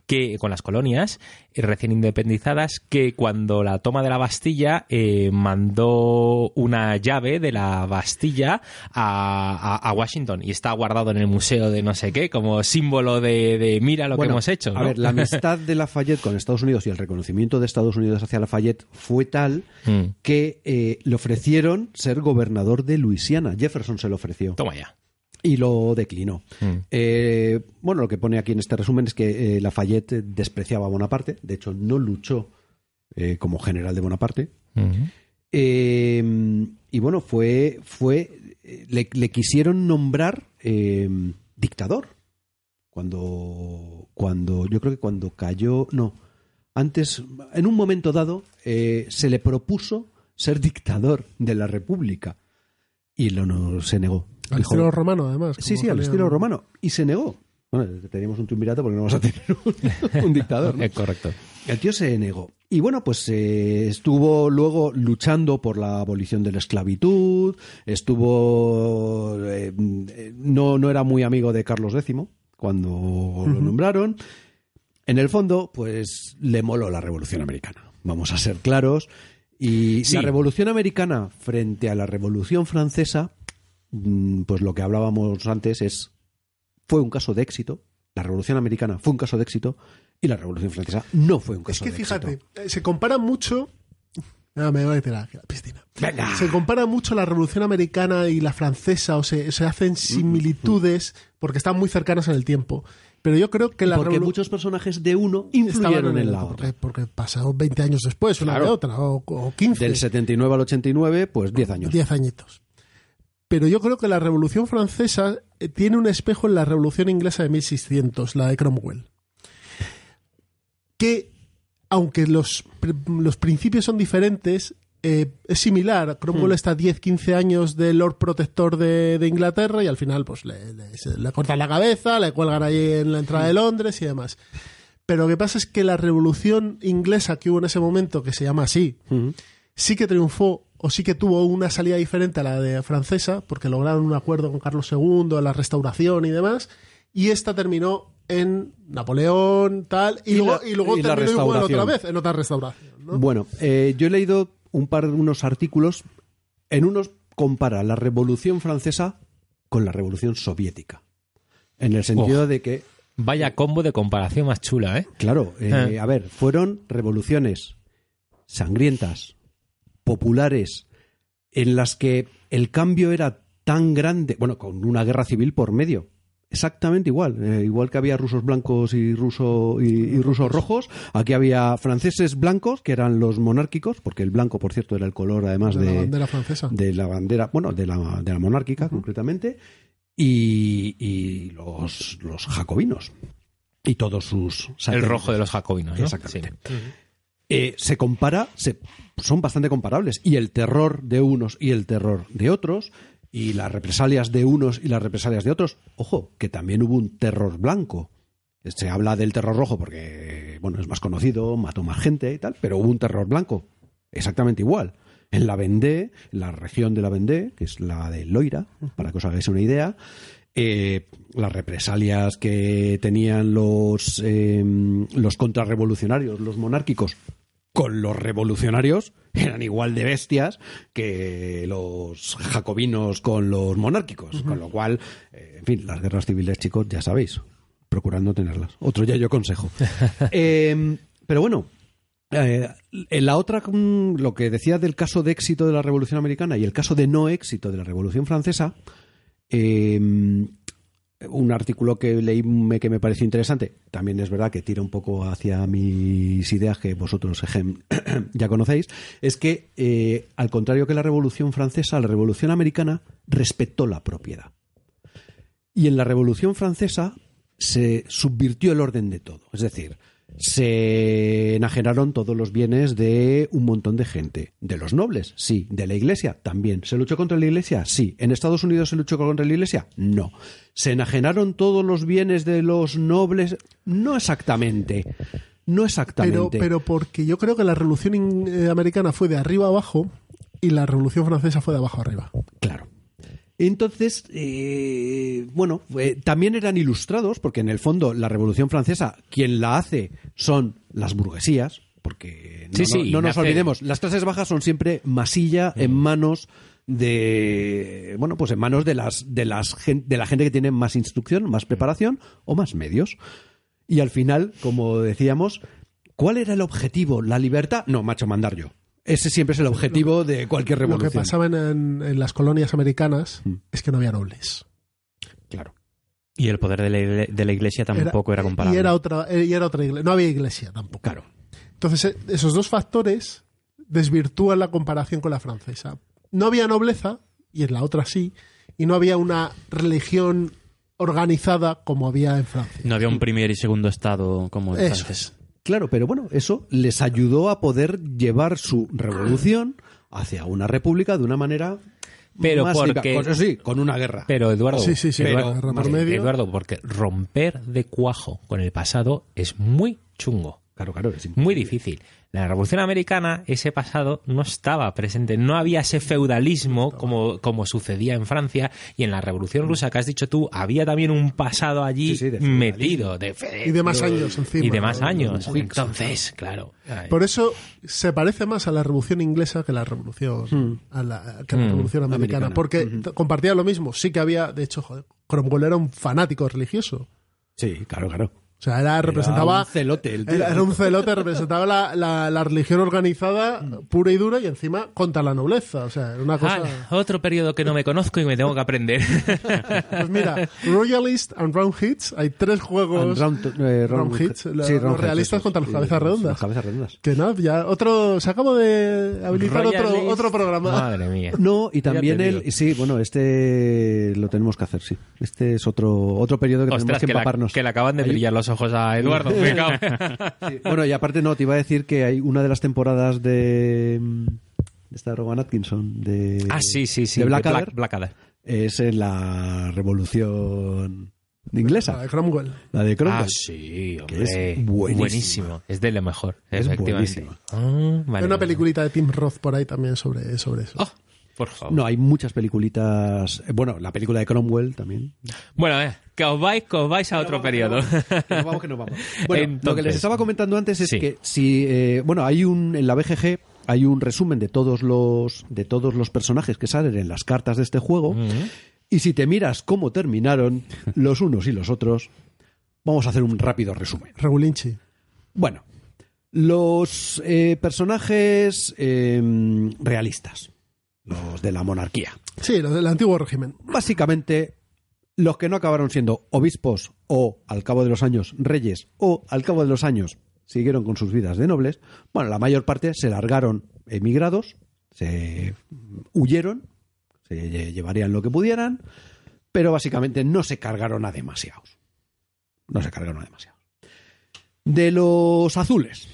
que con las colonias eh, recién independizadas, que cuando la toma de la Bastilla eh, mandó una llave de la Bastilla a, a- a Washington y está guardado en el museo de no sé qué, como símbolo de, de mira lo Bueno, que hemos hecho. A ver, la amistad de Lafayette con Estados Unidos y el reconocimiento de Estados Unidos hacia Lafayette fue tal Mm. que eh, le ofrecieron ser gobernador de Luisiana. Jefferson se lo ofreció Toma ya. y lo declinó. Mm. Eh, bueno, lo que pone aquí en este resumen es que eh, Lafayette despreciaba a Bonaparte. De hecho, no luchó eh, como general de Bonaparte. Mm. Eh, y bueno, fue. fue le, le quisieron nombrar dictador. Cuando. Cuando. Yo creo que cuando cayó. No. Antes, en un momento dado, se le propuso ser dictador de la República. Y lo no se negó. Al Dijo, estilo romano, además. Sí, sí, al estilo romano. Y se negó. Bueno, teníamos un triunvirato porque no vamos a tener un, un dictador. ¿no? Correcto. El tío se negó. Y bueno, pues eh, estuvo luego luchando por la abolición de la esclavitud, estuvo... eh, eh, no, no era muy amigo de Carlos X cuando lo nombraron. En el fondo, pues le moló la Revolución Americana. Vamos a ser claros. Y Sí. la Revolución Americana frente a la Revolución Francesa, mm, pues lo que hablábamos antes es fue un caso de éxito. La Revolución Americana fue un caso de éxito y la Revolución Francesa no fue un Es caso que de fíjate, éxito. eh, se compara mucho. Ah, me voy a aquí a la piscina. Venga. Se compara mucho la revolución americana y la francesa, o se, se hacen similitudes porque están muy cercanas en el tiempo. Pero yo creo que la Porque muchos personajes de uno influyeron en la otra. Porque, porque pasaron 20 años después, una Claro. de otra, o, o 15. Del 79 al 89, pues 10 años. 10 añitos. Pero yo creo que la Revolución Francesa eh, tiene un espejo en la Revolución Inglesa de 1600, la de Cromwell. Que, aunque los, los principios son diferentes, eh, es similar. Cromwell está 10-15 años de Lord Protector de, de Inglaterra y al final pues le, le- se- le cortan la cabeza, le cuelgan ahí en la entrada de Londres y demás. Pero lo que pasa es que la revolución inglesa que hubo en ese momento, que se llama así, Ujú. sí que triunfó o sí que tuvo una salida diferente a la de francesa, porque lograron un acuerdo con Carlos II, la restauración y demás, y esta terminó en Napoleón, tal, y, Y luego, la- y luego y terminó igual otra vez, en otra restauración. ¿no? Bueno, eh, yo he leído un par unos artículos. En unos compara la Revolución Francesa con la Revolución Soviética. En el sentido de que, Vaya combo de comparación más chula, ¿eh? claro, eh, Eh. a ver, fueron revoluciones sangrientas, populares, en las que el cambio era tan grande, bueno, con una guerra civil por medio. Exactamente igual, eh, igual que había rusos blancos y, ruso, y, y rusos rojos, aquí había franceses blancos, que eran los monárquicos, porque el blanco, por cierto, era el color además de de, la bandera francesa. de la bandera, bueno, de la, de la monárquica concretamente, y, y los, los jacobinos y todos sus El satélites. rojo de los jacobinos, ¿no? Exactamente. Eh, se compara, se, son bastante comparables. Y el terror de unos y el terror de otros, y las represalias de unos y las represalias de otros. Ojo, que también hubo un terror blanco. Se habla del terror rojo porque, bueno, es más conocido, mató más gente y tal, pero hubo un terror blanco. Exactamente igual. En la Vendée, en la región de la Vendée, que es la de Loira, para que os hagáis una idea, eh, las represalias que tenían los, eh, los contrarrevolucionarios, los monárquicos, con los revolucionarios eran igual de bestias que los jacobinos con los monárquicos. Con lo cual, eh, en fin, las guerras civiles, chicos, ya sabéis, procurando tenerlas. Otro ya yo consejo. Eh, pero bueno, eh, en la otra, mm, lo que decía del caso de éxito de la Revolución Americana y el caso de no éxito de la Revolución Francesa, eh, un artículo que leí me- que me pareció interesante, también es verdad que tira un poco hacia mis ideas que vosotros ya conocéis, es que, eh, al contrario que la Revolución Francesa, la Revolución Americana respetó la propiedad. Y en la Revolución Francesa se subvirtió el orden de todo. Es decir, Se enajenaron todos los bienes de un montón de gente. De los nobles, sí. De la iglesia, también. ¿Se luchó contra la iglesia? Sí. ¿En Estados Unidos se luchó contra la iglesia? No. ¿Se enajenaron todos los bienes de los nobles? No exactamente. No exactamente. Pero, pero porque yo creo que la revolución eh, americana fue de arriba abajo y la revolución francesa fue de abajo arriba. Claro. Entonces, eh, bueno, eh, también eran ilustrados, porque en el fondo la Revolución Francesa, quien la hace son las burguesías, porque no, Sí, sí, no- no nos olvidemos, las clases bajas son siempre masilla en manos de bueno pues en manos de las de las de la gente que tiene más instrucción más preparación o más medios. Y al final como decíamos cuál era el objetivo la libertad no macho mandar yo ese siempre es el objetivo de cualquier Lo revolución que pasaba en, en- en las colonias americanas Mm. es que no había nobles. claro Y el poder de la, igle- de la iglesia tampoco era, comparable. Y era otra, eh, y era otra iglesia. No había iglesia tampoco. Claro. Entonces, eh, esos dos factores desvirtúan la comparación con la francesa. No había nobleza, y en la otra sí, y no había una religión organizada como había en Francia. No había un primer y segundo estado como el Eso francés. Claro, pero bueno, eso les ayudó a poder llevar su revolución hacia una república de una manera Pero más porque-. Con- sí, con una guerra. Pero Eduardo, Sí, sí, sí, Eduardo, la guerra por porque- medio. Eduardo, porque romper de cuajo con el pasado es muy chungo. Claro, claro, es Muy difícil. En la Revolución Americana ese pasado no estaba presente, no había ese feudalismo como, como sucedía en Francia y en la Revolución Rusa que has dicho tú, había también un pasado allí Sí, sí, de metido. De fe- Y de más años encima. Y de más años. Entonces, claro. Por eso se parece más a la revolución inglesa que la revolución, a la, que la Hmm. revolución americana. Americana. Porque t- compartía lo mismo. Sí que había, de hecho, joder, Cromwell era un fanático religioso. Sí, claro, claro. O sea, era, representaba. un celote el tío. Era, era un celote, representaba la, la- la religión organizada pura y dura y encima contra la nobleza. O sea, era una cosa. Ah, otro periodo que no me conozco y me tengo que aprender. Pues mira, Royalist and Round Hits, hay tres juegos. And round- eh, round- round hits, sí, los round hits, realistas eso. contra los cabezas redondas. Las cabezas redondas. Que nada, ya otro. Se acabo de habilitar otro, Royalist. otro programa. Madre mía. No, y también el. Sí, bueno, este lo tenemos que hacer, sí. Este es otro, otro periodo que tenemos Ostras, que que, la- empaparnos. que le acaban de Hay- brillar los ojos a Eduardo. Sí. Bueno, y aparte no, te iba a decir que hay una de las temporadas de, mm, de esta Rowan Atkinson de, ah, sí, sí, sí. de de Blackadder Blackadder. es en la revolución La inglesa, de Cromwell. la de Cromwell. Ah, sí, Que hombre. es buenísima. Es de lo mejor, Es efectivamente. buenísima. Ah, vale, Hay una vale. peliculita de Tim Roth por ahí también sobre, sobre eso. Oh, por favor. No, hay muchas peliculitas. Bueno, la película de Cromwell también. Bueno, eh, que os vais, que os vais a otro periodo. Que nos vamos, que nos vamos. Bueno, lo que les estaba comentando antes es Sí. que si, eh, bueno, hay un en la BGG hay un resumen de todos los de todos los personajes que salen en las cartas de este juego y si te miras cómo terminaron los unos y los otros, vamos a hacer un rápido resumen. Regulinchi. Bueno, los eh, personajes eh, realistas, los de la monarquía. Sí, lo del antiguo régimen. Básicamente, los que no acabaron siendo obispos o, al cabo de los años, reyes o, al cabo de los años, siguieron con sus vidas de nobles, bueno, la mayor parte se largaron emigrados, se huyeron, se lle- llevarían lo que pudieran, pero básicamente no se cargaron a demasiados. No se cargaron a demasiados. De los azules,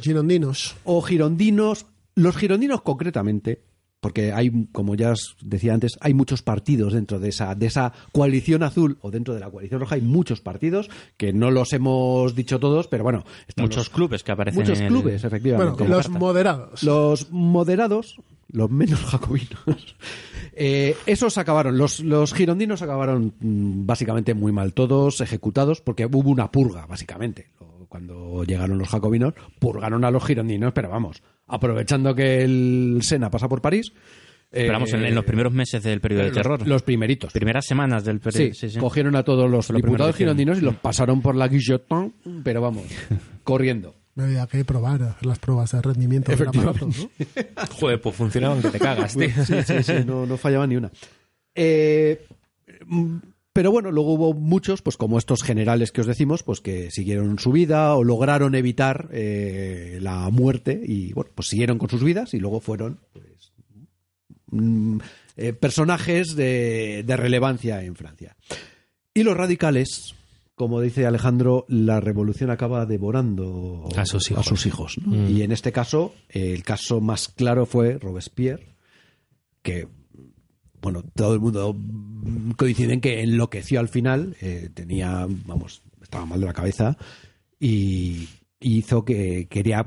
Girondinos. o girondinos, los girondinos concretamente, porque hay, como ya os decía antes, hay muchos partidos dentro de esa, de esa coalición azul o dentro de la coalición roja, hay muchos partidos que no los hemos dicho todos, pero bueno, están Muchos los- clubes que aparecen muchos en el- clubes, efectivamente. Bueno, los moderados. Los moderados, los menos jacobinos, eh, esos acabaron, los, los girondinos acabaron mm, básicamente muy mal, todos ejecutados, porque hubo una purga, básicamente. Lo- Cuando llegaron los jacobinos, purgaron a los girondinos, pero vamos, aprovechando que el Sena pasa por París. eh, Pero vamos, en, en los primeros meses del periodo de terror. Los primeritos. primeras semanas del Sí, periodo. Sí, sí. cogieron a todos los diputados girondinos y los pasaron por la guillotine, pero vamos, corriendo. Me había que probar hacer las pruebas de rendimiento del aparato, ¿no? Joder, pues funcionaban que te cagas, tío. Sí, sí, sí, no, no fallaba ni una. Eh, pero bueno, luego hubo muchos, pues como estos generales que os decimos, pues que siguieron su vida o lograron evitar eh, la muerte y bueno, pues siguieron con sus vidas y luego fueron pues, mm, eh, personajes de, de relevancia en Francia. Y los radicales, como dice Alejandro, la revolución acaba devorando A sus hijos. hijos, ¿no? Y en este caso, el caso más claro fue Robespierre, que, bueno, todo el mundo coincide en que enloqueció al final, eh, tenía, vamos, estaba mal de la cabeza y hizo que quería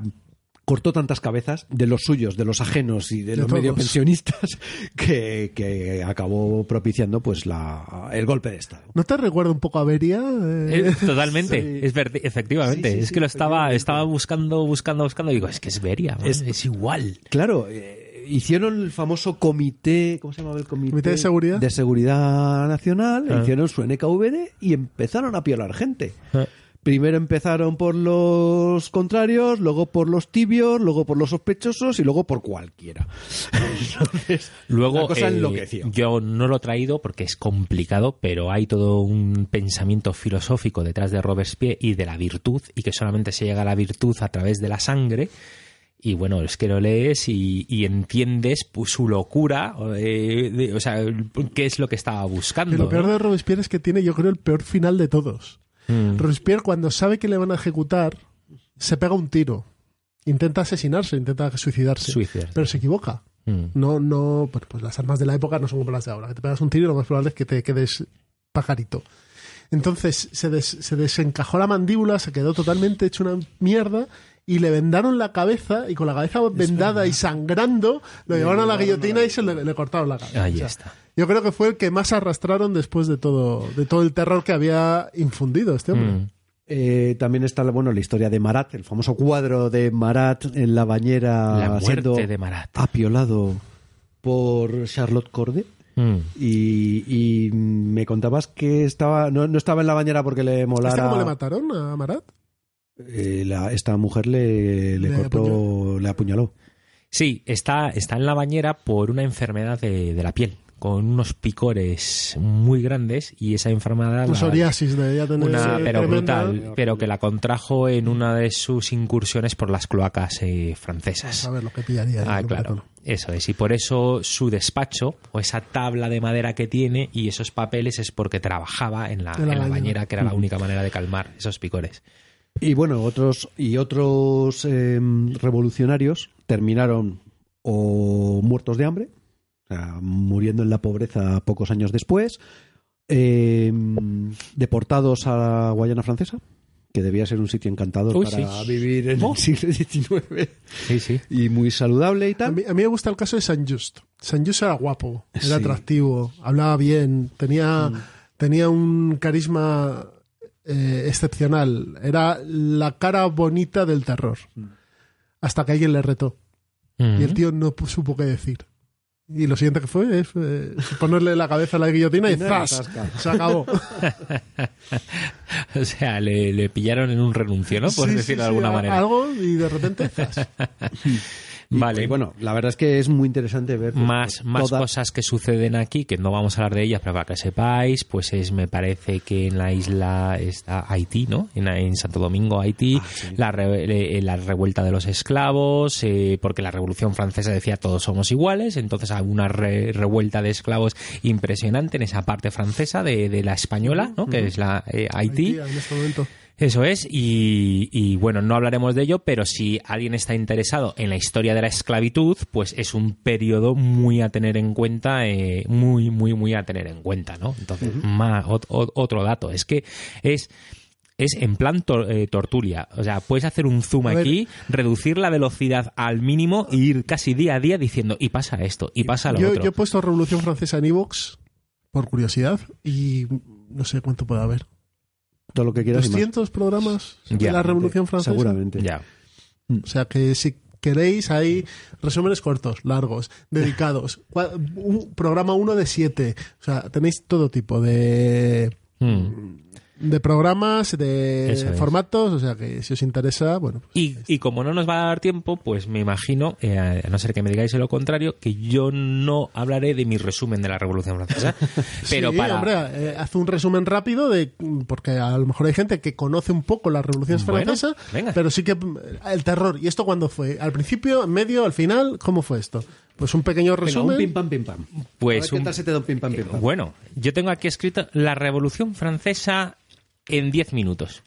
cortó tantas cabezas de los suyos, de los ajenos y de, De los medio pensionistas que, que acabó propiciando pues la, el golpe de estado. ¿No te recuerda un poco a Beria? Eh, Eh, totalmente, sí. es verdi- efectivamente. Sí, sí, es sí, que lo estaba, estaba buscando, buscando, buscando. Y digo, es que es Beria, man, Es- es, igual. Claro, eh, hicieron el famoso comité, ¿cómo se llamaba el comité? ¿Comité de seguridad? De seguridad nacional, Ah. hicieron su NKVD y empezaron a piolar gente. Ah. Primero empezaron por los contrarios, luego por los tibios, luego por los sospechosos y luego por cualquiera. Entonces, Luego, la cosa eh, enloqueció. yo no lo he traído porque es complicado, pero hay todo un pensamiento filosófico detrás de Robespierre y de la virtud, y que solamente se llega a la virtud a través de la sangre. Y bueno, es que lo lees y, y entiendes pues, su locura, eh, de- o sea, qué es lo que estaba buscando. Y lo peor de Robespierre es que tiene, yo creo, el peor final de todos. Mm. Robespierre, cuando sabe que le van a ejecutar, se pega un tiro. Intenta asesinarse, intenta suicidarse. Suicidarse. Pero se equivoca. Mm. No, no, pues, pues las armas de la época no son como las de ahora. Que te pegas un tiro y lo más probable es que te quedes pajarito. Entonces se, des- se desencajó la mandíbula, se quedó totalmente hecho una mierda y le vendaron la cabeza y con la cabeza vendada y sangrando lo llevaron a la guillotina y se le, le cortaron la cabeza. Ahí O sea, está. Yo creo que fue el que más arrastraron después de todo, de todo el terror que había infundido este hombre. Mm. Eh, también está bueno, la historia de Marat, el famoso cuadro de Marat en la bañera La muerte siendo de Marat. apiolado por Charlotte Corday. Mm. Y, y me contabas que estaba no, no estaba en la bañera porque le ¿Este molara. cómo le mataron a Marat? Eh, la- esta mujer le, le Le cortó, apuñaló. le apuñaló. Sí, está, está en la bañera por una enfermedad de, de la piel, con unos picores muy grandes y esa enfermedad... La- psoriasis de tener una, pero tremenda. brutal, pero que la contrajo en una de sus incursiones por las cloacas eh, francesas. A ver lo que pillaría. Ah, lo claro. Eso es. Y por eso su despacho, o esa tabla de madera que tiene y esos papeles es porque trabajaba en la, En la en la bañera. bañera, que era la única manera de calmar esos picores. Y bueno, otros y otros eh, revolucionarios terminaron o muertos de hambre, o sea, muriendo en la pobreza pocos años después, eh, deportados a la Guayana Francesa, que debía ser un sitio encantador Uy, para sí. vivir en el siglo XIX Sí, sí. y muy saludable y A tal. mí, a mí me gusta el caso de San Just. San Just era guapo, era Sí. atractivo, hablaba bien, tenía, tenía un carisma eh, excepcional. Era la cara bonita del terror. Hasta que alguien le retó. Y el tío no supo qué decir. Y lo siguiente que fue es eh, ponerle la cabeza a la guillotina y ¡zas! Se acabó. O sea, le, le pillaron en un renuncio, ¿no? Por Sí, sí, decirlo de alguna manera. Algo y de repente ¡zas! Y, Vale. y bueno, la verdad es que es muy interesante ver pues, más, más toda- cosas que suceden aquí, que no vamos a hablar de ellas, pero para que sepáis, pues es, me parece que en la isla está Haití, ¿no? En, en Santo Domingo, Haití, la, re- eh, la revuelta de los esclavos, eh, porque la Revolución Francesa decía todos somos iguales, entonces hay una re- revuelta de esclavos impresionante en esa parte francesa de, de la española, ¿no? Que es la eh, Haití. Haití, en este momento. Eso es, y, y, bueno, no hablaremos de ello, pero si alguien está interesado en la historia de la esclavitud, pues es un periodo muy a tener en cuenta, eh, muy, muy, muy a tener en cuenta, ¿no? Entonces, más, ot- ot- otro dato, es que es... Es en plan tor- eh, tortulia. O sea, puedes hacer un zoom ver. aquí, reducir la velocidad al mínimo e ir casi día a día diciendo, y pasa esto, y pasa lo Yo, otro. yo he puesto Revolución Francesa en Evox por curiosidad y no sé cuánto puede haber. Todo lo que quieras y más. 200 programas de la Revolución Francesa. Seguramente. Ya. O sea que si queréis hay resúmenes cortos, largos, dedicados. Un programa uno de siete. O sea, tenéis todo tipo de, Mm. De programas, de Eso es. formatos. O sea que si os interesa, bueno. pues, Y, y como no nos va a dar tiempo, pues me imagino, eh, a no ser que me digáis lo contrario, que yo no hablaré de mi resumen de la Revolución Francesa. Pero sí, para. hombre, eh, haz un resumen rápido de porque a lo mejor hay gente que conoce un poco la Revolución Bueno, Francesa, venga. pero sí que mm, el terror. ¿Y esto cuándo fue? ¿Al principio, en medio, al final? ¿Cómo fue esto? Pues un pequeño Venga, resumen. un pim pam pim pam. Pues A ver ¿Qué un- tal se te da un pim pam pim pam? Bueno, yo tengo aquí escrito la Revolución Francesa en 10 minutos.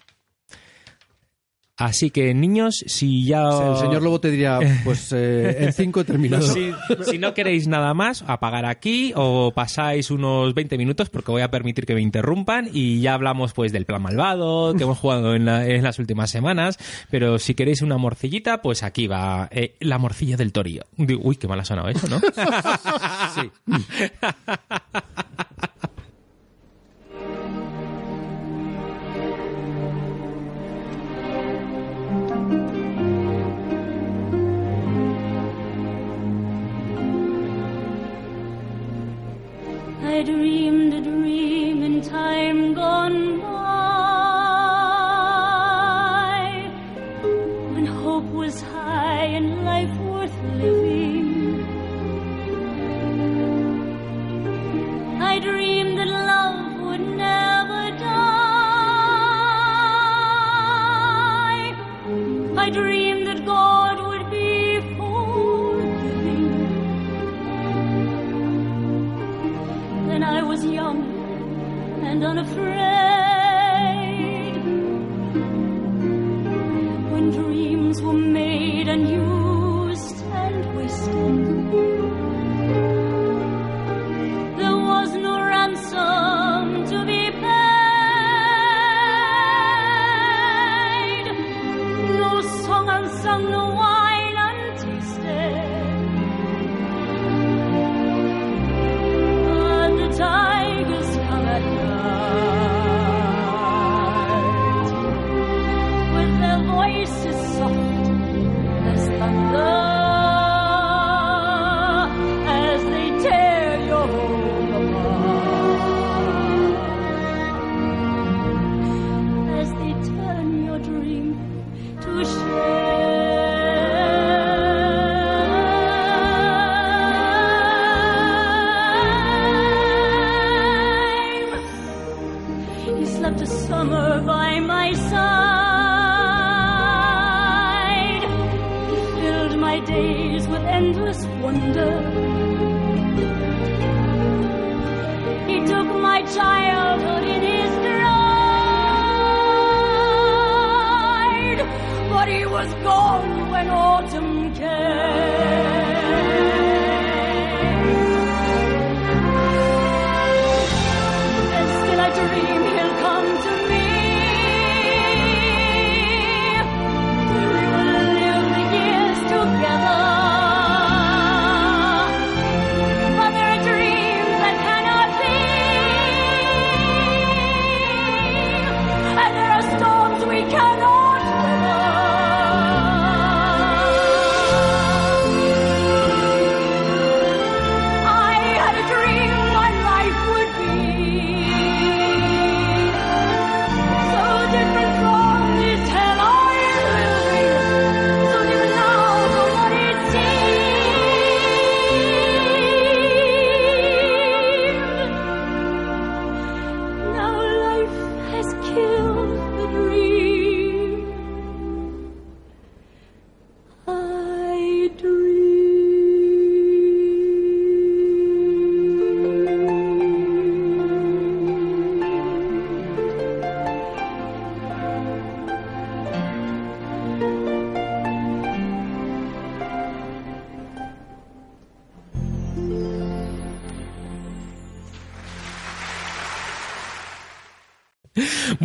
Así que, niños, si ya... El señor Lobo te diría, pues eh, en cinco he terminado. Si, si no queréis nada más, apagar aquí o pasáis unos 20 minutos porque voy a permitir que me interrumpan y ya hablamos pues del plan malvado que hemos jugado en, la- en las últimas semanas. Pero si queréis una morcillita, pues aquí va eh, la morcilla del torillo. Uy, qué mal ha sonado eso, ¿no? Sí. I dreamed a dream in time gone by when hope was high and life worth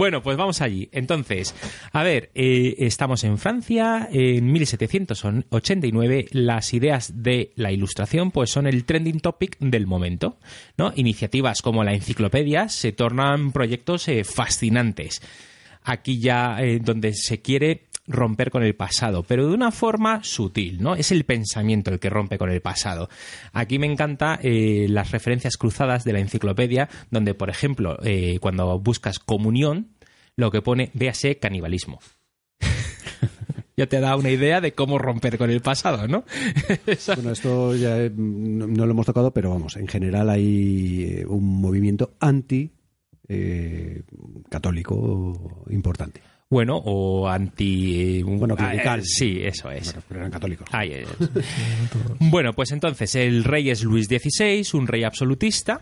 Bueno, pues vamos allí. Entonces, a ver, eh, estamos en Francia, en 1789, las ideas de la ilustración pues son el trending topic del momento, ¿no? Iniciativas como la enciclopedia se tornan proyectos eh, fascinantes. Aquí ya eh, donde se quiere romper con el pasado, pero de una forma sutil, ¿no? Es el pensamiento el que rompe con el pasado. Aquí me encanta las referencias cruzadas de la enciclopedia, donde, por ejemplo, cuando buscas comunión, lo que pone, véase canibalismo. ya te da una idea de cómo romper con el pasado, ¿no? Bueno, esto ya eh, no, no lo hemos tocado, pero vamos, en general hay eh, un movimiento anti eh, católico importante. Bueno, o anti... Bueno, clerical. Ah, eh, sí, eso es. Bueno, pero eran católicos. Ahí es. bueno, pues entonces el rey es Luis XVI, un rey absolutista,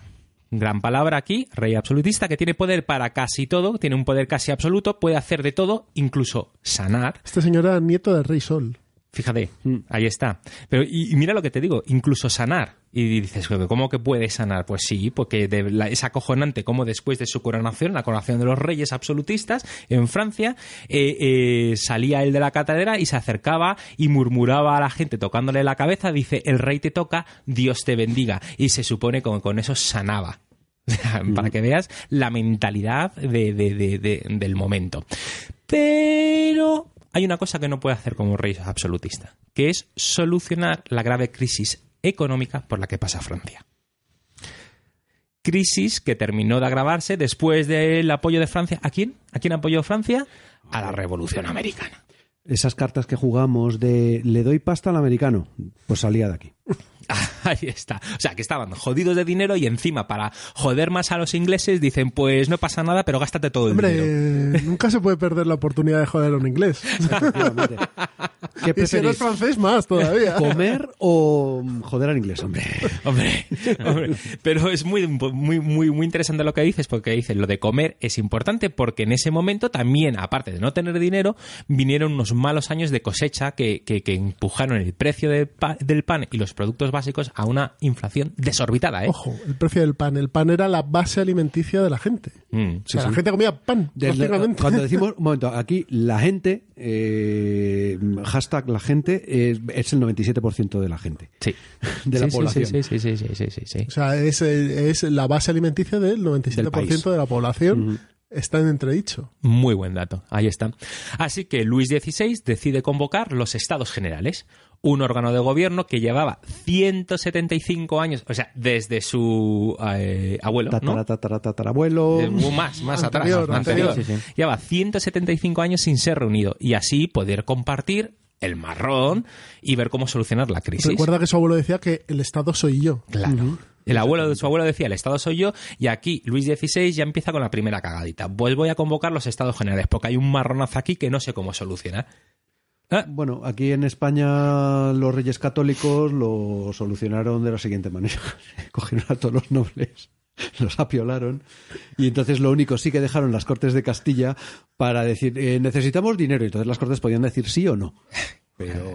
gran palabra aquí, rey absolutista, que tiene poder para casi todo, tiene un poder casi absoluto, puede hacer de todo, incluso sanar. Este señor era nieto del rey Sol. Fíjate, ahí está. Pero y, y mira lo que te digo, incluso sanar. Y dices, ¿cómo que puede sanar? Pues sí, porque de la- es acojonante como después de su coronación, la coronación de los reyes absolutistas en Francia, eh, eh, salía él de la catedral y se acercaba y murmuraba a la gente tocándole la cabeza, dice, el rey te toca, Dios te bendiga. Y se supone que con, con eso sanaba. Sea, Para que veas la mentalidad de- de- de- del momento. Pero hay una cosa que no puede hacer como rey absolutista, que es solucionar la grave crisis económica por la que pasa Francia. Crisis que terminó de agravarse después del apoyo de Francia. ¿A quién? ¿A quién apoyó Francia? A la Revolución Americana. Esas cartas que jugamos de le doy pasta al americano, pues salía de aquí. Ahí está. O sea, que estaban jodidos de dinero y encima para joder más a los ingleses dicen, pues no pasa nada, pero gástate todo el Hombre, dinero. eh, nunca se puede perder la oportunidad de joder a un inglés. Efectivamente. ¿Qué y si eres francés, más todavía. ¿Comer o joder al inglés, hombre? Hombre, hombre, pero es muy, muy, muy, muy interesante lo que dices, porque dices lo de comer es importante porque en ese momento también, aparte de no tener dinero, vinieron unos malos años de cosecha que, que, que empujaron el precio del pan y los productos básicos a una inflación desorbitada, ¿eh? Ojo, el precio del pan. El pan era la base alimenticia de la gente. Mm. O sea, la gente comía pan, Desde- cuando decimos, un momento, aquí la gente, eh, hashtag la gente, es, es el 97% de la gente. Sí. De la Sí, población. Sí, sí, sí, sí, sí, sí, sí. O sea, es, eh, es la base alimenticia del 97% país. de la población. Está en entredicho. Muy buen dato, ahí está. Así que Luis XVI decide convocar los Estados Generales, un órgano de gobierno que llevaba 175 años, o sea, desde su eh, abuelo, ¿no? Tatara, tatara, tatarabuelo. Eh, más, más atrás, Anterior, más anterior. anterior. Lleva 175 años sin ser reunido y así poder compartir el marrón y ver cómo solucionar la crisis. Recuerda que su abuelo decía que el Estado soy yo. Claro. El abuelo de su abuelo decía, el Estado soy yo, y aquí Luis XVI ya empieza con la primera cagadita. Pues voy a convocar los Estados Generales, porque hay un marronazo aquí que no sé cómo solucionar. Ah, Bueno, aquí en España los reyes católicos lo solucionaron de la siguiente manera. Cogieron a todos los nobles, los apiolaron y entonces lo único sí que dejaron las Cortes de Castilla para decir eh, necesitamos dinero y entonces las Cortes podían decir sí o no. Pero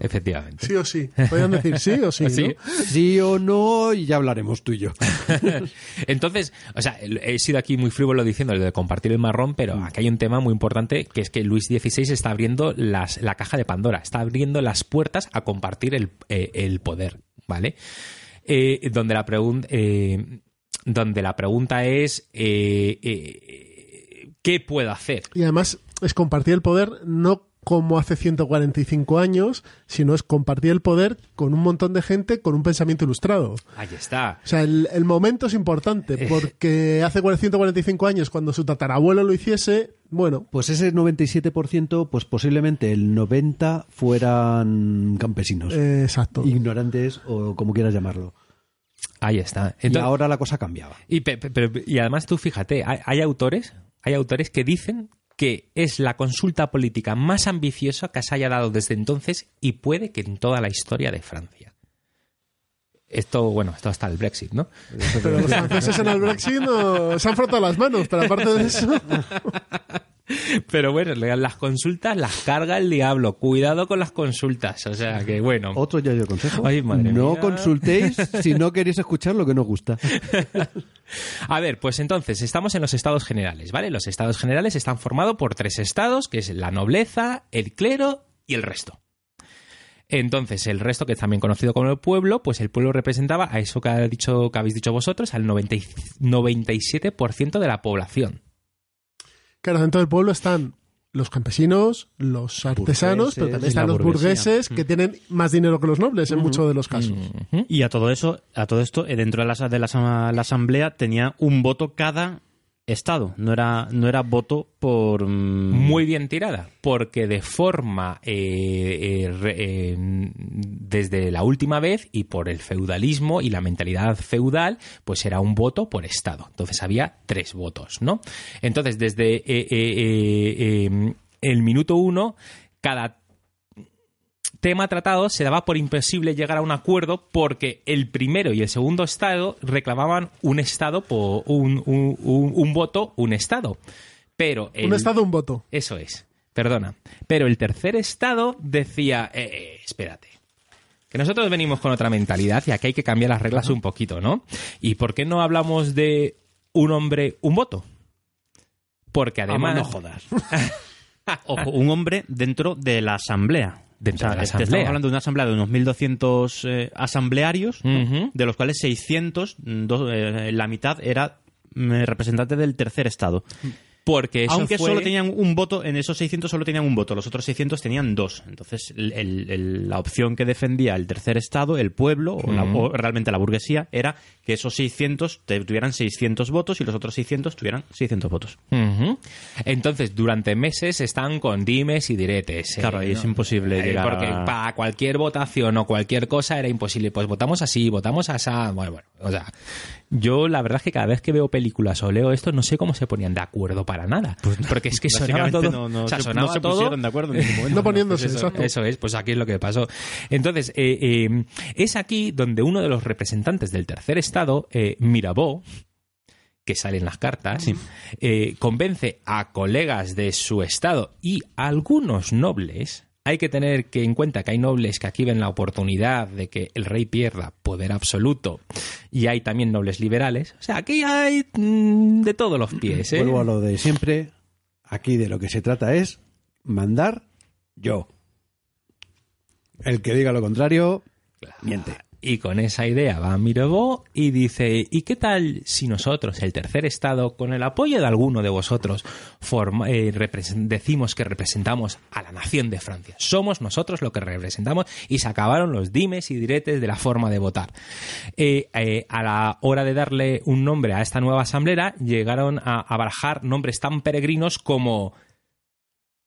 Efectivamente. Sí o sí. Podían decir sí o sí, Sí. ¿no? sí o no y ya hablaremos tú y yo. Entonces, o sea, he sido aquí muy frívolo diciendo lo de compartir el marrón, pero aquí hay un tema muy importante que es que Luis XVI está abriendo las, la caja de Pandora, está abriendo las puertas a compartir el, eh, el poder, ¿vale? Eh, donde, la pregun- eh, donde la pregunta es eh, eh, ¿qué puedo hacer? Y además es compartir el poder no como hace 145 años, sino es compartir el poder con un montón de gente con un pensamiento ilustrado. Ahí está. O sea, el, el momento es Eh. importante, porque hace 145 años, cuando su tatarabuelo lo hiciese, bueno, Pues ese 97%, pues posiblemente el 90% fueran campesinos, eh, exacto. ignorantes o como quieras llamarlo. Ahí está. y Entonces- ahora la cosa cambiaba. Y, pero- además tú fíjate, hay, hay autores, hay autores que dicen que es la consulta política más ambiciosa que se haya dado desde entonces y puede que en toda la historia de Francia. Esto, bueno, esto hasta el Brexit, ¿no? Pero los franceses en el Brexit no- se han frotado las manos, pero aparte de eso, Pero bueno, las consultas las carga el diablo. Cuidado con las consultas. O sea que bueno. Otro ya de consejo. Ay, madre no mía. consultéis si no queréis escuchar lo que nos gusta. A ver, pues entonces estamos en los estados generales, ¿vale? Los estados generales están formados por tres estados, que es la nobleza, el clero y el resto. Entonces, el resto, que es también conocido como el pueblo, pues el pueblo representaba a eso que, ha dicho, que habéis dicho vosotros, al 90 y- 97% de la población. Claro, dentro del pueblo están los campesinos, los artesanos, pero también están los burgueses que tienen más dinero que los nobles en muchos de los casos. Ujú. Y a todo eso, a todo esto, eh, dentro de la, de la, la asamblea tenía un voto cada estado. No era, no era voto por. mm, Muy bien tirada, porque de forma eh, eh, eh, desde la última vez y por el feudalismo y la mentalidad feudal, pues era un voto por estado. Entonces había tres votos, ¿no? Entonces desde el minuto uno, cada tema tratado se daba por imposible llegar a un acuerdo porque el primero y el segundo estado reclamaban un estado por un, un- un- un voto, un estado. Pero el- Un estado, un voto. Eso es, perdona. Pero el tercer estado decía, eh, eh, espérate. Que nosotros venimos con otra mentalidad y aquí hay que cambiar las reglas un poquito, ¿no? ¿Y por qué no hablamos de un hombre, un voto? Porque además... Vamos, no jodas. Ojo, un hombre dentro de la asamblea. Dentro de la te asamblea. Estamos hablando de una asamblea de unos 1.200 eh, asamblearios, de los cuales 600, mm, dos- eh, la mitad era mm, representante del tercer estado. Porque eso Aunque fue- solo tenían un voto, en esos 600 solo tenían un voto, los otros 600 tenían dos. Entonces, el- la opción que defendía el tercer Estado, el pueblo, o, la- o realmente la burguesía, era que esos 600 te- tuvieran 600 votos y los otros 600 tuvieran 600 votos. Entonces, durante meses están con dimes y diretes. eh, Claro, ahí es imposible Eh, llegar Porque a- para cualquier votación o cualquier cosa era imposible. Pues votamos así, votamos así. Bueno, bueno, o sea, yo la verdad es que cada vez que veo películas o leo esto, no sé cómo se ponían de acuerdo para nada. porque es que sonaba todo. no- no o sea, se- sonaba no se todo. pusieron de acuerdo en ningún momento. No poniéndose, Pues eso, exacto. eso es, pues aquí es lo que pasó. Entonces, eh, eh, es aquí donde uno de los representantes del tercer estado, eh, Mirabeau, que sale en las cartas, eh, convence a colegas de su estado y a algunos nobles. Hay que tener que en cuenta que hay nobles que aquí ven la oportunidad de que el rey pierda poder absoluto y hay también nobles liberales. O sea, aquí hay mm, de todos los pies. ¿eh? Vuelvo a lo de siempre. Aquí de lo que se trata es mandar yo. El que diga lo contrario, miente. Y con esa idea va Mirabeau y dice, ¿y qué tal si nosotros, el tercer estado, con el apoyo de alguno de vosotros, forma- eh, decimos que representamos a la nación de Francia? Somos nosotros lo que representamos y se acabaron los dimes y diretes de la forma de votar. Eh, eh, a la hora de darle un nombre a esta nueva asamblea, llegaron a, a barajar nombres tan peregrinos como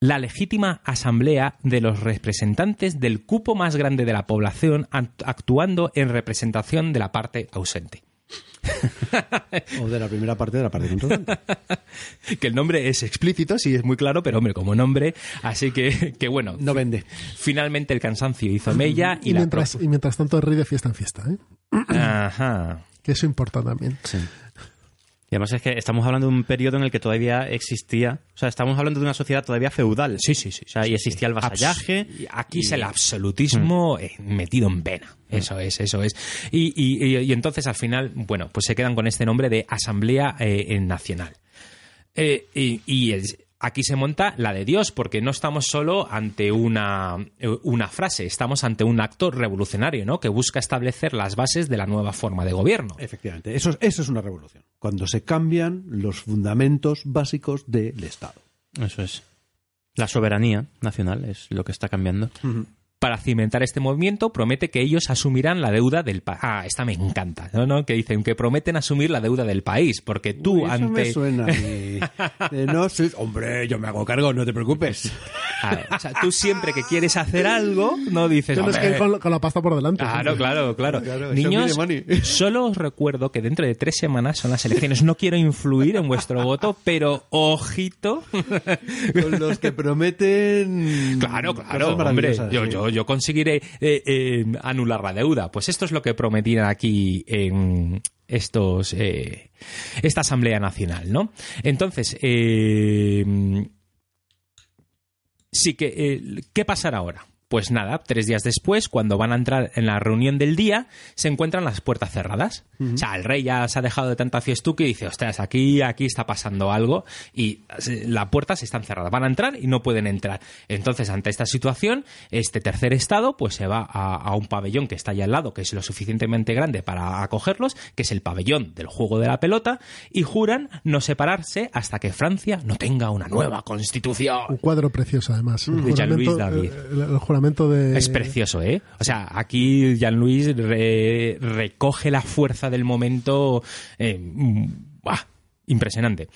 la legítima asamblea de los representantes del cupo más grande de la población act- actuando en representación de la parte ausente. O de la primera parte de la parte. Que el nombre es explícito, sí es muy claro, pero hombre, como nombre, así que, que bueno. No vende. Finalmente el cansancio hizo mella y, Y la mientras, y mientras tanto, rey de fiesta en fiesta, ¿eh? Ajá. Que eso importa también. Y además es que estamos hablando de un periodo en el que todavía existía, o sea, estamos hablando de una sociedad todavía feudal. Sí, sí, sí. O sea, y existía el vasallaje. Abs- y Aquí es el absolutismo eh, metido en vena. Eso es, eso es. Y, y- y- y entonces al final, bueno, pues se quedan con este nombre de Asamblea eh, Nacional. Eh, y y es- aquí se monta la de Dios, porque no estamos solo ante una, eh, una frase, estamos ante un acto revolucionario, ¿no? Que busca establecer las bases de la nueva forma de gobierno. Efectivamente, eso, es- eso es una revolución. Cuando se cambian los fundamentos básicos del Estado. Eso es. La soberanía nacional es lo que está cambiando. Para cimentar este movimiento, promete que ellos asumirán la deuda del país. Ah, esta me encanta, ¿no? ¿no? Que dicen que prometen asumir la deuda del país, porque tú Uy, eso ante... me suena a mí. De no sé- Hombre, yo me hago cargo, no te preocupes. Ver, o sea, tú siempre que quieres hacer algo, no dices... Tienes que "Hombre, ir con, con la pasta por delante. Claro, claro, claro. Niños, solo os recuerdo que dentro de tres semanas son las elecciones. No quiero influir en vuestro voto, pero ojito. Con los que prometen. Claro, claro, hombre. Yo, yo, yo conseguiré eh, eh, anular la deuda. Pues esto es lo que prometían aquí en estos eh, esta Asamblea Nacional, ¿no? Entonces, eh, sí que eh, ¿qué pasará ahora? Pues nada, tres días después, cuando van a entrar en la reunión del día, se encuentran las puertas cerradas. O sea, el rey ya se ha dejado de tanta fiestuca y dice, ostras, aquí, aquí está pasando algo y las puertas están cerradas. Van a entrar y no pueden entrar. Entonces, ante esta situación, este tercer estado pues se va a, a un pabellón que está allá al lado, que es lo suficientemente grande para acogerlos, que es el pabellón del juego de la pelota, y juran no separarse hasta que Francia no tenga una nueva constitución. Un cuadro precioso, además. El De Jean-Louis juramento, David. eh, el, el juramento Es precioso, ¿eh? O sea, aquí Jean-Louis re- recoge la fuerza del momento. eh, ¡buah! Impresionante.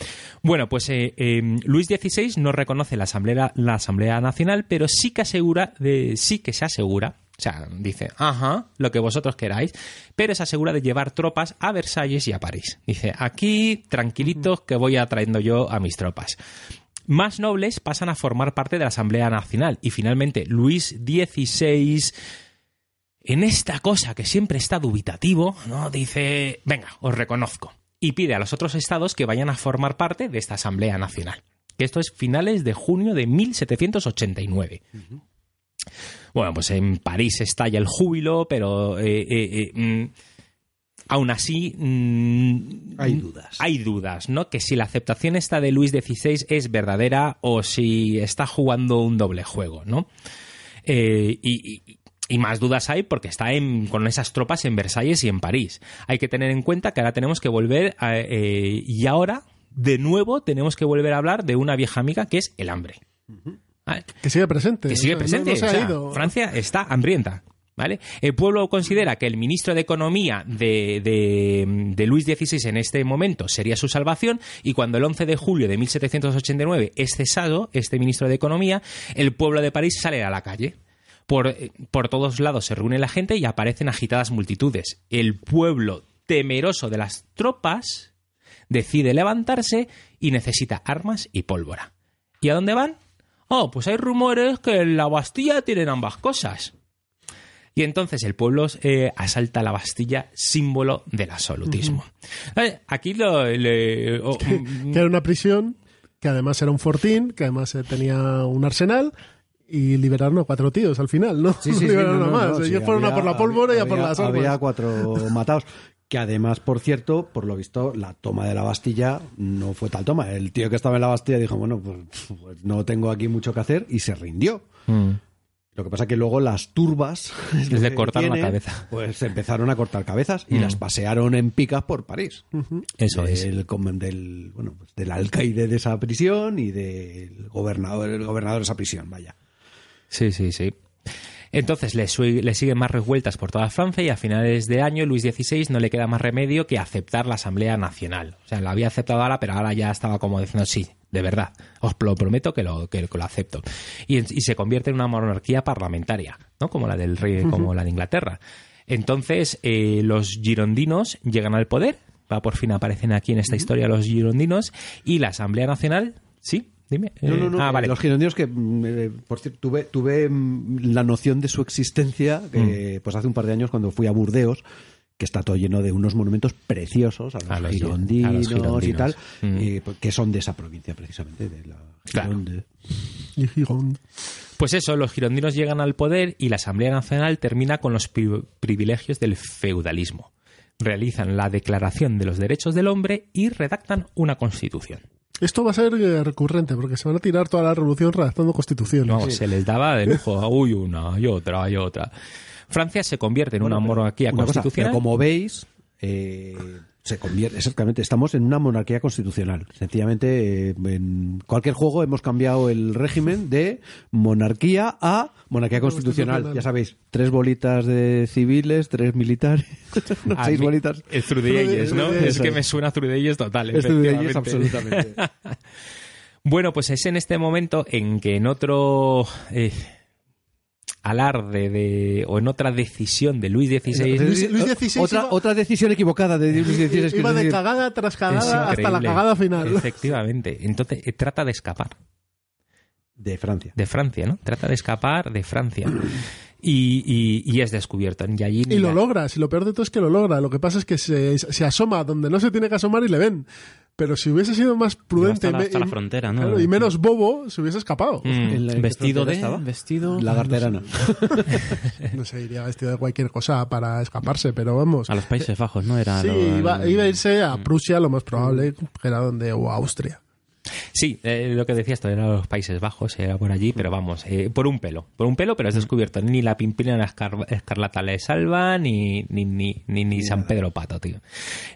Bueno, pues eh, eh, Luis XVI no reconoce la Asamblea, la Asamblea Nacional, pero sí que asegura, de, sí que se asegura, o sea, dice, ajá, lo que vosotros queráis, pero se asegura de llevar tropas a Versalles y a París. Dice, aquí tranquilitos que voy atrayendo yo a mis tropas. Más nobles pasan a formar parte de la Asamblea Nacional y finalmente Luis XVI en esta cosa que siempre está dubitativo, ¿no? Dice, venga, os reconozco. Y pide a los otros estados que vayan a formar parte de esta Asamblea Nacional. Que esto es finales de junio de 1789. Bueno, pues en París estalla el júbilo, pero eh, eh, eh, mm, aún así mm, Hay dudas. Hay dudas, ¿no? Que si la aceptación esta de Luis XVI es verdadera o si está jugando un doble juego, ¿no? Eh, y, y- y más dudas hay porque está en- con esas tropas en Versalles y en París. Hay que tener en cuenta que ahora tenemos que volver a- eh, y ahora de nuevo tenemos que volver a hablar de una vieja amiga que es el hambre. ¿Vale? Que sigue presente. que sigue no- presente. No, se o ha sea, ido. Francia está hambrienta. ¿Vale? El pueblo considera que el ministro de Economía de, Luis XVI en este momento sería su salvación y cuando el 11 de julio de 1789 es cesado este ministro de Economía, el pueblo de París sale a la calle. Por, eh, por todos lados se reúne la gente y aparecen agitadas multitudes. El pueblo, temeroso de las tropas, decide levantarse y necesita armas y pólvora. ¿Y a dónde van? Oh, pues hay rumores que en la Bastilla tienen ambas cosas. Y entonces el pueblo eh, asalta la Bastilla, símbolo del absolutismo. Eh, Aquí lo... le- oh, mm, Que era una prisión, que además era un fortín, que además eh, tenía un arsenal. Y liberaron a cuatro tíos al final, ¿no? Sí, sí, sí, liberaron no, a no, más. no, sí, Ellos fueron a había- por la pólvora y a por las armas. Había cuatro matados. Que además, por cierto, por lo visto, la toma de la Bastilla no fue tal toma. El tío que estaba en la Bastilla dijo, bueno, pues, pues no tengo aquí mucho que hacer y se rindió. mm. Lo que pasa que luego las turbas es lo Le la cabeza. Pues empezaron a cortar cabezas y Mm. las pasearon en picas por París. Eso es. del, com- del bueno pues del alcaide de esa prisión y del gobernador el gobernador de esa prisión vaya Sí, sí, sí. Entonces le, le siguen más revueltas por toda Francia y a finales de año Luis XVI no le queda más remedio que aceptar la Asamblea Nacional. O sea, la había aceptado ahora, pero ahora ya estaba como diciendo, sí, de verdad, os lo prometo que lo, que, que lo acepto. Y se convierte en una monarquía parlamentaria, ¿no? Como la del rey, como la de Inglaterra. Entonces, eh, los girondinos llegan al poder, va por fin aparecen aquí en esta historia los girondinos, y la Asamblea Nacional, ¿sí? Dime. no no Eh, no ah, vale. los girondinos que mm, eh, por cierto tuve tuve mm, la noción de su existencia eh, pues hace un par de años cuando fui a Burdeos que está todo lleno de unos monumentos preciosos a los, A los girondinos, a los y tal Mm. eh, que son de esa provincia precisamente de la Claro. Girón de- Y Gijón. Pues eso, los girondinos llegan al poder y la Asamblea Nacional termina con los pri- privilegios del feudalismo. Realizan la Declaración de los Derechos del Hombre y redactan una constitución. Esto va a ser eh, recurrente porque se van a tirar toda la revolución redactando constituciones. No, se les daba de lujo. Uy, una y otra y otra. Francia se convierte en una monarquía Una cosa, constitucional. pero como veis, eh, se convierte, exactamente, estamos en una monarquía constitucional. Sencillamente, eh, en cualquier juego hemos cambiado el régimen de monarquía a monarquía constitucional. Ya sabéis, tres bolitas de civiles, tres militares, seis mí- bolitas. El Trudelles, ¿no? Es que me suena a Trudelles total. Ellos, efectivamente. absolutamente. Bueno, pues es en este momento en que en otro eh, alarde de, o en otra decisión de Luis XVI... Luis- Luis XVI otra, iba- otra decisión equivocada de Luis XVI. Iba de decir, cagada tras cagada hasta la cagada final. Efectivamente. Entonces eh, trata de escapar de Francia. de Francia, ¿no? Trata de escapar de Francia. Y, y- y es descubierto. Y, allí Y lo logra, si lo peor de todo es que lo logra. Lo que pasa es que se, se asoma donde no se tiene que asomar y le ven. Pero si hubiese sido más prudente hasta y la- y- frontera, ¿no? claro, y menos bobo, se hubiese escapado. Mm. ¿En la- en qué Vestido de... estaba? Vestido... Lagarterana. No sé, iría vestido de cualquier cosa para escaparse, pero vamos. A los Países Bajos, ¿no? Era Sí, lo- iba, iba a irse a Prusia, lo más probable, que era donde, o a Austria. Sí, eh, lo que decías, esto era los Países Bajos, era por allí, pero vamos, eh, por un pelo, por un pelo, pero es descubierto. Ni la Pimpina la Escar- Escarlata le salva, ni, ni, ni, ni, ni San Pedro Pato, tío.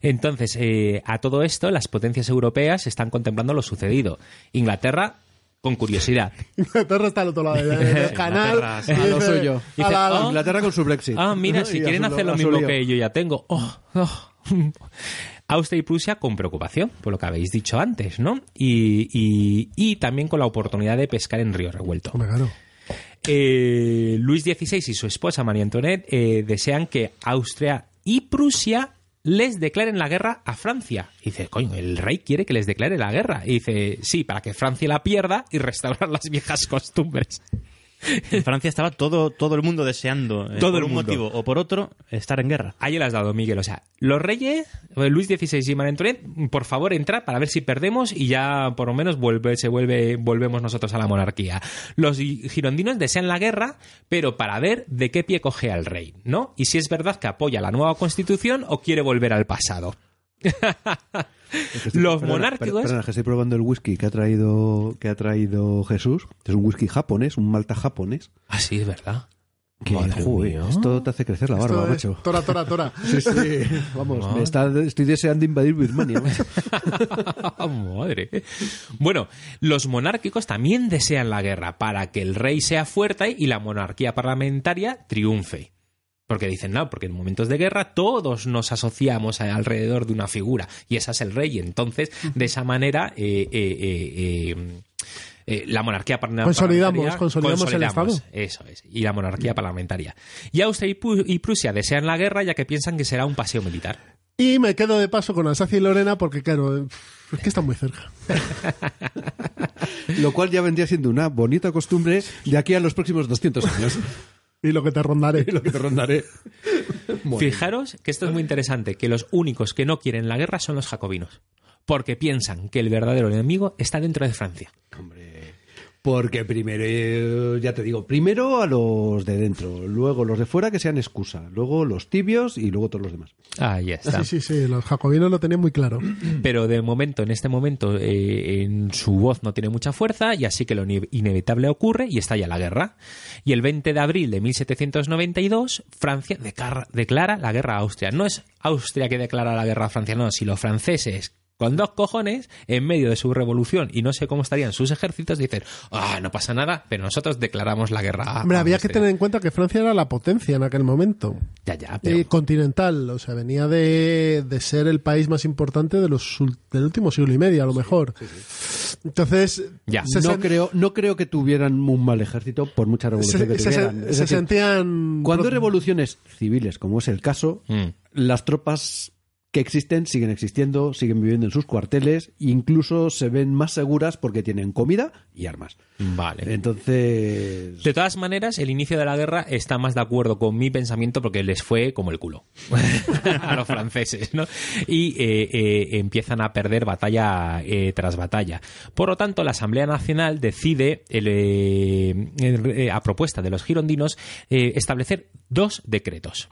Entonces, eh, a todo esto, las potencias europeas están contemplando lo sucedido. Inglaterra, con curiosidad. Inglaterra está al otro lado del, canal. Inglaterra, sí. y A lo dice, suyo. Inglaterra con su Brexit. Ah, mira, si quieren hacer lo mismo lío. que yo ya tengo. Oh, oh. Austria y Prusia con preocupación, por lo que habéis dicho antes, ¿no? Y, y- y también con la oportunidad de pescar en río revuelto. Claro. Eh, Luis XVI y su esposa María Antoinette eh, desean que Austria y Prusia les declaren la guerra a Francia. Y dice, coño, el rey quiere que les declare la guerra. Y dice, sí, para que Francia la pierda y restaurar las viejas costumbres. En Francia estaba todo, todo el mundo deseando, eh, Todo por el un mundo. motivo o por otro, estar en guerra. Ahí le has dado, Miguel. O sea, los reyes, eh, Luis XVI y María Antoinette, por favor, entra para ver si perdemos y ya por lo menos vuelve, se vuelve, volvemos nosotros a la monarquía. Los gi- girondinos desean la guerra, pero para ver de qué pie coge al rey, ¿no? Y si es verdad que apoya la nueva constitución o quiere volver al pasado. Los monárquicos- Perdona, que estoy probando el whisky que ha traído que ha traído Jesús. Es un whisky japonés, un malta japonés. Ah, sí, es verdad. Que, Madre joder, esto te hace crecer la barba, Esto es macho. Tora, tora, tora. Sí, sí. Vamos, me está, estoy deseando invadir Birmania. macho. Madre. Bueno, los monárquicos también desean la guerra para que el rey sea fuerte y la monarquía parlamentaria triunfe. Porque dicen, no, porque en momentos de guerra todos nos asociamos a- alrededor de una figura y esa es el rey. Entonces, de esa manera, eh, eh, eh, eh, eh, la monarquía parla- Consolidamos, parlamentaria... consolidamos el Estado. Eso es, y la monarquía parlamentaria. Y Austria y, Prusia desean la guerra ya que piensan que será un paseo militar. Y me quedo de paso con Alsacia y Lorena porque, claro, es que están muy cerca. Lo cual ya vendría siendo una bonita costumbre de aquí a los próximos 200 años. Y lo que te rondaré. lo que te rondaré. Fijaros que esto es muy interesante, que los únicos que no quieren la guerra son los jacobinos, porque piensan que el verdadero enemigo está dentro de Francia. Porque primero, eh, ya te digo, primero a los de dentro, luego los de fuera que sean excusa, luego los tibios y luego todos los demás. Ahí está. Sí, sí, sí, los jacobinos lo tenían muy claro. Pero de momento, en este momento, eh, en su voz no tiene mucha fuerza y así que lo ine- inevitable ocurre y estalla la guerra. Y el 20 de abril de 1792, Francia declara la guerra a Austria. No es Austria que declara la guerra a Francia, no, si los franceses con dos cojones, en medio de su revolución y no sé cómo estarían sus ejércitos, dicen, ah, no pasa nada, pero nosotros declaramos la guerra Hombre, había que Austria". tener en cuenta que Francia era la potencia en aquel momento. Ya, ya, pero... Eh, continental, o sea, venía de, de ser el país más importante de los, del último siglo y medio, a lo mejor. Entonces, Ya. se, no, sen- creo, no creo que tuvieran un mal ejército por mucha revolución se- que se- tuvieran. se decir, sentían... cuando hay revoluciones civiles, como es el caso, Mm. las tropas que existen siguen existiendo, siguen viviendo en sus cuarteles, incluso se ven más seguras porque tienen comida y armas. Vale. Entonces, De todas maneras, el inicio de la guerra está más de acuerdo con mi pensamiento porque les fue como el culo a los franceses, ¿no? Y eh, eh, empiezan a perder batalla eh, tras batalla. Por lo tanto, la Asamblea Nacional decide, el, el- a propuesta de los girondinos, establecer dos decretos.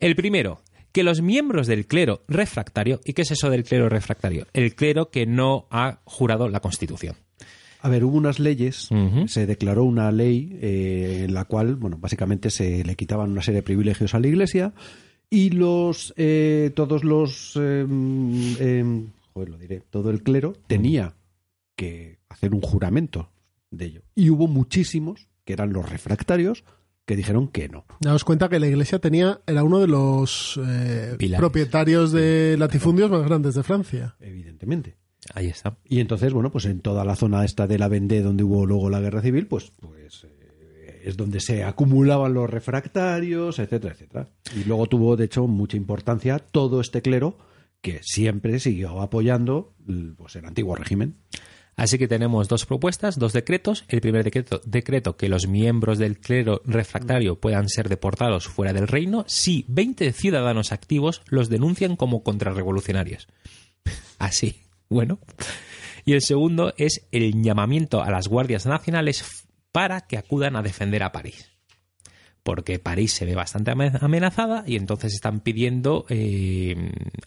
El primero, que los miembros del clero refractario, ¿y qué es eso del clero refractario? El clero que no ha jurado la Constitución. a ver, hubo unas leyes, se declaró una ley eh, en la cual, bueno, básicamente se le quitaban una serie de privilegios a la Iglesia y los eh, todos los eh, joder, lo diré, todo el clero tenía que hacer un juramento de ello. Y hubo muchísimos que eran los refractarios que dijeron que no. Daos cuenta que la iglesia tenía era uno de los eh, propietarios de latifundios más grandes de Francia. Evidentemente. Ahí está. Y entonces, bueno, pues en toda la zona esta de la Vendée, donde hubo luego la guerra civil, pues, pues eh, es donde se acumulaban los refractarios, etcétera, etcétera. Y luego tuvo, de hecho, mucha importancia todo este clero que siempre siguió apoyando pues, el antiguo régimen. Así que tenemos dos propuestas, dos decretos. El primer decreto, decreto que los miembros del clero refractario puedan ser deportados fuera del reino si 20 ciudadanos activos los denuncian como contrarrevolucionarios. Así, bueno. Y el segundo es el llamamiento a las guardias nacionales para que acudan a defender a París. Porque París se ve bastante ame- amenazada y entonces están pidiendo eh,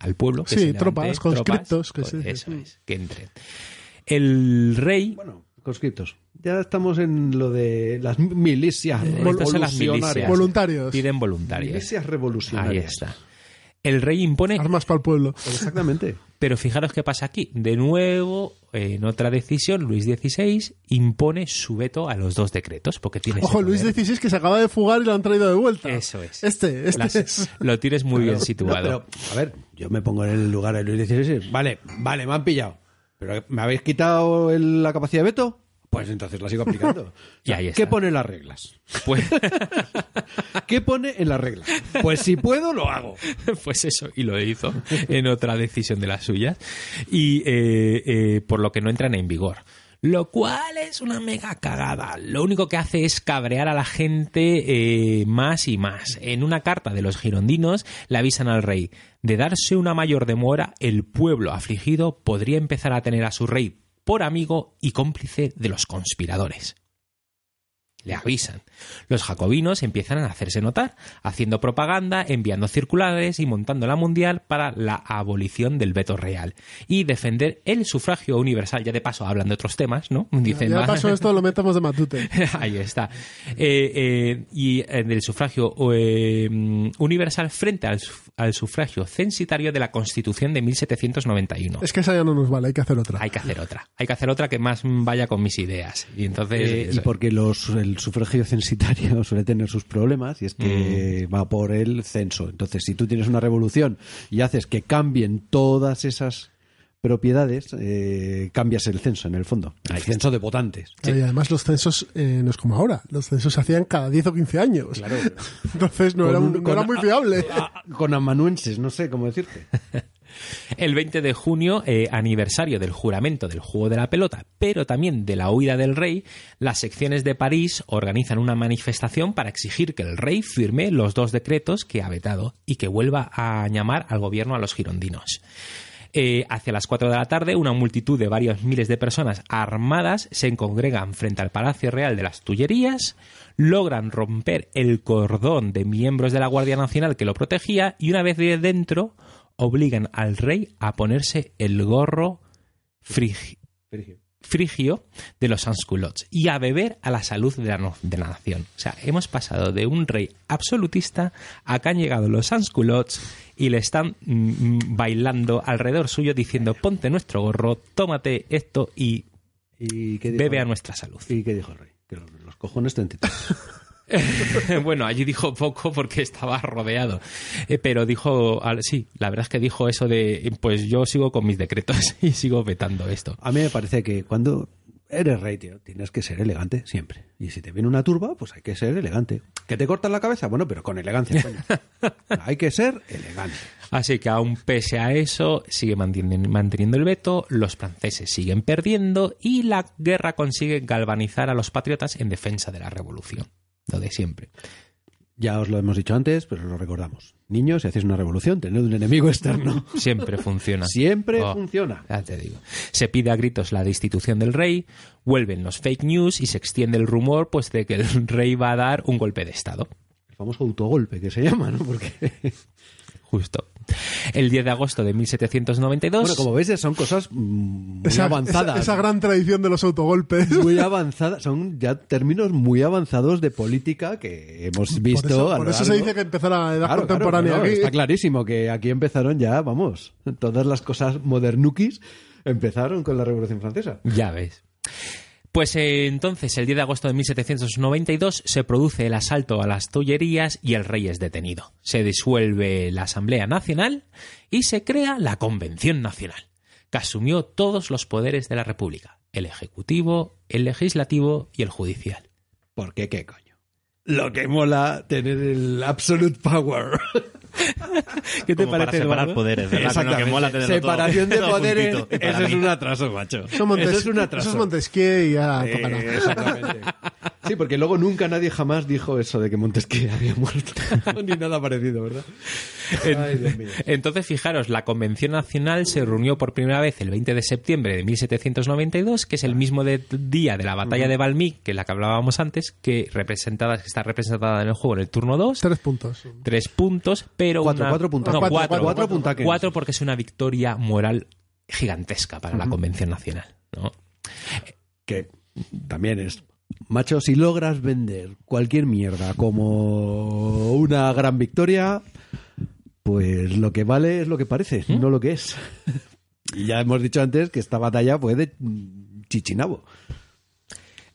al pueblo que Sí, se tropas, conscriptos, que eso es, que entren. El rey Bueno, conscriptos. Ya estamos en lo de las milicias Estas son las revolucionarias. milicias. Voluntarios. piden voluntarios. Milicias Ahí revolucionarias. está. El rey impone, Armas para el pueblo. Exactamente. pero fijaros qué pasa aquí. De nuevo, en otra decisión, Luis XVI impone su veto a los dos decretos, porque tiene Ojo, Luis. XVI que se acaba de fugar y lo han traído de vuelta. Eso es. Este, este Las- es. Lo tienes muy bien No, situado. pero, a ver, yo me pongo en el lugar de Luis XVI. Vale, vale, me han pillado. Pero ¿me habéis quitado el- la capacidad de veto? Pues entonces la sigo aplicando. Y ahí ¿Qué pone en las reglas? Pues, ¿Qué pone en las reglas? Pues si puedo, lo hago. pues eso, y lo hizo en otra decisión de las suyas, y eh, eh, por lo que no entran en vigor. Lo cual es una mega cagada. Lo único que hace es cabrear a la gente eh, más y más. En una carta de los girondinos le avisan al rey de darse una mayor demora, el pueblo afligido podría empezar a tener a su rey por amigo y cómplice de los conspiradores. Le avisan. Los jacobinos empiezan a hacerse notar, haciendo propaganda, enviando circulares y montando la mundial para la abolición del veto real y defender el sufragio universal. Ya de paso hablan de otros temas, ¿no? Dicen Ya más- pasó esto, lo metemos de matute. Ahí está. Eh, eh, y eh, del sufragio eh, universal frente al, al sufragio censitario de la Constitución de 1791. Es que esa ya no nos vale, hay que hacer otra. Hay que hacer otra. Hay que hacer otra que más vaya con mis ideas. Y entonces. Eh, y porque los, el sufragio censitario suele tener sus problemas y es que va por el censo. Entonces, si tú tienes una revolución y haces que cambien todas esas propiedades, eh, cambias el censo en el fondo. El censo de votantes. Y además los censos eh, no es como ahora. Los censos se hacían cada 10 o 15 años. Entonces no, Con era, un- no con- era muy fiable. Con amanuenses, no sé cómo decirte. El 20 de junio, eh, aniversario del juramento del juego de la pelota, pero también de la huida del rey, las secciones de París organizan una manifestación para exigir que el rey firme los dos decretos que ha vetado y que vuelva a llamar al gobierno a los girondinos. Eh, hacia las 4 de la tarde, una multitud de varios miles de personas armadas se congregan frente al Palacio Real de las Tullerías, logran romper el cordón de miembros de la Guardia Nacional que lo protegía y una vez de dentro obligan al rey a ponerse el gorro frigi- frigio de los sansculottes y a beber a la salud de la, no- de la nación. O sea, hemos pasado de un rey absolutista a que han llegado los sansculottes y le están mm, mm, bailando alrededor suyo diciendo ponte nuestro gorro, tómate esto y ¿Y qué dijo bebe a nuestra salud. ¿Y qué dijo el rey? Que los, los cojones 33. bueno, allí dijo poco porque estaba rodeado. Eh, pero dijo, al- sí, la verdad es que dijo eso de, pues yo sigo con mis decretos y sigo vetando esto. A mí me parece que cuando eres rey, tío, tienes que ser elegante siempre. Y si te viene una turba, pues hay que ser elegante. ¿Que te cortan la cabeza? Bueno, pero con elegancia, coño. hay que ser elegante. Así que aún pese a eso, sigue manteniendo, manteniendo el veto, los franceses siguen perdiendo y la guerra consigue galvanizar a los patriotas en defensa de la revolución. Lo de siempre. Ya os lo hemos dicho antes, pero lo recordamos. Niños, si hacéis una revolución, tened un enemigo externo. Siempre funciona. Siempre Oh. funciona. Ya te digo. Se pide a gritos la destitución del rey, vuelven los fake news y se extiende el rumor pues de que el rey va a dar un golpe de estado. El famoso autogolpe que se llama, ¿no? Porque, Justo. El 10 de agosto de 1792. bueno, como veis, son cosas mm, muy Esa, avanzadas. esa- esa gran tradición de los autogolpes. Muy avanzadas, son ya términos muy avanzados de política que hemos visto. por eso, a por eso se dice que empezó la edad Claro, contemporánea claro, no, aquí. Está clarísimo que aquí empezaron ya, vamos, todas las cosas modernukis empezaron con la Revolución Francesa. Ya ves. Pues eh, entonces, el 10 de agosto de 1792, se produce el asalto a las Tullerías y el rey es detenido. Se disuelve la Asamblea Nacional y se crea la Convención Nacional, que asumió todos los poderes de la República, el Ejecutivo, el Legislativo y el Judicial. ¿Por qué qué coño? Lo que mola tener el absolute power. ¿Qué Como para separar poderes, ¿verdad? Con lo que mola tenerlo todo- Separación de todo poderes, juntito. Para eso es mí. un atraso, macho. Eso, Montes- Eso es un atraso. eso es Montesquieu y ya Eh, tocará. exactamente. Sí, porque luego nunca nadie jamás dijo eso de que Montesquieu había muerto. Ni nada parecido, ¿verdad? Ay, Dios mío. Entonces, fijaros, la Convención Nacional se reunió por primera vez el 20 de septiembre de 1792, que es el mismo de- día de la batalla de Valmy, que es la que hablábamos antes, que, representada, que está representada en el juego en el turno 2. Tres puntos. Tres puntos, pero. Cuatro, una- cuatro puntaques. No, Cuatro, cuatro, cuatro, cuatro puntaques. Cuatro porque es una victoria moral gigantesca para la Convención Nacional. ¿no? que también es macho si logras vender cualquier mierda como una gran victoria pues lo que vale es lo que parece no lo que es. Y ya hemos dicho antes que esta batalla fue de chichinabo.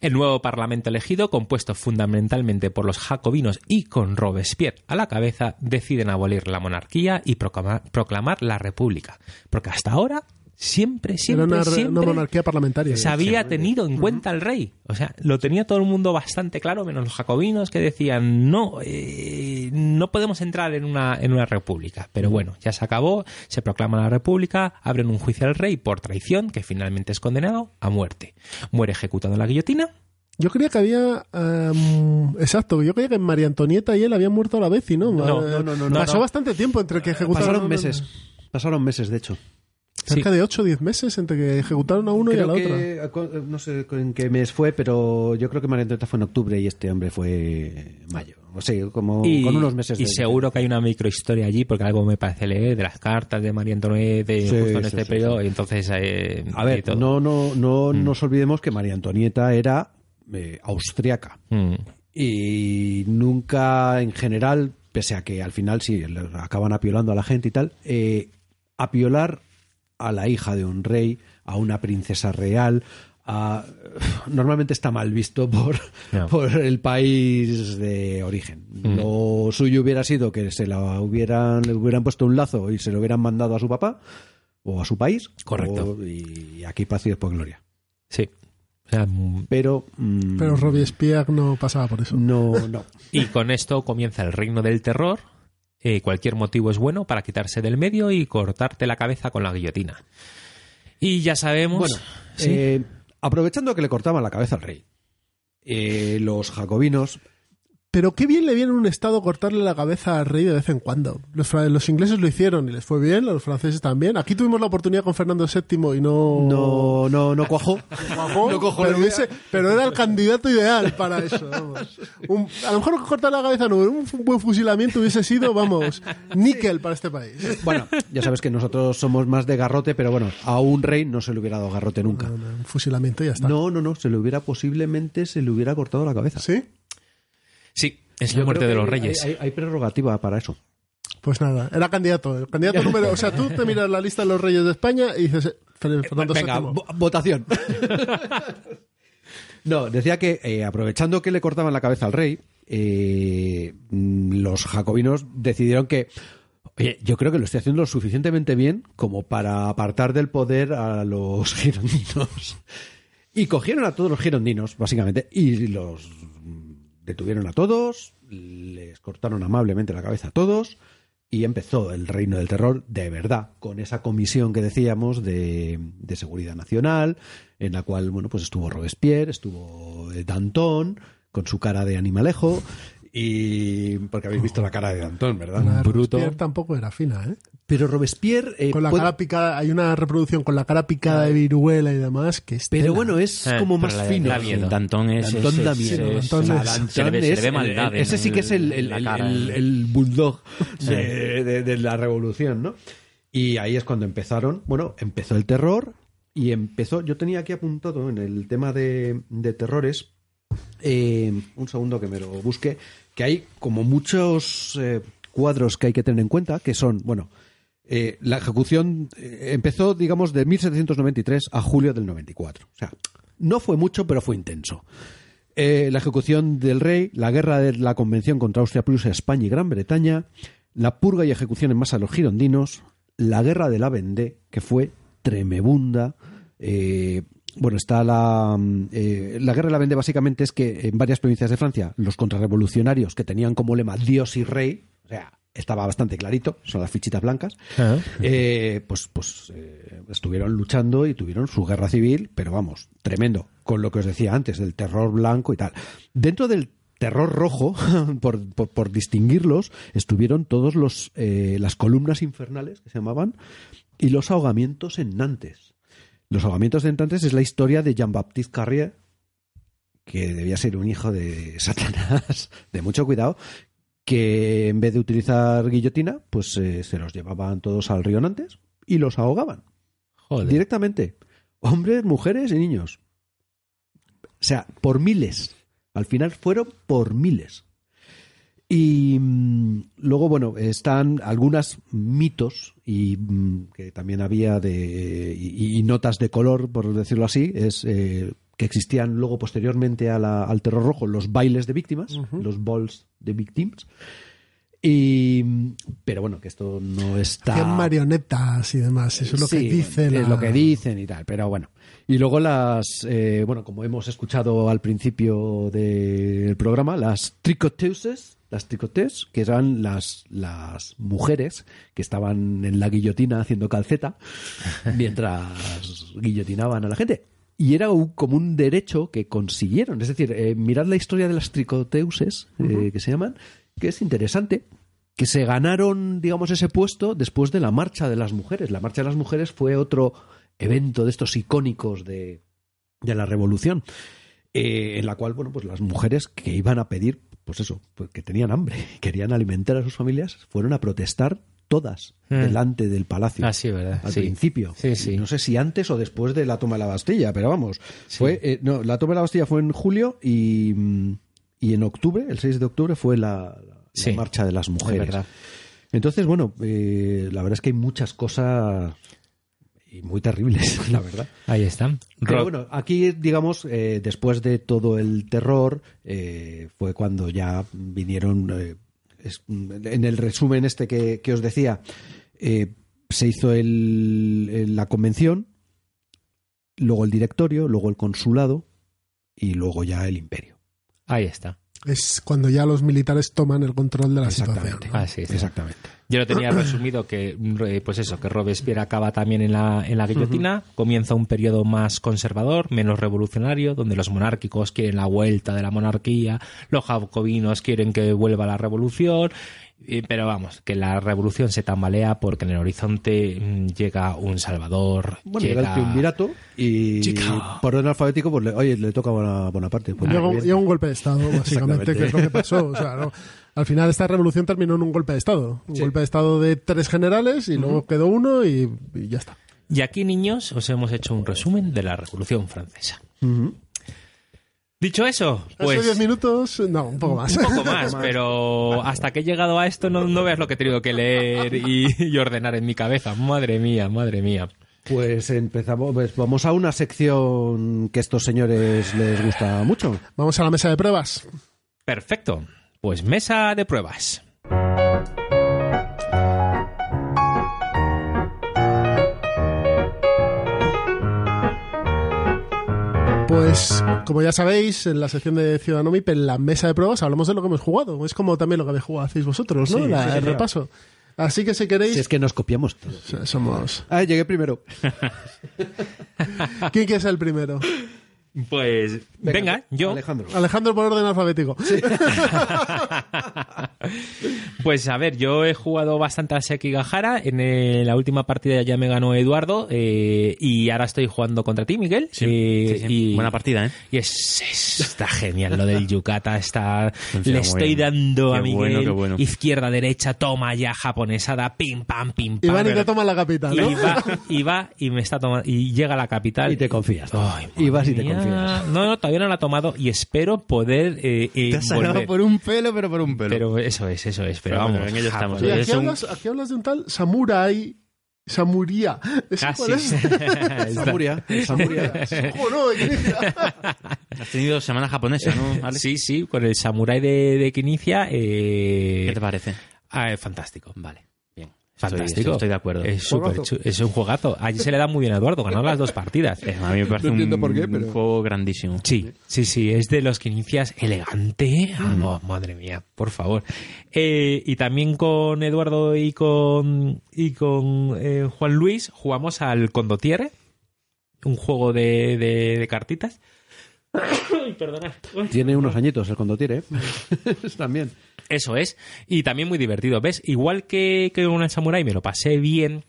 El nuevo Parlamento elegido, compuesto fundamentalmente por los jacobinos y con Robespierre a la cabeza, deciden abolir la monarquía y proclamar, proclamar la República. Porque hasta ahora siempre, Era siempre, una, re- siempre una monarquía parlamentaria. se había tenido en cuenta el rey. O sea, lo tenía todo el mundo bastante claro, menos los jacobinos que decían, no, eh, no podemos entrar en una, en una república. Pero bueno, ya se acabó, se proclama la república, abren un juicio al rey por traición, que finalmente es condenado a muerte. Muere ejecutado en la guillotina. Yo creía que había. em, exacto, yo creía que María Antonieta y él habían muerto a la vez y no. No, eh, no, no, no, no. Pasó No. bastante tiempo entre que ejecutaron. Pasaron meses. Pasaron meses, de hecho. Cerca de 8 o 10 meses entre que ejecutaron a uno y a la otra. no sé en qué mes fue, pero yo creo que María Antonieta fue en octubre y este hombre fue en mayo. O sea, como y, con unos meses y de seguro que hay una microhistoria allí, porque algo me parece leer de las cartas de María Antonieta de Sí, justo en sí, este sí, periodo. Y entonces, eh, A ver, todo. no, no, no Mm. nos olvidemos que María Antonieta era eh, austriaca Mm. y nunca en general, pese a que al final sí acaban apiolando a la gente y tal, eh, apiolar a la hija de un rey, a una princesa real, a- normalmente está mal visto por, por el país de origen. Mm. Lo suyo hubiera sido que se la hubieran, le hubieran puesto un lazo y se lo hubieran mandado a su papá o a su país. Correcto. o- y aquí paz y después gloria. Sí. O sea, mm, Pero, mm, Pero Robespierre no pasaba por eso. no, no. Y con esto comienza el reino del terror. Eh, cualquier motivo es bueno para quitarse del medio y cortarte la cabeza con la guillotina. Y ya sabemos. Bueno, Sí. eh, aprovechando que le cortaban la cabeza al rey, eh, los jacobinos Pero qué bien le viene a un Estado cortarle la cabeza al rey de vez en cuando. Los, fra- los ingleses lo hicieron y les fue bien, los franceses también. Aquí tuvimos la oportunidad con Fernando VII y no... no, no, no cuajó. Cuajó, No cojo pero, pero era el candidato ideal para eso. vamos. Un- a lo mejor cortar la cabeza no, un buen fusilamiento hubiese sido, vamos, níquel para este país. Bueno, ya sabes que nosotros somos más de garrote, pero bueno, a un rey no se le hubiera dado garrote nunca. No, no, un fusilamiento y ya está. No, no, no, se le hubiera posiblemente se le hubiera cortado la cabeza. ¿Sí? Sí, es Yo la muerte de los reyes. Hay, hay prerrogativa para eso. Pues nada, era candidato. El candidato número... O sea, tú te miras la lista de los reyes de España y dices... eh, Fer- Fernando Venga, VII. vo- votación. no, decía que eh, aprovechando que le cortaban la cabeza al rey, eh, los jacobinos decidieron que, oye, yo creo que lo estoy haciendo lo suficientemente bien como para apartar del poder a los girondinos. Y cogieron a todos los girondinos, básicamente, y los detuvieron a todos, les cortaron amablemente la cabeza a todos, y empezó el reino del terror de verdad, con esa comisión que decíamos de, de seguridad nacional, en la cual, bueno, pues estuvo Robespierre, estuvo eh, Danton, con su cara de animalejo, y porque habéis visto la cara de Danton, ¿verdad? La de Bruto. Robespierre tampoco era fina, ¿eh? Pero Robespierre... eh, Con la puede- cara picada, hay una reproducción con la cara picada de viruela y demás que es pero tela. bueno, es Eh, como más la- fino. da miedo. Danton es... Danton es- da es- miedo. es- Danton ese sí que es el, el, la el- cara. el- el bulldog de, de- de la revolución, ¿no? Y ahí es cuando empezaron, bueno, empezó el terror y empezó, yo tenía aquí apuntado en el tema de, de terrores, eh, un segundo que me lo busque, que hay como muchos eh, cuadros que hay que tener en cuenta, que son, bueno, eh, la ejecución eh, empezó, digamos, de 1793 a julio del 94. O sea, no fue mucho, pero fue intenso. La ejecución del rey, la guerra de la convención contra Austria, Prusia, España y Gran Bretaña, la purga y ejecución en masa de los girondinos, la guerra de la Vendée, que fue tremebunda. Bueno, está la, mm, eh, la guerra de la Vendée básicamente es que en varias provincias de Francia los contrarrevolucionarios que tenían como lema Dios y Rey, o sea, estaba bastante clarito, son las fichitas blancas, Ah. eh, pues, pues eh, estuvieron luchando y tuvieron su guerra civil, pero vamos, tremendo, con lo que os decía antes, del terror blanco y tal. Dentro del terror rojo, por, por- por distinguirlos, estuvieron todos los eh, las columnas infernales que se llamaban y los ahogamientos en Nantes. Los ahogamientos en Nantes es la historia de Jean-Baptiste Carrier, que debía ser un hijo de Satanás, de mucho cuidado, que en vez de utilizar guillotina, pues eh, se los llevaban todos al río Nantes y los ahogaban Joder. directamente. Hombres, mujeres y niños. O sea, por miles. Al final fueron por miles. Y mm, luego, bueno, están algunos mitos y mm, que también había de y, y notas de color, por decirlo así, es eh, que existían luego posteriormente a la- al terror rojo los bailes de víctimas, los balls de victims. Y, pero bueno, que esto no está... Hacían marionetas y demás, eso es lo Sí, que dicen. Es la- lo que dicen y tal, pero bueno. Y luego las, eh, bueno, como hemos escuchado al principio del programa, las tricoteuses, las tricotes, que eran las, las mujeres que estaban en la guillotina haciendo calceta mientras guillotinaban a la gente. Y era un- como un derecho que consiguieron. Es decir, eh, mirad la historia de las tricoteuses, eh, que se llaman, que es interesante, que se ganaron, digamos, ese puesto después de la Marcha de las Mujeres. La Marcha de las Mujeres fue otro evento de estos icónicos de, de la Revolución, eh, en la cual, bueno, pues las mujeres que iban a pedir, pues eso, pues que tenían hambre, querían alimentar a sus familias, fueron a protestar todas Mm. delante del palacio. Ah, sí, ¿verdad? Al Sí. principio. Sí, sí. No sé si antes o después de la toma de la Bastilla, pero vamos. Fue, eh, no, la toma de la Bastilla fue en julio y, y en octubre, el 6 de octubre, fue la, marcha de las mujeres. Entonces, bueno, eh, la verdad es que hay muchas cosas y muy terribles, la verdad. Ahí está. Pero bueno, aquí, digamos, eh, después de todo el terror, eh, fue cuando ya vinieron, eh, es- en el resumen este que, que os decía, eh, se hizo el- el- la convención, luego el directorio, luego el consulado y luego ya el imperio. Ahí está. Es cuando ya los militares toman el control de la situación. ¿no? Así es. Exactamente. Yo lo tenía resumido que, eh, pues eso, que Robespierre acaba también en la, en la guillotina, comienza un periodo más conservador, menos revolucionario, donde los monárquicos quieren la vuelta de la monarquía, los jacobinos quieren que vuelva la revolución, pero vamos, que la revolución se tambalea porque en el horizonte mm, llega un salvador, Bueno, llega, llega... el triunvirato y Chica. por orden alfabético, pues le- oye, le toca a Bonaparte. Pues Llega, un- bien. llega un golpe de Estado, básicamente, que es lo que pasó. O sea, ¿no? Al final esta revolución terminó en un golpe de Estado. Un golpe de Estado de tres generales y luego quedó uno y, y ya está. Y aquí, niños, os hemos hecho un resumen de la Revolución Francesa. Dicho eso, pues... diez minutos, no, un poco más. Un poco más, pero hasta que he llegado a esto no, no veas lo que he tenido que leer y, y ordenar en mi cabeza. Madre mía, madre mía. Pues empezamos, pues vamos a una sección que a estos señores les gusta mucho. Vamos a la mesa de pruebas. Perfecto. Pues mesa de pruebas. Pues, como ya sabéis, en la sección de Ciudadano MIP, en la mesa de pruebas, hablamos de lo que hemos jugado. Es como también lo que habéis jugado hacéis vosotros, ¿no? Sí, La- sí, el repaso. Así que si queréis, Si es que nos copiamos todo. o sea, somos... Ah, llegué primero. ¿Quién quiere ser el primero? Pues venga, yo. Alejandro. Alejandro por orden alfabético. Pues a ver, yo he jugado bastante a Sekigahara. En eh, la última partida ya me ganó Eduardo. eh, y ahora estoy jugando contra ti, Miguel. Sí, eh, sí, sí. y- Buena partida, ¿eh? Y es, es- está genial lo del Yukata, está Funciona le estoy bien. dando a Miguel bueno, qué bueno. izquierda, derecha, toma ya japonesada, pim pam, pim pam. Iván y te toma la capital, ¿no? y va, y va y me está tomando y llega a la capital Y te confías. Ay, y vas y te mía. Confías. No, no, todavía no la ha tomado y espero poder eh, eh, Te has volver. por un pelo, pero por un pelo. Pero eso es, eso es. Pero, Pero bueno, vamos, en ello estamos. japonés. Y Es aquí, un- hablas, aquí hablas de un tal Samurai. Samuría. ¿Ese Casi. cuál es? Samuria. Samuria. Has tenido semana japonesa, ¿no? Alex? Sí, sí, con el samurái de, de Kinicia. Eh, ¿Qué te parece? ah, fantástico. Vale. Fantástico. Estoy, estoy de acuerdo. Es, chu- es un juegazo. Allí se le da muy bien a Eduardo, ganó las dos partidas. A mí me parece No entiendo un, por qué, pero- un juego grandísimo. Sí, sí, sí, es de los que inicias elegante. Ah, no, madre mía, por favor. Eh, y también con Eduardo y con, y con eh, Juan Luis jugamos al Condotierre, un juego de, de, de cartitas. Ay, perdona. Tiene unos añitos el condotire, ¿eh? También. Eso es. Y también muy divertido. ¿Ves? Igual que, que con el Samurai me lo pasé bien.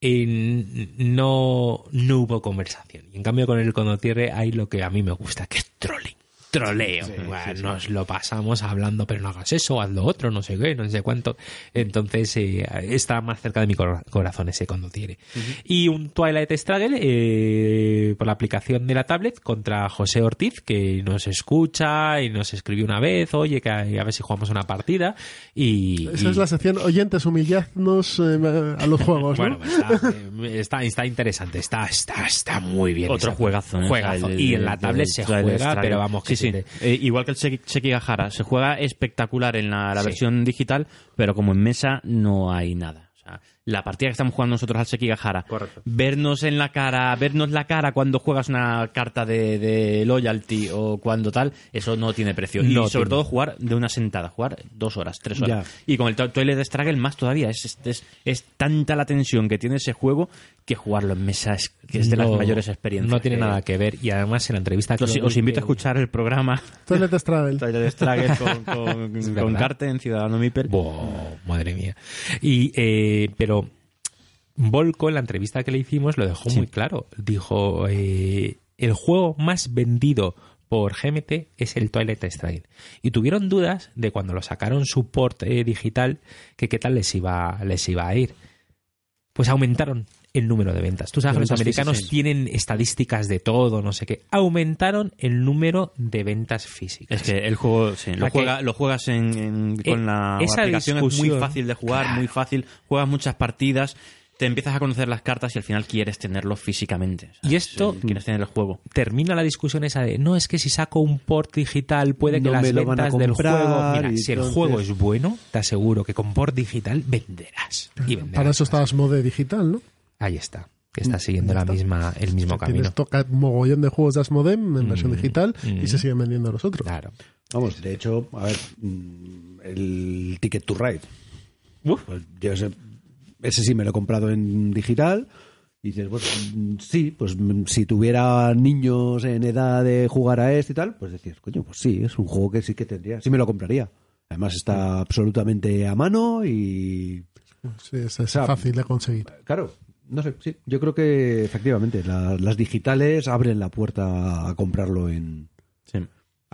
en- no, no hubo conversación. Y en cambio con el Condotierre hay lo que a mí me gusta, que es trolling. Troleo. Bueno, Nos lo pasamos hablando, pero no hagas eso, haz lo otro, no sé qué, no sé cuánto. Entonces eh, está más cerca de mi cor- corazón ese Condotierre. Y un Twilight Struggle eh, por la aplicación de la tablet contra José Ortiz, que nos escucha y nos escribió una vez, oye, que a, a ver si jugamos una partida. Y, Esa y- es la sección oyentes, humilladnos eh, a los juegos, ¿no? bueno, pues está, eh, está, está interesante, está, está, está muy bien. Otro juegazo, ¿eh? Juegazo. El- y en la tablet el se juega, pero vamos, que Sí. Eh, igual que el Seki- Sekigahara. Se juega espectacular en la, la Sí. versión digital, pero como en mesa no hay nada. La partida que estamos jugando nosotros al Sekigahara, vernos en la cara, vernos la cara cuando juegas una carta de, de loyalty o cuando tal, eso no tiene precio. Y sobre tiene. todo jugar de una sentada, jugar dos horas, tres horas. Ya. Y con el to- Toilet Struggle más todavía. Es, es, es- es tanta la tensión que tiene ese juego que jugarlo en mesa es, que es de las mayores experiencias. No tiene que- nada que ver. Y además en la entrevista que Os, invito a escuchar el programa Toilet Struggle. Toilet Struggle con, con, con. Carte en Ciudadano Mipel. Buah, madre mía. Y, eh, pero Volko, en la entrevista que le hicimos, lo dejó muy claro. Dijo, eh, el juego más vendido por GMT es el Twilight Struggle. Y tuvieron dudas de cuando lo sacaron su port eh, digital, que qué tal les iba, les iba a ir. Pues aumentaron el número de ventas. Tú sabes que los americanos físicas. tienen estadísticas de todo, no sé qué. Aumentaron el número de ventas físicas. Es que el juego, sí, lo, juega, lo juegas en, en- Eh, con la esa aplicación, es muy fácil de jugar, muy fácil, juegas muchas partidas, te empiezas a conocer las cartas y al final quieres tenerlo físicamente. Y esto- sí, quieres tener el juego. termina la discusión esa de no es que si saco un port digital puede que No las me lo van a ventas del comprar, juego mira si el entonces- juego es bueno te aseguro que con port digital venderás y venderás Para eso está Asmode digital, ¿no? ahí está que está siguiendo la misma el mismo camino Tienes toca mogollón de juegos de Asmodem en versión Mm, digital mm. y se siguen vendiendo los otros. claro Vamos, de hecho, a ver, mm, el Ticket to Ride. Pues yo ese, ese sí me lo he comprado en digital. Y dices, pues sí, pues mm, si tuviera niños en edad de jugar a este y tal, pues decir, coño, pues sí, es un juego que sí que tendría, sí me lo compraría. Además está absolutamente a mano y Sí, es, sea, fácil de conseguir. claro, no sé, sí, yo creo que efectivamente la- las digitales abren la puerta a comprarlo en.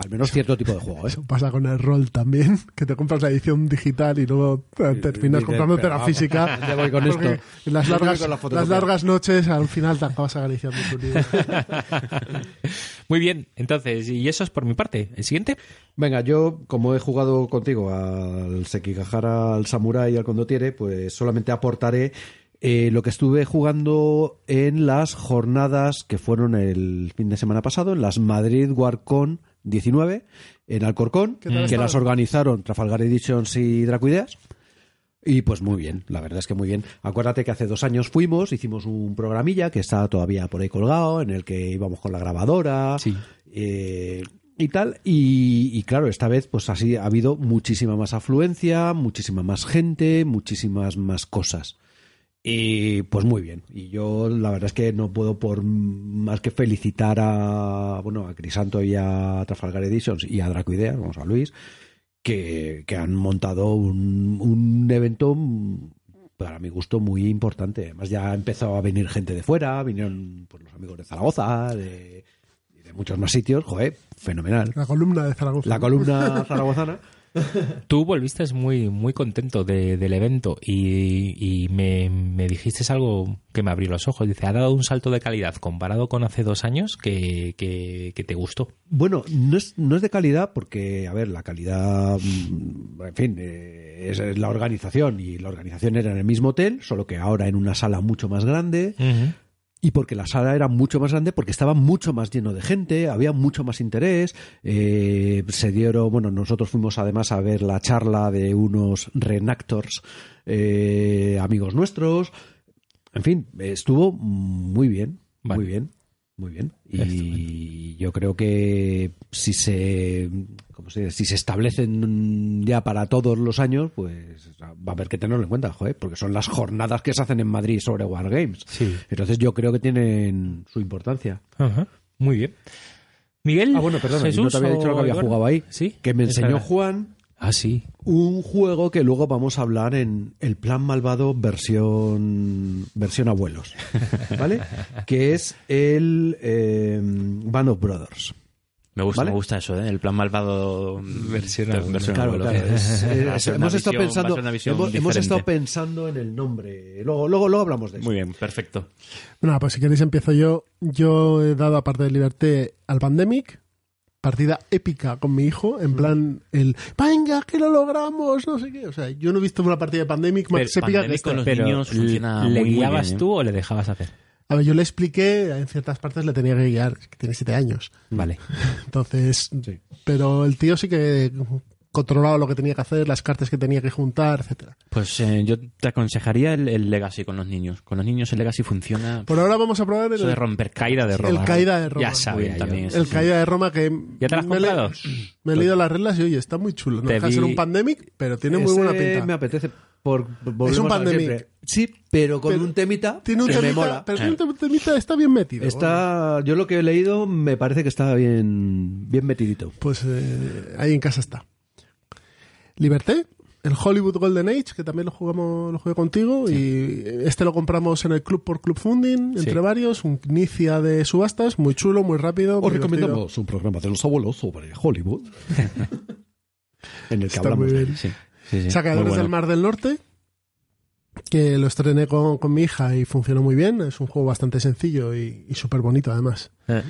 Al menos cierto tipo de juego, ¿eh? Eso pasa con el rol también, que te compras la edición digital y luego te- terminas comprándote la física. ¿dónde voy con esto? en las ¿Dónde voy largas, con la las largas noches al final te acabas acariciando tu libro. muy bien entonces y eso es por mi parte el siguiente Venga, yo, como he jugado contigo al Sekigahara, al Samurai y al Condottiere, pues solamente aportaré eh, lo que estuve jugando en las jornadas que fueron el fin de semana pasado, en las Madrid Warcon 19, en Alcorcón, ¿Qué tal que las organizaron Trafalgar Editions y Dracuideas. Y pues muy bien, la verdad es que muy bien. Acuérdate que hace dos años fuimos, hicimos un programilla que está todavía por ahí colgado, en el que íbamos con la grabadora Sí. eh, y tal. Y, y claro, esta vez pues así ha habido muchísima más afluencia, muchísima más gente, muchísimas más cosas. Y pues muy bien. Y yo la verdad es que no puedo por más que felicitar a bueno a Crisanto y a Trafalgar Editions y a Dracoidea, vamos a Luis, que, que han montado un, un evento para mi gusto muy importante. Además ya ha empezado a venir gente de fuera, vinieron pues, los amigos de Zaragoza, de, de muchos más sitios. Joder, fenomenal. La columna de Zaragoza. La columna zaragozana. Tú volviste muy, muy contento de- del evento y, y me, me dijiste algo que me abrió los ojos. Dice, ha dado un salto de calidad comparado con hace dos años que, que, que te gustó. Bueno, no es, no es de calidad porque, a ver, la calidad, mm, en fin, eh, es, es la organización y la organización era en el mismo hotel, solo que ahora en una sala mucho más grande y porque la sala era mucho más grande, porque estaba mucho más lleno de gente, había mucho más interés, eh, se dieron, bueno, nosotros fuimos además a ver la charla de unos reenactors eh, amigos nuestros, en fin, estuvo muy bien, Vale. muy bien, muy bien. Y yo creo que si se, ¿cómo se dice? si se establecen ya para todos los años, pues va a haber que tenerlo en cuenta, joder, porque son las jornadas que se hacen en Madrid sobre Wargames. Sí. Entonces yo creo que tienen su importancia. Ajá. Muy bien. Miguel. Ah, bueno, perdona, y no te había dicho lo que había Eduardo? jugado ahí. Sí. Que me enseñó. Juan Ah, sí. un juego que luego vamos a hablar en el plan malvado versión versión abuelos, ¿vale? que es el eh, Band of Brothers. Me gusta, ¿Vale? me gusta eso, ¿eh? El plan malvado. Versión de- abuelo. versión Claro, abuelo. claro, es- es- una hemos estado visión- pensando hemos, estado pensando en el nombre. Luego luego luego hablamos de eso. Muy bien, perfecto. Bueno, pues si queréis empiezo yo. Yo he dado, aparte de Liberté, al Pandemic. Partida épica con mi hijo, en plan, el venga, que lo logramos, no sé qué. O sea, yo no he visto una partida de Pandemic más Pero épica que esta. con los Pero niños funciona ¿le muy, muy guiabas bien, ¿eh? tú o le dejabas hacer? A ver, yo le expliqué, en ciertas partes le tenía que guiar, que tiene siete años. Vale. Entonces, pero el tío sí que controlaba lo que tenía que hacer, las cartas que tenía que juntar, etcétera. Pues eh, yo te aconsejaría el, el Legacy con los niños. Con los niños el Legacy funciona. Por ahora vamos a probar Eso de el, romper Caída de Roma. el Caída de Roma. Ya sabía también El sí. Caída de Roma que ¿Ya te lo has me, le- me he leído las reglas y oye, está muy chulo. No Te deja de ser vi- un pandemic, pero tiene muy buena pinta. me apetece por volvemos Es un pandemic. Sí, pero con Pero un temita Tiene un que me temita, mola. pero tiene un temita, está bien metido. Está, yo lo que he leído me parece que está bien, bien metidito. Pues eh, ahí en casa está. Liberté, el Hollywood Golden Age, que también lo jugamos, lo jugué contigo, y este lo compramos en el club por club funding, entre varios, un inicia de subastas, muy chulo, muy rápido. muy divertido. un programa de los abuelos sobre Hollywood. en el que Está hablamos de- bien. Sí, sí, sí. Saca Muy desde bueno. el Mar del Norte, que lo estrené con, con mi hija y funcionó muy bien. Es un juego bastante sencillo y, y súper bonito además. Eh.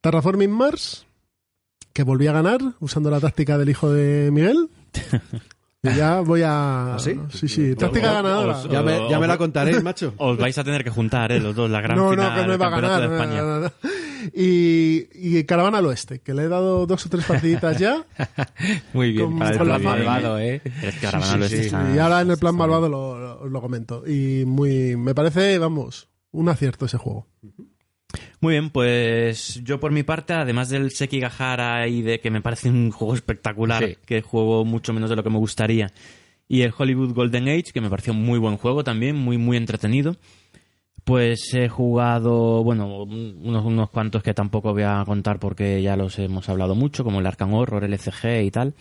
Terraforming Mars, que volví a ganar usando la táctica del hijo de Miguel. Y ya voy a... ¿Ah, sí? Sí, sí, táctica ganadora. os- Ya me, ya me la contaréis, macho. Os vais a tener que juntar, ¿eh? Los dos, la gran no, no, final que no del iba a Campeonato ganar. de no, España. no, no, no. Y, y Caravana al Oeste, que le he dado dos o tres partiditas ya. Muy bien. Con- para el con plan malvado, ¿eh? Es que Caravana al Oeste está- Y ahora en el plan malvado lo, lo- lo comento. Y muy, me parece, vamos, un acierto ese juego. Muy bien, pues yo por mi parte, además del Sekigahara y de que me parece un juego espectacular, Sí. que juego mucho menos de lo que me gustaría, y el Hollywood Golden Age, que me pareció un muy buen juego también, muy, muy entretenido, pues he jugado, bueno, unos, unos cuantos que tampoco voy a contar porque ya los hemos hablado mucho, como el Arkham Horror, el LCG y tal.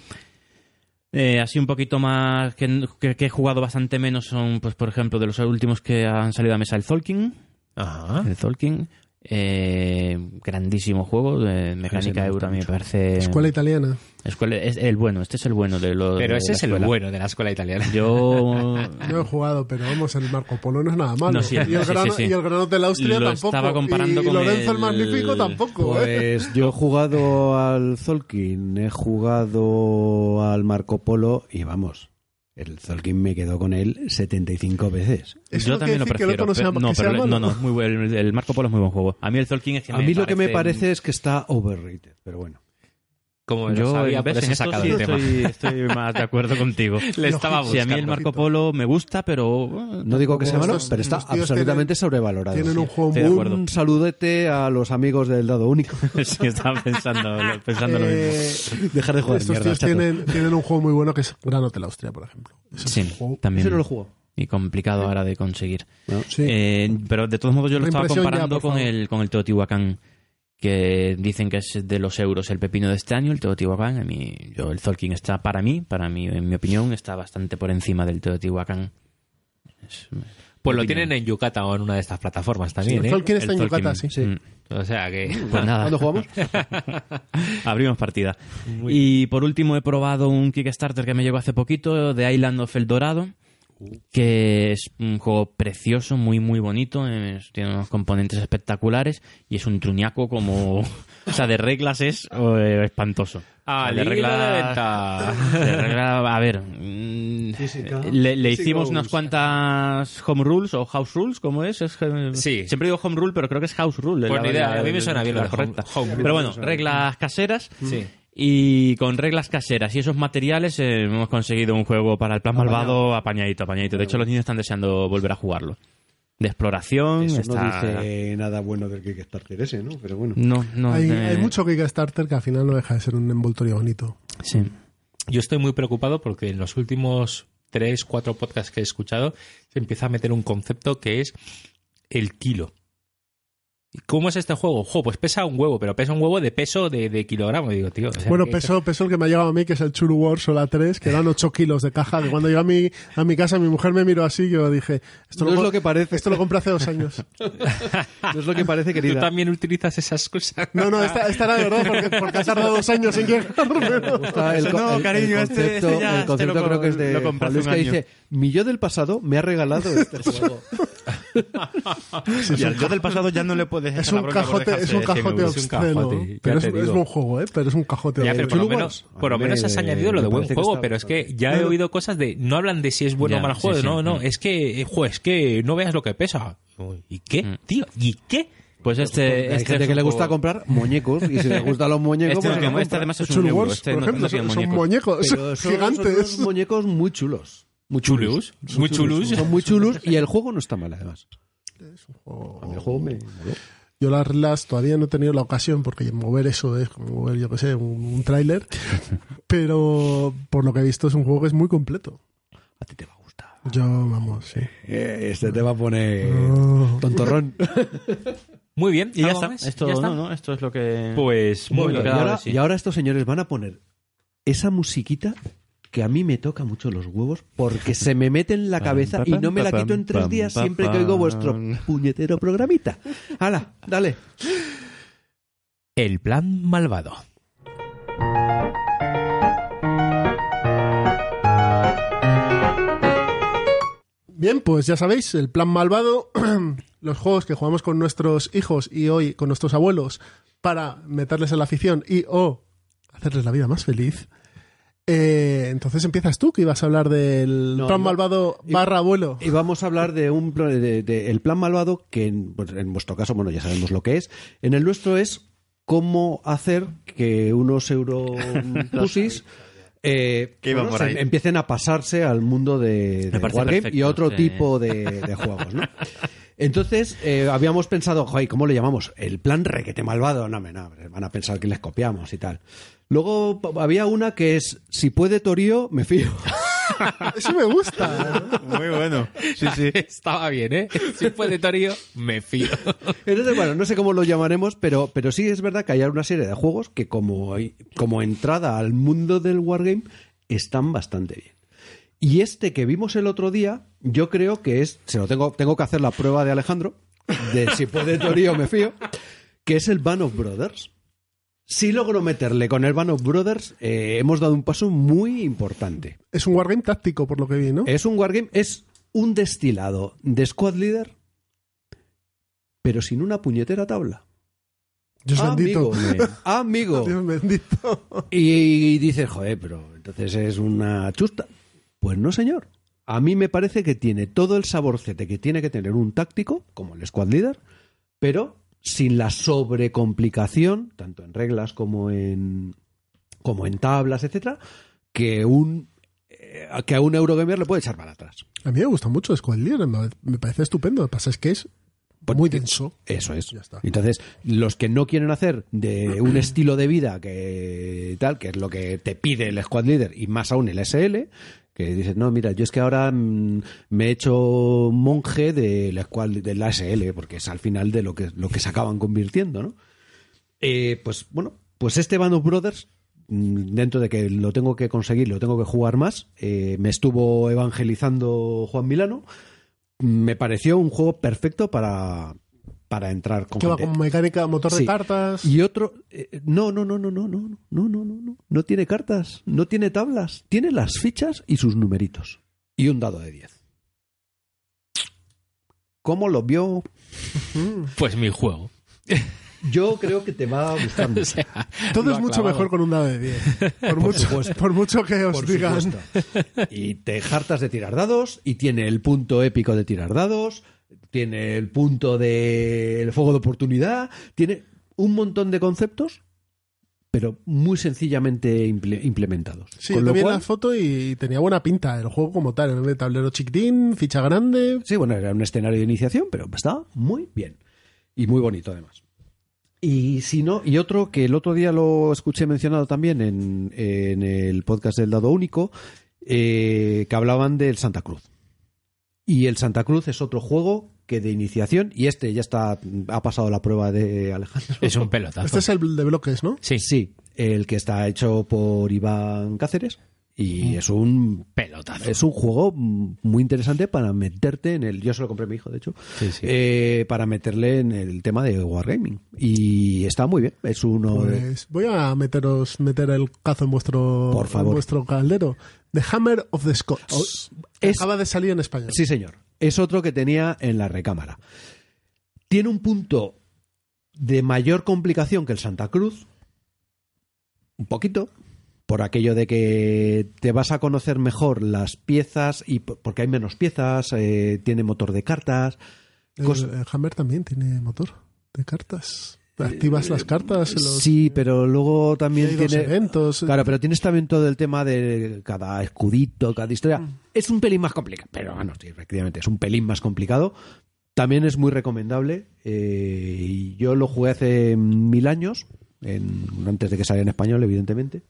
Eh, así un poquito más que, que- que he jugado bastante menos son, pues por ejemplo, de los últimos que han salido a mesa, el Tolkien, Ajá. el Tolkien. Eh, grandísimo juego de mecánica me euro, a mí me parece. Escuela italiana. Escuela- es el bueno, este es el bueno de los. Pero de ese es el bueno de la escuela italiana. Yo. No he jugado, pero vamos, el Marco Polo no es nada malo. No, sí, y, el sí, sí, grano, sí. y el grano de la Austria Lo tampoco. estaba comparando y, con Lorenzo el, el- Magnífico tampoco, ¿eh? Pues yo he jugado al Zolkin, he jugado al Marco Polo y vamos, el Zolkin me quedó con él 75 veces. Eso yo también lo que prefiero. otro no pero- no, que pero malo. no, no, es muy buen- el, el Marco Polo es muy buen juego. A mí el Tolkien es que A me mí lo que me parece es que está overrated, pero bueno. Como Yo sabía, sacado sí el tema. estoy, estoy más de acuerdo contigo. Le estaba Sí, a mí el buscando. Marco Polo me gusta, pero. eh, No digo que sea malo, Estos- pero está absolutamente tienen- sobrevalorado. Tienen un juego de muy... Un saludete a los amigos del dado único. sí, estaba pensando, pensando lo mismo. Eh, Dejar de jugar estos mierda, tíos tienen, tienen un juego muy bueno que es Gran Hotel Austria, por ejemplo. Ese es Sí, un juego- también. Ese no lo jugó. Y complicado ahora de conseguir. Sí. Eh, pero de todos modos yo lo estaba ya, comparando con el, con el Teotihuacán, que dicen que es de los euros el pepino de este año, el Teotihuacán. A mí, yo, el Tolkien está para mí, para mí, en mi opinión, está bastante por encima del Teotihuacán. Es- Pues lo opinión. tienen en Yucatán o en una de estas plataformas Sí, también, el ¿eh? Tolkien está El en Tolkien. Yucatán, sí. Mm. O sea que... Pues nada, ¿Cuándo jugamos? abrimos partida. Y por último he probado un Kickstarter que me llegó hace poquito, de Island of El Dorado, que es un juego precioso, muy muy bonito, es- tiene unos componentes espectaculares y es un truñaco como... O sea, de reglas es eh, espantoso. Ah, O sea, de regla de venta. de regla- a ver, mm, le, hicimos unas cuantas home rules o house rules, ¿cómo es? Es, eh, Sí. Siempre digo home rule, pero creo que es house rule. Pues la- ni idea, la- a mí me suena bien la home- correcta. home. Pero bueno, reglas caseras. Sí. Y con reglas caseras y esos materiales eh, hemos conseguido un juego para el plan malvado apañadito, apañadito. De hecho, los niños están deseando volver a jugarlo. De exploración. Eso está... no dice nada bueno del Kickstarter ese, ¿no? Pero bueno. No, no. hay, eh, hay mucho Kickstarter que al final no deja de ser un envoltorio bonito. Sí. Yo estoy muy preocupado porque en los últimos tres, cuatro podcasts que he escuchado se empieza a meter un concepto que es el kilo. ¿Y ¿Cómo es este juego? Jo, pues pesa un huevo, pero pesa un huevo de peso de, de kilogramo. Digo, tío. o sea, Bueno, peso, peso el que me ha llegado a mí, que es el Churu Wars o la 3, que dan 8 kilos de caja. Que cuando llegué a mi, a mi casa, mi mujer me miró así y yo dije, esto No es co- lo que parece. Esto lo compré hace dos años. No es lo que parece, ¿Tú querida. también utilizas esas cosas? No, no, esta, esta era de verdad porque, porque ha tardado dos años en llegar. No, el- cariño, el este- concepto, este ya- el este concepto lo- creo que es de lo compré Luis que dice, mi yo del pasado me ha regalado este juego. yo del pasado ya no le puedes Es un cajote, es un cajote es un obsceno. pero es, es buen juego, ¿eh? Pero es un cajote Ya, pero por lo menos, por lo A mí menos me- has añadido lo de buen juego, está pero es que ya he oído cosas de no hablan de si es bueno o mal juego, sí. no, no, es que, eh, es que no veas lo que pesa. ¿Y qué, Mm. tío? ¿Y qué? Pues este, Hay este gente es que le gusta comprar muñecos y si le gustan los muñecos, Este, pues no este además es un. Wars, Este por ejemplo, no son, son muñecos. Pero son, son gigantes. unos muñecos muy chulos. Muy Chulus, muy chulus. Son muy chulos y el juego no está mal, además. A mí el juego me. Yo las reglas todavía no he tenido la ocasión porque mover eso es como mover, yo que sé, un, un tráiler. pero por lo que he visto es un juego que es muy completo. A ti te va a gustar. Yo, vamos, sí. Este te va a poner tontorrón. Muy bien, Y ya ¿algo está. más? Esto, ¿Ya está? no, no, esto es lo que. Pues muy y, bien. ahora, sí. y ahora estos señores van a poner esa musiquita que a mí me toca mucho los huevos porque se me mete en la cabeza y no me la quito en tres días siempre que oigo vuestro puñetero programita. ¡Hala! Dale. El plan malvado. Bien, pues ya sabéis, el plan malvado, los juegos que jugamos con nuestros hijos y hoy con nuestros abuelos para meterles en la afición y o hacerles la vida más feliz. Eh, entonces empiezas tú, que ibas a hablar del No, plan malvado barra abuelo. Y vamos a hablar de un pl- de, de- el plan malvado que en, pues, en vuestro caso, bueno, ya sabemos lo que es. En el nuestro es cómo hacer que unos europusis eh, bueno, por se- empiecen a pasarse al mundo de, de Wargame y otro sí. tipo de, de juegos, ¿no? Entonces, eh, habíamos pensado, joder, ¿cómo le llamamos? El plan requete malvado. No, no, van a pensar que les copiamos y tal. Luego había una que es, si puede Torío, me fío. Eso me gusta. Muy bueno. Sí, sí. Estaba bien, ¿eh? Si fue de Torio, me fío. Entonces, bueno, no sé cómo lo llamaremos, pero, pero sí es verdad que hay una serie de juegos que como, como entrada al mundo del Wargame están bastante bien. Y este que vimos el otro día, yo creo que es, se lo tengo, tengo que hacer la prueba de Alejandro, de si puede Torío me fío, que es el Band of Brothers. Si logro meterle con el Band of Brothers, eh, hemos dado un paso muy importante. Es un wargame táctico, por lo que vi, ¿no? Es un wargame, es un destilado de Squad Leader, pero sin una puñetera tabla. Dios bendito. Amigo, amigo. Dios bendito. Y, dices, joder, pero entonces es una chusta. Pues no, señor. A mí me parece que tiene todo el saborcete que tiene que tener un táctico, como el Squad Leader, pero sin la sobrecomplicación, tanto en reglas como en, como en tablas, etcétera, que un eh, que a un Eurogamer le puede echar para atrás. A mí me gusta mucho Squad Leader, me me parece estupendo. Lo que pasa es que es muy denso. Eso es. Ya está. Entonces, los que no quieren hacer de un estilo de vida que tal, que es lo que te pide el Squad Leader y más aún el SL, que dices, no, mira, yo es que ahora mm, me he hecho monje del Squad de la SL, porque es al final de lo que, lo que se acaban convirtiendo, ¿no? Eh, pues bueno, pues este Band of Brothers, mm, dentro de que lo tengo que conseguir, lo tengo que jugar más, eh, me estuvo evangelizando Juan Milano, me pareció un juego perfecto para, para entrar con Que va con mecánica, motor Sí. de cartas. Y otro, eh, no, no, no, no, no, no, no, no, no, no, no, no tiene cartas, no tiene tablas, tiene las fichas y sus numeritos. Y un dado de 10. ¿Cómo lo vio? Pues mi juego. Yo creo que te va a gustar mucho. O sea, Todo es mucho clavado. mejor con un dado de 10. Por, mucho, supuesto. por mucho que os Por digan. supuesto. Y te hartas de tirar dados y tiene el punto épico de tirar dados, tiene el punto del fuego de oportunidad, tiene un montón de conceptos, pero muy sencillamente imple- implementados. Sí, Con lo vi cual- la foto y tenía buena pinta el juego como tal. En de tablero chiquitín, ficha grande. Sí, bueno, era un escenario de iniciación, pero estaba muy bien. Y muy bonito, además. Y si no, y otro que el otro día lo escuché mencionado también en, en el podcast del Dado Único, eh, que hablaban del Santa Cruz. Y el Santa Cruz es otro juego que de iniciación, y este ya está, ha pasado la prueba de Alejandro. Es un pelotazo. Este es el de bloques, ¿no? Sí, Sí, el que está hecho por Iván Cáceres. Mm. Y es un pelotazo. es un juego mm, muy interesante para meterte en el. Yo se lo compré a mi hijo, de hecho. Sí, sí. eh, para meterle en el tema de Wargaming. Y está muy bien. Es uno. de- Pues voy a meteros, meter el cazo en vuestro, Por favor. en vuestro caldero. The Hammer of the Scots. es- Acaba de salir en español. Sí, señor. Es otro que tenía en la recámara. Tiene un punto de mayor complicación que el Santa Cruz. Un poquito. Por aquello de que te vas a conocer mejor las piezas y porque hay menos piezas, eh, tiene motor de cartas. El Hammer también tiene motor de cartas. Activas las cartas. Los, Sí, pero luego también tiene... eventos. Claro, pero tienes también todo el tema de cada escudito, cada historia. Mm. Es un pelín más complicado, pero bueno, sí, efectivamente, es un pelín más complicado. También es muy recomendable. eh, y yo lo jugué hace mil años, en- antes de que saliera en español, evidentemente.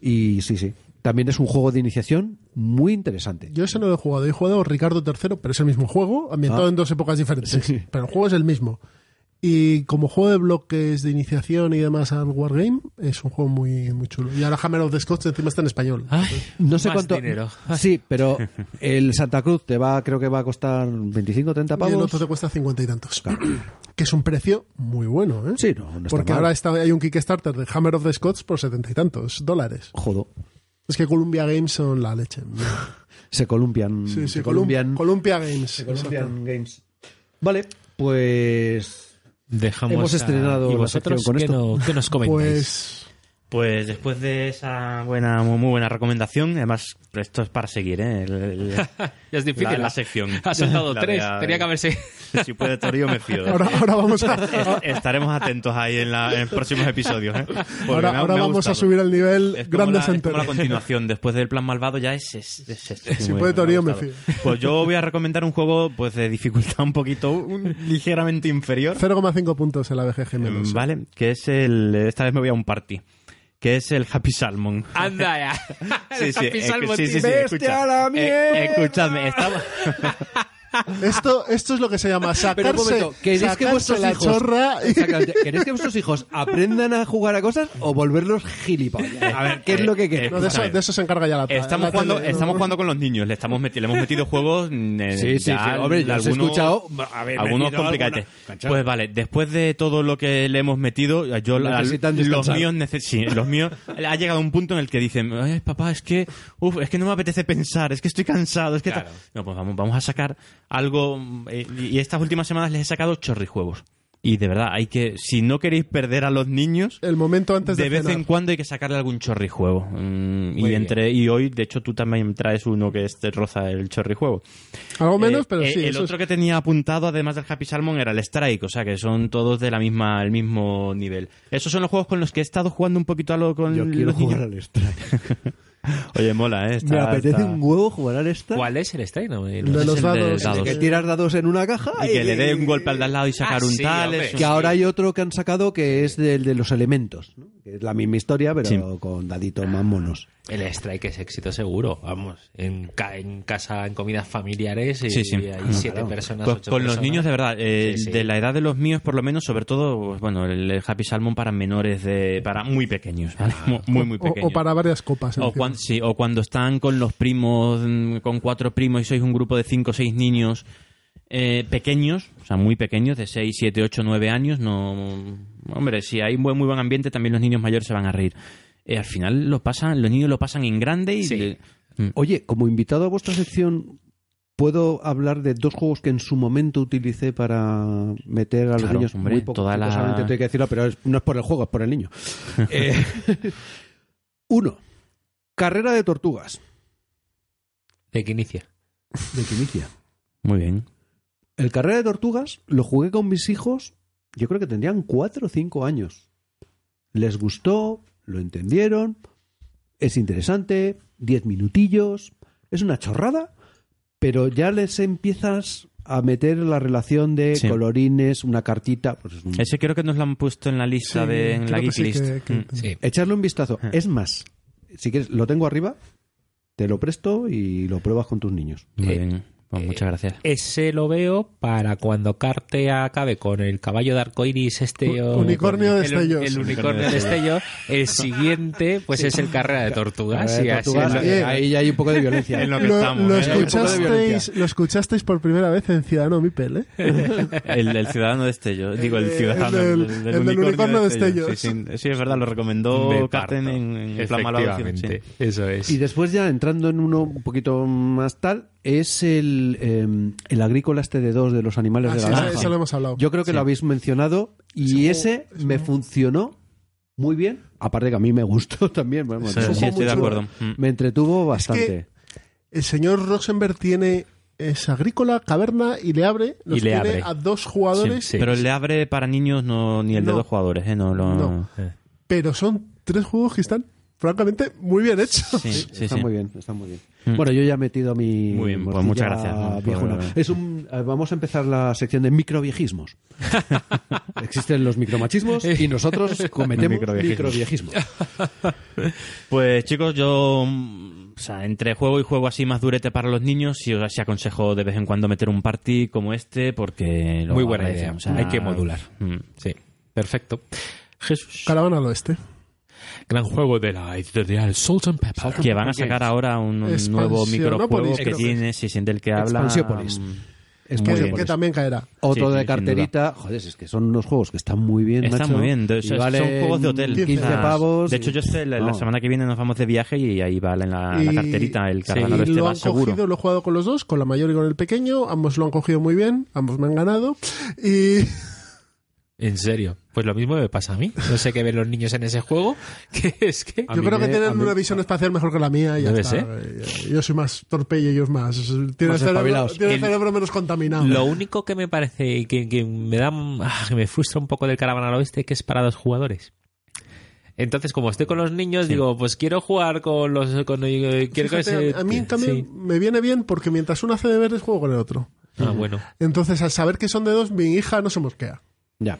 Y sí, sí. También es un juego de iniciación muy interesante. Yo ese no lo he jugado. He jugado Ricardo III, pero es el mismo juego, ambientado Ah. en dos épocas diferentes. Sí. Pero el juego es el mismo. Y como juego de bloques de iniciación y demás al Wargame, es un juego muy, muy chulo. Y ahora Hammer of the Scots encima está en español. Ay, No sé más cuánto. dinero. Sí, pero el Santa Cruz te va, creo que va a costar 25 o 30 y el pavos. otro te cuesta cincuenta y tantos. que es un precio muy bueno, ¿eh? Sí, no, no está Porque mal. ahora está, hay un Kickstarter de Hammer of the Scots por setenta y tantos dólares. Jodo. Es que Columbia Games son la leche. Se columpian. Sí, sí, se Colum- columpian. Columbia Games. se columpian Games. Vale, pues. Dejamos Hemos a- estrenado ¿Y la vosotros con qué, esto. no- qué nos comentáis? Pues Pues después de esa buena, muy, muy buena recomendación, además, esto es para seguir, ¿eh? El- el- Ya es difícil. la, sección. Ha soltado La tres. de- Tenía que haberse. Si puede Torio, me fío. ahora, ahora vamos a, Est- Estaremos atentos ahí en, la- en próximos episodios. ¿eh? Ahora, me ha- ahora me ha vamos a subir el nivel Es como, grandes la, es como la continuación. Después del plan malvado ya es... es, es- es- Si puede me Torio, me gustado. fío. Pues yo voy a recomendar un juego pues de dificultad un poquito, un- ligeramente inferior. 0,5 puntos en la BGG menos. Vale, que es el... Esta vez me voy a un party. Que es el Happy Salmon. Anda ya. Sí, sí, Happy Salmon, sí, sí, tío. sí, ¡Bestia escucha. a la Eh, escuchadme. Esto, esto es lo que se llama Pero un sacarse, momento, ¿queréis que sacarse vuestros la hijos, chorra y-. ¿Queréis que vuestros hijos aprendan a jugar a cosas o volverlos gilipollas? A ver, ¿qué es lo que queréis? No, de, eso, de eso se encarga ya la Estamos la jugando, tele, ¿no? estamos jugando con los niños, le estamos meti- le hemos metido juegos mm, eh, Sí, sí, ya sí. Hombre, he algunos- escuchado algunos metido complicates. alguna- Cacho. Pues vale, después de todo lo que le hemos metido, yo la- los míos sí, los míos ha llegado un punto en el que dicen, "Ay, papá, es que uf, es que no me apetece pensar, es que estoy cansado, es que tal". no, pues vamos, vamos a sacar algo eh, y estas últimas semanas les he sacado chorrijuegos. Y de verdad, hay que si no queréis perder a los niños, El momento antes de, de vez cenar. en cuando hay que sacarle algún chorrijuego. Mm, y entre y hoy, de hecho, tú también traes uno que este roza el chorrijuego. Algo menos, Eh, pero eh, sí. El otro es- que tenía apuntado, además del Happy Salmon, era el Strike, o sea que son todos de la misma, el mismo nivel. Esos son los juegos con los que he estado jugando un poquito a lo con Yo quiero los niños. jugar al Strike. Oye, mola, ¿eh? Está- Me apetece está- un huevo jugar al Strike. ¿Cuál es el strike? No, de los de dados. dados. Que tiras dados en una caja Y que le dé un golpe al de al lado y sacar Ah, un sí, tal. hombre. Que ahora hay otro que han sacado que es del de los elementos, ¿no? Que es la misma historia, pero Sí. con daditos más monos. El strike es éxito seguro. Vamos, en, ca- en casa, en comidas familiares, y Sí, sí. hay siete Claro. personas. Pues ocho con los niños, de verdad, eh, Sí, sí. de la edad de los míos, por lo menos, sobre todo, pues, bueno, el, Happy Salmon para menores, de para muy pequeños, ¿vale? muy, muy o, pequeños. o para varias copas. O sí, o cuando están con los primos, mm, con cuatro primos y sois un grupo de cinco o seis niños eh, pequeños, o sea, muy pequeños, de 6, 7, 8, 9 años, no... Hombre, si hay un buen, muy buen ambiente, también los niños mayores se van a reír. Eh, al final lo pasan, los niños lo pasan en grande y... Sí. le- Mm. Oye, como invitado a vuestra sección, ¿puedo hablar de dos juegos que en su momento utilicé para meter a los Claro, niños hombre, muy poco? toda la- tengo que decirlo, pero es- no es por el juego, es por el niño. Eh, uno, Carrera de Tortugas, ¿De qué inicia? de Quinicia. Muy bien. El Carrera de Tortugas lo jugué con mis hijos, yo creo que tendrían cuatro o cinco años. Les gustó, lo entendieron, es interesante, diez minutillos, es una chorrada, pero ya les empiezas a meter la relación de Sí. colorines, una cartita, pues es un- Ese creo que nos lo han puesto en la lista Sí, de en la Geek sí, List. que- que- Mm. Sí. echarle un vistazo. Ah. Es más, si quieres, lo tengo arriba, te lo presto y lo pruebas con tus niños. Muy Eh, bien. Pues eh, muchas gracias. Ese lo veo para cuando Carte acabe con el caballo de arcoiris este o- Unicornio de el- destellos. El, unicornio de destello. El siguiente, pues es el carrera de tortugas. Carrera de y así Tortugas, es lo- Oye, ahí ya hay un poco de violencia. En lo que Lo, estamos, lo ¿eh? Escuchasteis, lo escuchasteis por primera vez en Ciudadano Mipel, ¿eh? El, el ciudadano de Estello. Digo, el Eh, ciudadano. el El, del- el del unicornio de Destellos. Sí, sí, sí, es verdad, lo recomendó Me Carten en, en. Efectivamente, Sí. eso es. Y después ya entrando en uno un poquito más tal, es el, eh, el agrícola este de dos de los animales Ah, de sí, la eso, granja. eso lo hemos hablado. Yo creo que lo habéis mencionado y ese me funcionó muy bien. Aparte que a mí me gustó también. bueno, Sí, sí, estoy de acuerdo. Mm. Me entretuvo bastante. el señor Rosenberg tiene es agrícola, caverna y le abre. Los Y le tiene abre. a dos jugadores, Sí, sí. Pero el le abre para niños no, ni el de dos jugadores, ¿eh? No, lo... No. pero son tres juegos que están francamente muy bien. Sí, sí, está sí. muy bien, está muy bien. Mm. Bueno, yo ya he metido mi. Muy bien, pues muchas gracias. Es un, eh, vamos a empezar la sección de microviejismos. Existen los micromachismos y nosotros cometemos Microviejismos. microviejismos. Pues chicos, yo mm, o sea, entre juego y juego así más durete para los niños, sí os aconsejo de vez en cuando meter un party como este porque lo Muy buena idea. o sea, Hay que modular. mm. Sí, perfecto. Jesús. Caravana al oeste. Gran juego de la editorial Salt and Pepper. Que van a sacar ahora un, un nuevo microjuego que tiene, si es del que habla. Expansiópolis. mm, Es Que, bien. que también caerá. Otro Sí, de carterita. Joder, es que son unos juegos que están muy bien, Está macho, muy bien. de- y o sea, valen son juegos de hotel. 15 O sea, pavos. De hecho, yo sé, la, la No. semana que viene nos vamos de viaje y ahí va en la, la Y- carterita el Y caravana este lo va han seguro. cogido, lo he jugado con los dos, con la mayor y con el pequeño. Ambos lo han cogido muy bien, ambos me han ganado. Y En serio. Pues lo mismo me pasa a mí. No sé qué ven los niños en ese juego. Que es que. Yo mí creo que me- tienen mí- una visión espacial mejor que la mía. Y ya está. Eh, Yo soy más torpe y ellos más. Tienen el cerebro, tienen el cerebro menos contaminado. Lo único que me parece que, que me da. ah, que me frustra un poco del Caravana al Oeste que es para dos jugadores. Entonces, como estoy con los niños, digo, pues quiero jugar con los. Con, eh, quiero que Fíjate, se- a mí, cambio, sí. me viene bien porque mientras uno hace deberes, juego con el otro. Ah, bueno. Entonces, al saber que son de dos, mi hija no se mosquea. Ya.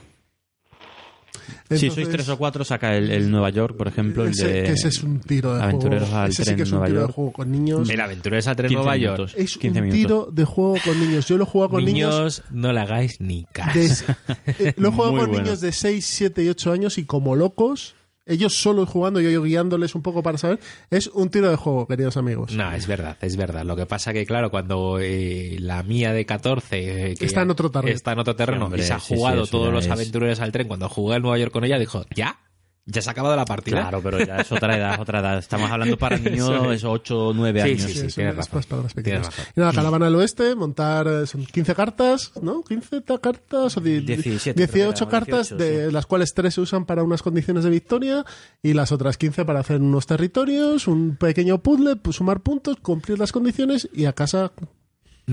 Si Entonces, sois tres o cuatro, saca el, el Nueva York, por ejemplo, el ese, de... que ese es un tiro de Aventureros juego. al Ese sí tren que es un Nueva tiro de York. juego con niños. El aventurero al tren 15 Nueva York. minutos. Es 15 un minutos. tiro de juego con niños. Yo lo he jugado con niños. Niños, no le hagáis ni caso. de- eh, lo he jugado Muy con bueno. niños de 6, 7 y 8 años y como locos, ellos solos jugando, yo, yo guiándoles un poco para saber. Es un tiro de juego, queridos amigos. No, es verdad, es verdad. Lo que pasa que, claro, cuando eh, la mía de 14... eh, que Está en otro terreno. Está en otro terreno Sí, hombre, y se ha sí, sí, jugado todos los es- aventureros al tren, cuando jugué en Nueva York con ella, dijo, ¿ya? ¿Ya se ha acabado la partida? Claro, pero ya es otra edad, otra edad. Estamos hablando para niños es. 8 o 9 Sí, años. sí, sí. eso tienes es razón. más para las pequeñas. Tienes razón. Y nada, caravana al oeste, montar, eh, son 15 cartas, ¿no? 15 ta- cartas o di- 17, 18 creo que era, cartas, 18, de las cuales 3 se usan para unas condiciones de victoria y las otras 15 para hacer unos territorios, un pequeño puzzle, pues, sumar puntos, cumplir las condiciones y a casa.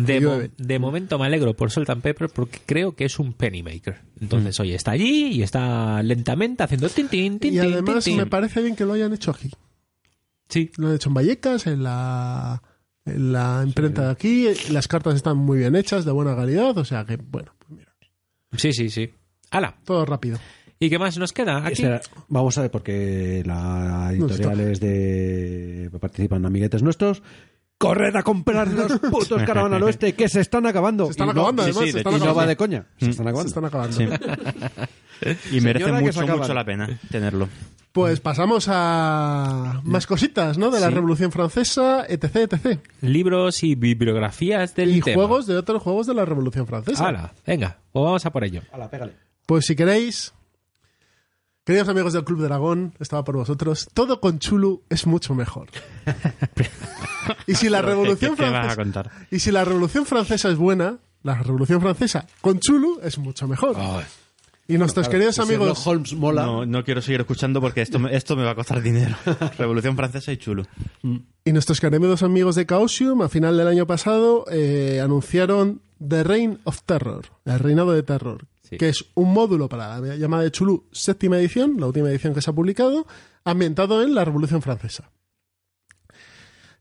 De, mo- Llueve. de momento me alegro por Salt and Pepper porque creo que es un pennymaker. Entonces, oye, está allí y está lentamente haciendo tin, tin, tin, Y además tin, tin. me parece bien que lo hayan hecho aquí. Sí, Lo han hecho en Vallecas, en la, en la imprenta de aquí. Las cartas están muy bien hechas, de buena calidad, o sea que, bueno, pues mira, sí, sí, sí. ¡Hala! todo rápido. ¿Y qué más nos queda aquí? Espera, vamos a ver, porque la No, editorial es de. participan amiguetes nuestros. ¡Corred a comprar los putos Caravana al Oeste que se están acabando! Se están Y acabando, además, sí, se de están Y no acabando. va de coña. Se están Se acabando. están acabando. Y merece se mucho, mucho la pena tenerlo. Pues pasamos a más cositas, ¿no? De la Sí. Revolución Francesa, etc, etc. Libros y bibliografías del Y tema. juegos de otros juegos de la Revolución Francesa. ¡Hala! Venga, pues vamos a por ello. Hala, pégale. Pues si queréis, queridos amigos del Club Dragón, estaba por vosotros, todo con Chulu es mucho mejor. y si la Revolución ¿Qué, qué vas a Francesa contar? y si la Revolución Francesa es buena, la Revolución Francesa con Chulu es mucho mejor. y nuestros queridos Si amigos Holmes mola. No, no quiero seguir escuchando porque esto me, esto me va a costar dinero. Revolución Francesa y chulo. Y nuestros queridos amigos de Chaosium, a final del año pasado, eh, anunciaron The Reign of Terror, el reinado de terror, Sí. que es un módulo para la llamada de Chulu séptima edición, la última edición que se ha publicado, ambientado en la Revolución Francesa.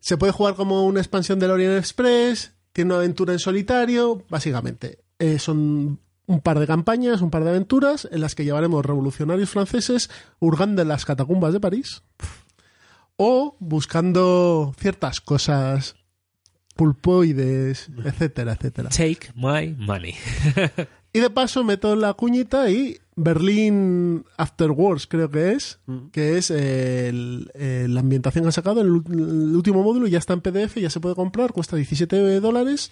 Se puede jugar como una expansión del Orient Express, tiene una aventura en solitario, básicamente. Eh, son un par de campañas, un par de aventuras en las que llevaremos revolucionarios franceses hurgando en las catacumbas de París o buscando ciertas cosas pulpoides, etcétera, etcétera. Take my money. Y de paso meto la cuñita y Berlín After Wars creo que es, que es el- el- la ambientación que han sacado, el, el último módulo ya está en PDF, ya se puede comprar, cuesta 17 dólares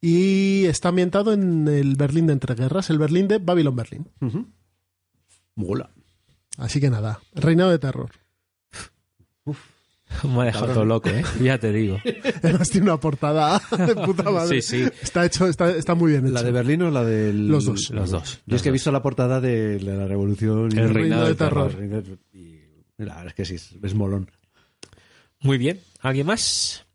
y está ambientado en el Berlín de entreguerras, el Berlín de Babylon Berlin. Mola. Así que nada, reinado de terror. Me ha dejado todo loco, ¿eh? Ya te digo. Además tiene una portada de puta madre. Sí, sí. Está hecho, está, está muy bien hecho. ¿La de Berlín o la del.? Los dos. Los dos. Yo es que he visto la portada de la Revolución. y El del reinado de terror. terror. Y la verdad es que sí, es molón. Muy bien. ¿Alguien más?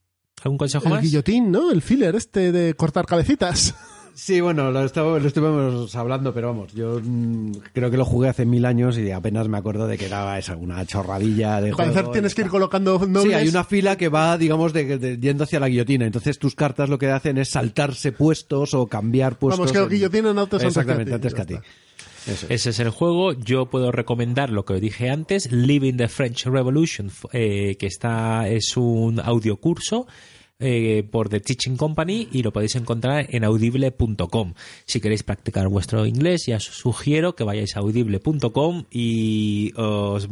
¿Algún consejo El más? guillotín, ¿no? El filler este de cortar cabecitas. Sí, bueno, lo, estaba- lo estuvimos hablando, pero vamos, yo mm, creo que lo jugué hace mil años y apenas me acuerdo de que era esa, una chorradilla de parecer juego. tienes que ir colocando nobles. Sí, hay una fila que va, digamos, de, de- yendo hacia la guillotina. Entonces tus cartas lo que hacen es saltarse puestos o cambiar puestos. Vamos, que el en- guillotín en autos antes que a Exactamente, ti, antes que a ti. Eso es. Ese es el juego. Yo puedo recomendar lo que dije antes, Living the French Revolution, eh, que está es un audiocurso eh, por The Teaching Company y lo podéis encontrar en audible.com. Si queréis practicar vuestro inglés, ya os sugiero que vayáis a audible.com y os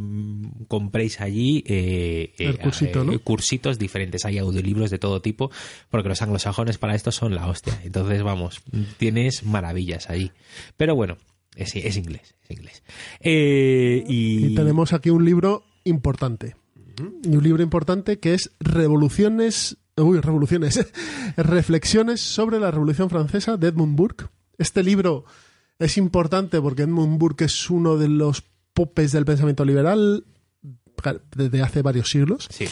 compréis allí eh, eh, cursito, ¿no? cursitos diferentes. Hay audiolibros de todo tipo, porque los anglosajones para esto son la hostia. Entonces, vamos, tienes maravillas ahí. Pero bueno, es, es inglés, es inglés. Y, Y tenemos aquí un libro importante. Y un libro importante que es Revoluciones. Uy, revoluciones. Reflexiones sobre la Revolución Francesa de Edmund Burke. Este libro es importante porque Edmund Burke es uno de los popes del pensamiento liberal desde hace varios siglos. Sí.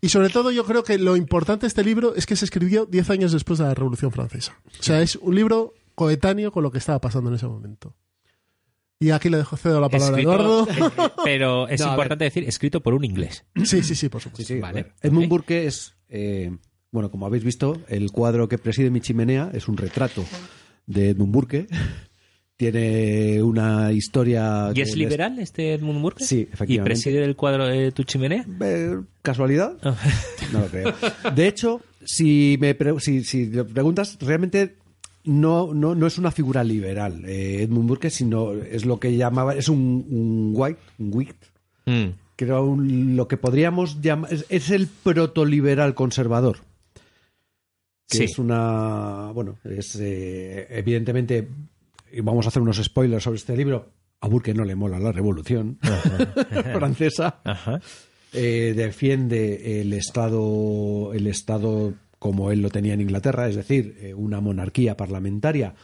Y sobre todo yo creo que lo importante de este libro es que se escribió 10 años después de la Revolución Francesa. O sea, es un libro coetáneo con lo que estaba pasando en ese momento. Y aquí le dejo cedo la palabra a Escrito- Eduardo. eh, pero es No, a importante decir, escrito por un inglés. Sí, sí, sí, por supuesto. Sí, sí, Vale, a. Edmund. Burke es, eh, bueno, como habéis visto, el cuadro que preside mi chimenea es un retrato de Edmund Burke. Tiene una historia. ¿Y que es les- liberal este Edmund Burke? Sí, ¿Y efectivamente. preside el cuadro de tu chimenea? Eh, ¿Casualidad? Ah. No lo creo. De hecho, si me pre- si, si preguntas, realmente no, no, no es una figura liberal eh, Edmund Burke, sino es lo que llamaba, es un, un white, un whig, Mm. creo un- lo que podríamos llamar, es, es el protoliberal conservador. Que Sí. es una, bueno, es eh, evidentemente, vamos a hacer unos spoilers sobre este libro, a Burke no le mola la revolución francesa Ajá. eh, defiende el Estado, el Estado como él lo tenía en Inglaterra, es decir, eh, una monarquía parlamentaria,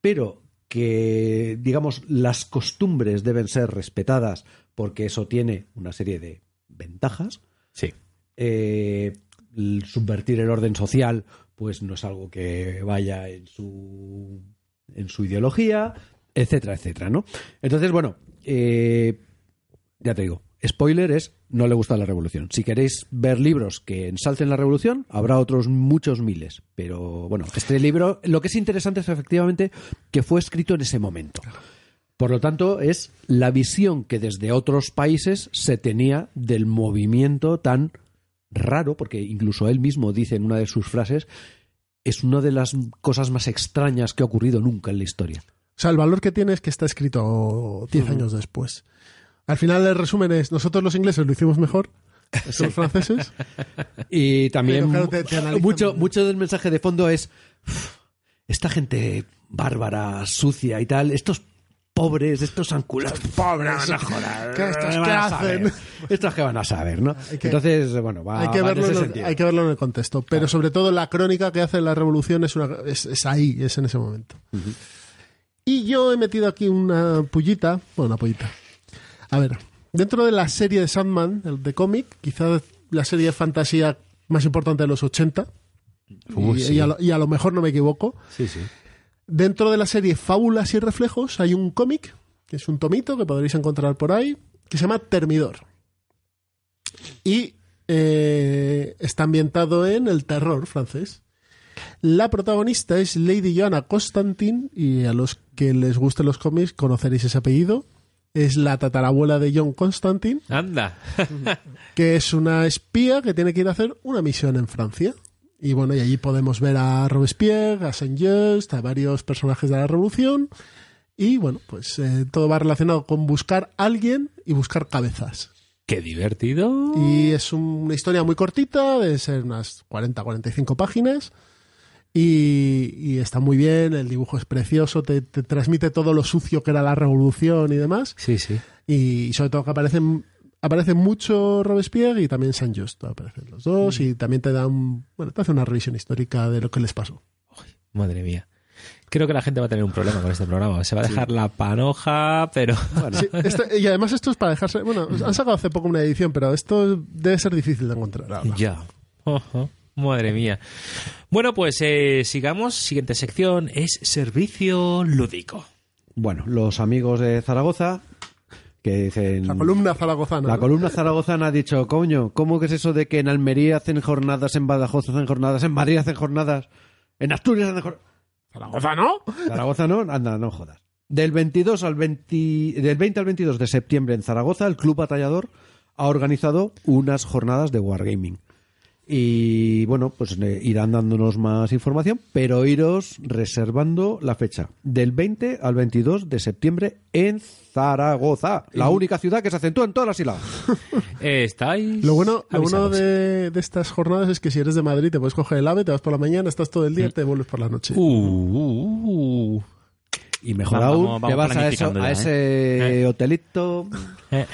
pero que, digamos, las costumbres deben ser respetadas porque eso tiene una serie de ventajas. Sí. Eh, subvertir el orden social, pues no es algo que vaya en su, en su ideología, etcétera, etcétera, ¿no? Entonces, bueno, eh, ya te digo, spoiler es no le gusta la revolución. Si queréis ver libros que ensalcen la revolución, habrá otros muchos miles. Pero bueno, este libro, lo que es interesante es efectivamente que fue escrito en ese momento. Por lo tanto, es la visión que desde otros países se tenía del movimiento tan raro, porque incluso él mismo dice en una de sus frases, es una de las cosas más extrañas que ha ocurrido nunca en la historia. O sea, el valor que tiene es que está escrito 10 años después. Al final el resumen es, nosotros los ingleses lo hicimos mejor, los franceses. Y también Pero claro, te- te analizan- mucho, mucho del mensaje de fondo es "Uf, esta gente bárbara, sucia y tal, estos pobres, estos anculados, pobres, no jodas, ¿Qué estos van qué a hacen? saber? Estos que van a saber, ¿no? Hay que- Entonces, bueno, va, hay, que va en verlo ese en el, sentido. hay que verlo en el contexto. Pero sobre todo la crónica que hace la revolución es, una, es, es ahí, es en ese momento. Y yo he metido aquí una pullita, bueno, una pullita. A ver, dentro de la serie de Sandman, el de cómic, quizás la serie de fantasía más importante de los 80, Uh, y, sí. y a lo, y a lo mejor no me equivoco, Sí, sí. Dentro de la serie Fábulas y Reflejos hay un cómic, que es un tomito que podréis encontrar por ahí, que se llama Termidor. Y eh, está ambientado en el terror francés. La protagonista es Lady Joanna Constantin, y a los que les gusten los cómics conoceréis ese apellido. Es la tatarabuela de John Constantin, Anda. que es una espía que tiene que ir a hacer una misión en Francia. Y bueno, y allí podemos ver a Robespierre, a Saint-Just, a varios personajes de la Revolución. Y bueno, pues eh, todo va relacionado con buscar a alguien y buscar cabezas. Qué divertido. Y es una historia muy cortita, de ser unas 40-45 páginas. Y, y está muy bien, el dibujo es precioso, te, te transmite todo lo sucio que era la revolución y demás. Sí, sí. Y sobre todo que aparecen, aparece mucho Robespierre y también Saint Just, aparecen los dos y también te dan, bueno, te hace una revisión histórica de lo que les pasó. Madre mía. Creo que la gente va a tener un problema con este programa. Se va a dejar la panoja, pero... Sí, esto- y además esto es para dejarse, bueno, han sacado hace poco una edición, pero esto debe ser difícil de encontrar ahora. ya. Madre mía. Bueno, pues eh, sigamos. Siguiente sección es servicio lúdico. Bueno, los amigos de Zaragoza que dicen... La columna zaragozana. La ¿no? columna zaragozana ha dicho, coño, ¿cómo que es eso de que en Almería hacen jornadas, en Badajoz hacen jornadas, en Madrid hacen jornadas, en Asturias hacen jornadas? Zaragoza, ¿no? Zaragoza no, anda, no jodas. Del 22 al 20, del 20 al 22 de septiembre en Zaragoza, el Club Batallador ha organizado unas jornadas de Wargaming. Y bueno, pues eh, irán dándonos más información, pero iros reservando la fecha del 20 al 22 de septiembre en Zaragoza, la única ciudad que se acentúa en todas las sílabas. Eh, ¿Estáis? Lo bueno, lo bueno avisados? de, de estas jornadas es que si eres de Madrid te puedes coger el AVE, te vas por la mañana, estás todo el día y te vuelves por la noche. Uh, uh, uh. Y mejor Vamos, aún, vamos te vas a, eso, planificando a ya, ese hotelito, Eh,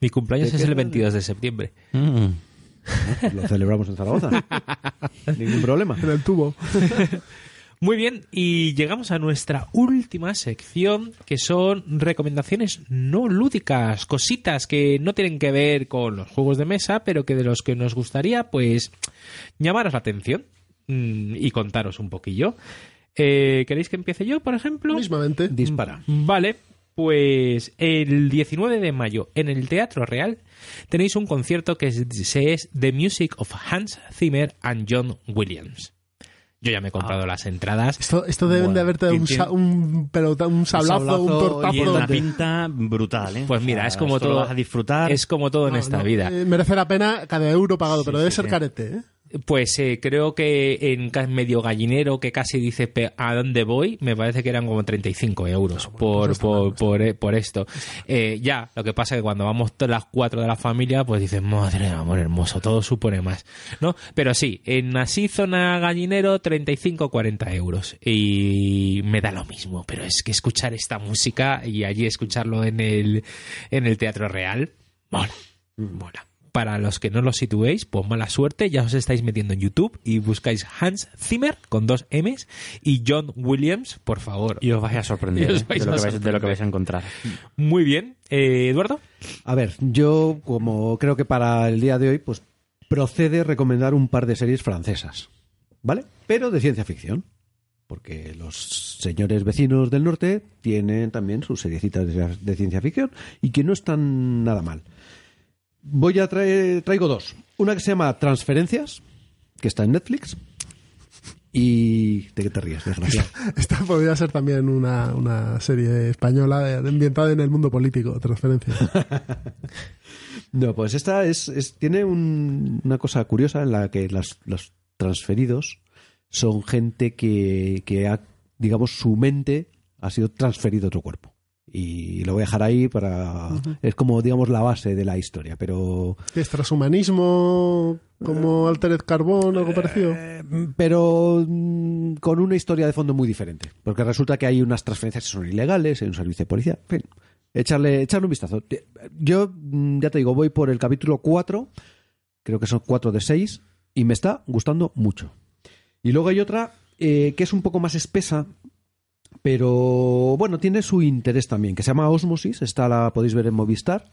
mi cumpleaños ¿De es el 22 de septiembre. Mm. lo celebramos en Zaragoza. Ningún problema. En el tubo. Muy bien, y llegamos a nuestra última sección, que son recomendaciones no lúdicas, cositas que no tienen que ver con los juegos de mesa, pero que de los que nos gustaría, pues, llamaros la atención mm, y contaros un poquillo. Eh, ¿Queréis que empiece yo, por ejemplo? Mismamente. Dispara. Vale, pues el 19 de mayo en el Teatro Real tenéis un concierto que se es The Music of Hans Zimmer and John Williams. Yo ya me he comprado las entradas. Esto, esto deben Bueno, de haberte dado un, sa- un, pelota- un sablazo, un, sablazo tortazo. Y en una pinta brutal, ¿eh? Pues mira, O sea, es como esto lo todo. vas a disfrutar. Es como todo en esta no, vida. eh, merece la pena cada euro pagado, pero debe sí, ser sí. carete, ¿eh? Pues eh, creo que en medio gallinero que casi dice a dónde voy, me parece que eran como 35 euros por, por, por, eh, por esto. Eh, ya, lo que pasa es que cuando vamos todas las cuatro de la familia, pues dices, madre de amor hermoso, todo supone más. ¿no? Pero sí, en así zona gallinero, 35-40 euros. Y me da lo mismo, pero es que escuchar esta música y allí escucharlo en el, en el Teatro Real, mola, mola. Para los que no lo situéis, pues mala suerte, ya os estáis metiendo en YouTube y buscáis Hans Zimmer con dos M's y John Williams, por favor. Y os vais a sorprender ¿eh? vais de, lo a que vais, de lo que vais a encontrar. Muy bien. Eh, Eduardo. A ver, yo como creo que para el día de hoy, pues procede recomendar un par de series francesas, ¿vale? Pero de ciencia ficción. Porque los señores vecinos del norte tienen también sus seriecitas de, de ciencia ficción y que no están nada mal. Voy a traer, traigo dos. Una que se llama Transferencias, que está en Netflix. Y... ¿De qué te ríes, desgraciado? Esta podría ser también una, una serie española ambientada en el mundo político, transferencia. No, pues esta es, es- tiene un- una cosa curiosa en la que las- los transferidos son gente que, que ha, digamos, su mente ha sido transferido a otro cuerpo. Y lo voy a dejar ahí para... Es como, digamos, la base de la historia, pero... ¿Qué es transhumanismo como Altered Carbon, algo parecido? eh, pero mm, con una historia de fondo muy diferente. Porque resulta que hay unas transferencias que son ilegales, hay un servicio de policía. En fin, echarle, echarle un vistazo. Yo, mm, ya te digo, voy por el capítulo 4, creo que son 4 de 6, y me está gustando mucho. Y luego hay otra eh, que es un poco más espesa, pero bueno, tiene su interés también, que se llama Osmosis, esta la podéis ver en Movistar.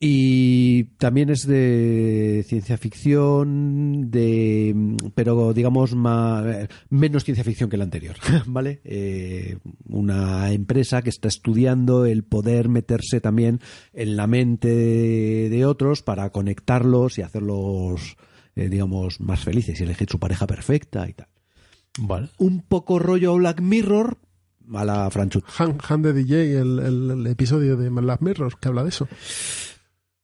Y también es de ciencia ficción, de pero digamos más, menos ciencia ficción que la anterior, ¿vale? Eh, una empresa que está estudiando el poder meterse también en la mente de otros para conectarlos y hacerlos, eh, digamos, más felices y elegir su pareja perfecta y tal. Vale. Un poco rollo Black Mirror a la Franchut. Han, Han de DJ, el, el- el episodio de Black Mirror, que habla de eso,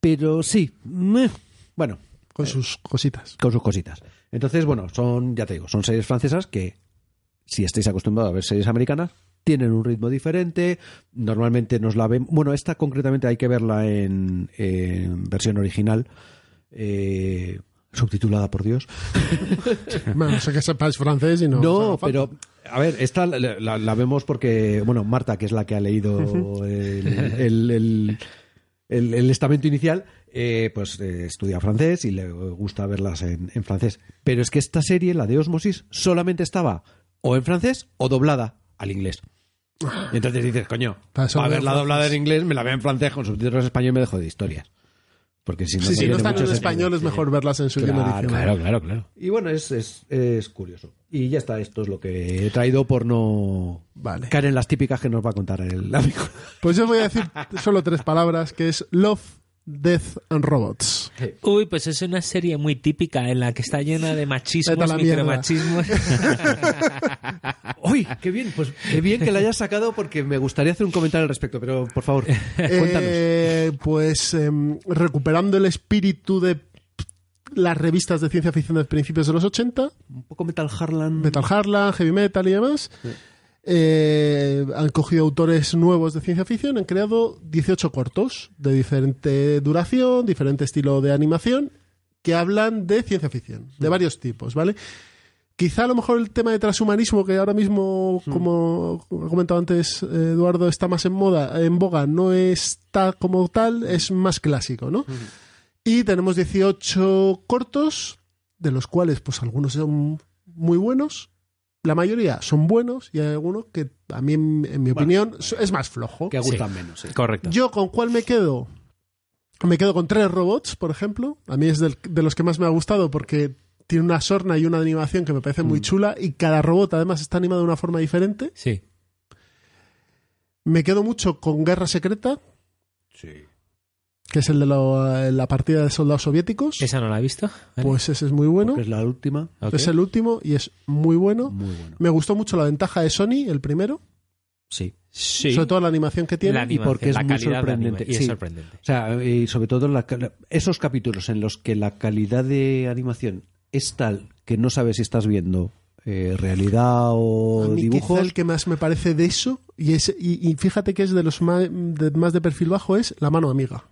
Pero sí, meh, bueno, con sus cositas. con sus cositas. Entonces, bueno, son, ya te digo, son series francesas que, si estáis acostumbrados a ver series americanas, tienen un ritmo diferente. Normalmente nos la ven. Bueno, esta concretamente hay que verla en, en versión original. eh, subtitulada por Dios. Bueno, no sé que sepáis francés y no. No, pero a ver, esta la, la- la vemos porque, bueno, Marta, que es la que ha leído el, el- el- el- el estamento inicial, eh, pues eh, estudia francés y le gusta verlas en, en francés. Pero es que esta serie, la de Osmosis, solamente estaba o en francés o doblada al inglés. Y entonces dices, coño, Para verla doblada en inglés, me la veo en francés con subtítulos en español y me dejo de historias. Porque si no, Sí, si no están en sentido. español es mejor verlas en su idioma Claro, original. Claro, claro, claro. Y bueno, es, es, es curioso. Y ya está, esto es lo que he traído por no Vale. caer en las típicas que nos va a contar el amigo. Pues yo voy a decir solo tres palabras, que es Love, Death and Robots. Uy, pues es una serie muy típica en la que está llena de machismos, micromachismos. ¡Uy! ¡Qué bien! Pues qué bien que la hayas sacado porque me gustaría hacer un comentario al respecto, pero por favor, cuéntanos. Eh, pues em, recuperando el espíritu de las revistas de ciencia ficción de principios de los 80, un poco Metal Harlan. Metal Harlan, Heavy Metal y demás. Eh, han cogido autores nuevos de ciencia ficción, han creado 18 cortos de diferente duración, diferente estilo de animación, que hablan de ciencia ficción, de varios tipos, ¿vale? Quizá a lo mejor el tema de transhumanismo, que ahora mismo, como ha comentado antes Eduardo, está más en moda, en boga, no está como tal, es más clásico, ¿no? Y tenemos 18 cortos, de los cuales pues algunos son muy buenos, la mayoría son buenos y hay algunos que a mí, en, mi opinión, es más flojo. Que gustan menos. sí. Correcto. Yo con cuál me quedo? Me quedo con tres robots, por ejemplo. A mí es del- de los que más me ha gustado porque tiene una sorna y una animación que me parece muy chula y cada robot además está animado de una forma diferente. Sí. Me quedo mucho con Guerra Secreta, Sí. Que es el de lo- la partida de soldados soviéticos. ¿Esa no la he visto? Vale. Pues ese es muy bueno. Porque es la última. Es el último y es muy bueno. Muy bueno. Me gustó mucho la ventaja de Sony, el primero, Sí. Sí. sobre todo la animación que tiene. animación, porque es la muy sorprendente. y es Sí. sorprendente. O sea, y sobre todo la esos capítulos en los que la calidad de animación es tal que no sabes si estás viendo eh, realidad o A mí dibujos. el que más me parece de eso, y, es, y, y fíjate que es de los más de, más de perfil bajo, es la mano amiga.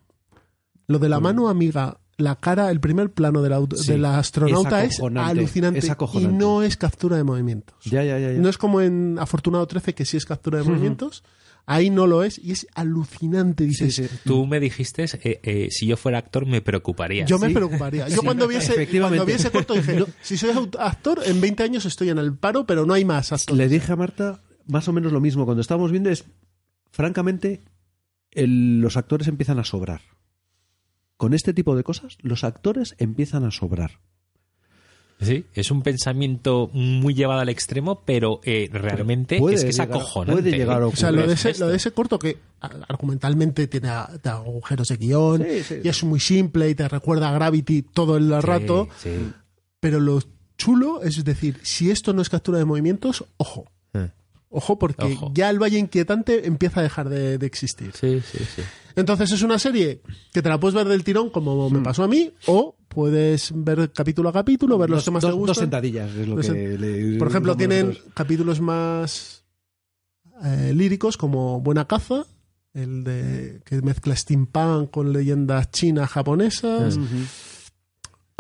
Lo de la mano amiga, la cara, el primer plano de la, Sí, de la astronauta es alucinante, es acojonante. y no es captura de movimientos. Ya, ya, ya. ya. No es como en Afortunado 13 que sí es captura de movimientos, ahí no lo es y es alucinante. Dices, Sí, sí. Tú me dijiste, eh, eh, si yo fuera actor me preocuparía. Yo me preocuparía. Yo cuando vi ese, Efectivamente. cuando vi ese corto dije, si soy actor, en 20 años estoy en el paro, pero no hay más actores. Le dije a Marta más o menos lo mismo cuando estábamos viendo es francamente el- los actores empiezan a sobrar. Con este tipo de cosas, los actores empiezan a sobrar. Sí, es un pensamiento muy llevado al extremo, pero eh, realmente Puede es que es llegar- acojonante. puede llegar a ¿eh? O sea, lo de, ese, lo de ese corto que argumentalmente tiene a- agujeros de guion Sí, sí. y es muy simple y te recuerda a Gravity todo el rato, Sí, pero lo chulo es decir, si esto no es captura de movimientos, ojo. Eh. Ojo, porque Ojo. ya el Valle Inquietante empieza a dejar de, de existir. sí, sí, sí. Entonces es una serie que te la puedes ver del tirón, como Hmm. me pasó a mí, o puedes ver capítulo a capítulo, ver los Dos, temas dos- que te dos gustan. sentadillas es lo Dos que le- Por ejemplo, tienen capítulos más eh, líricos como Buena Caza, el de que mezcla steampunk con leyendas chinas japonesas.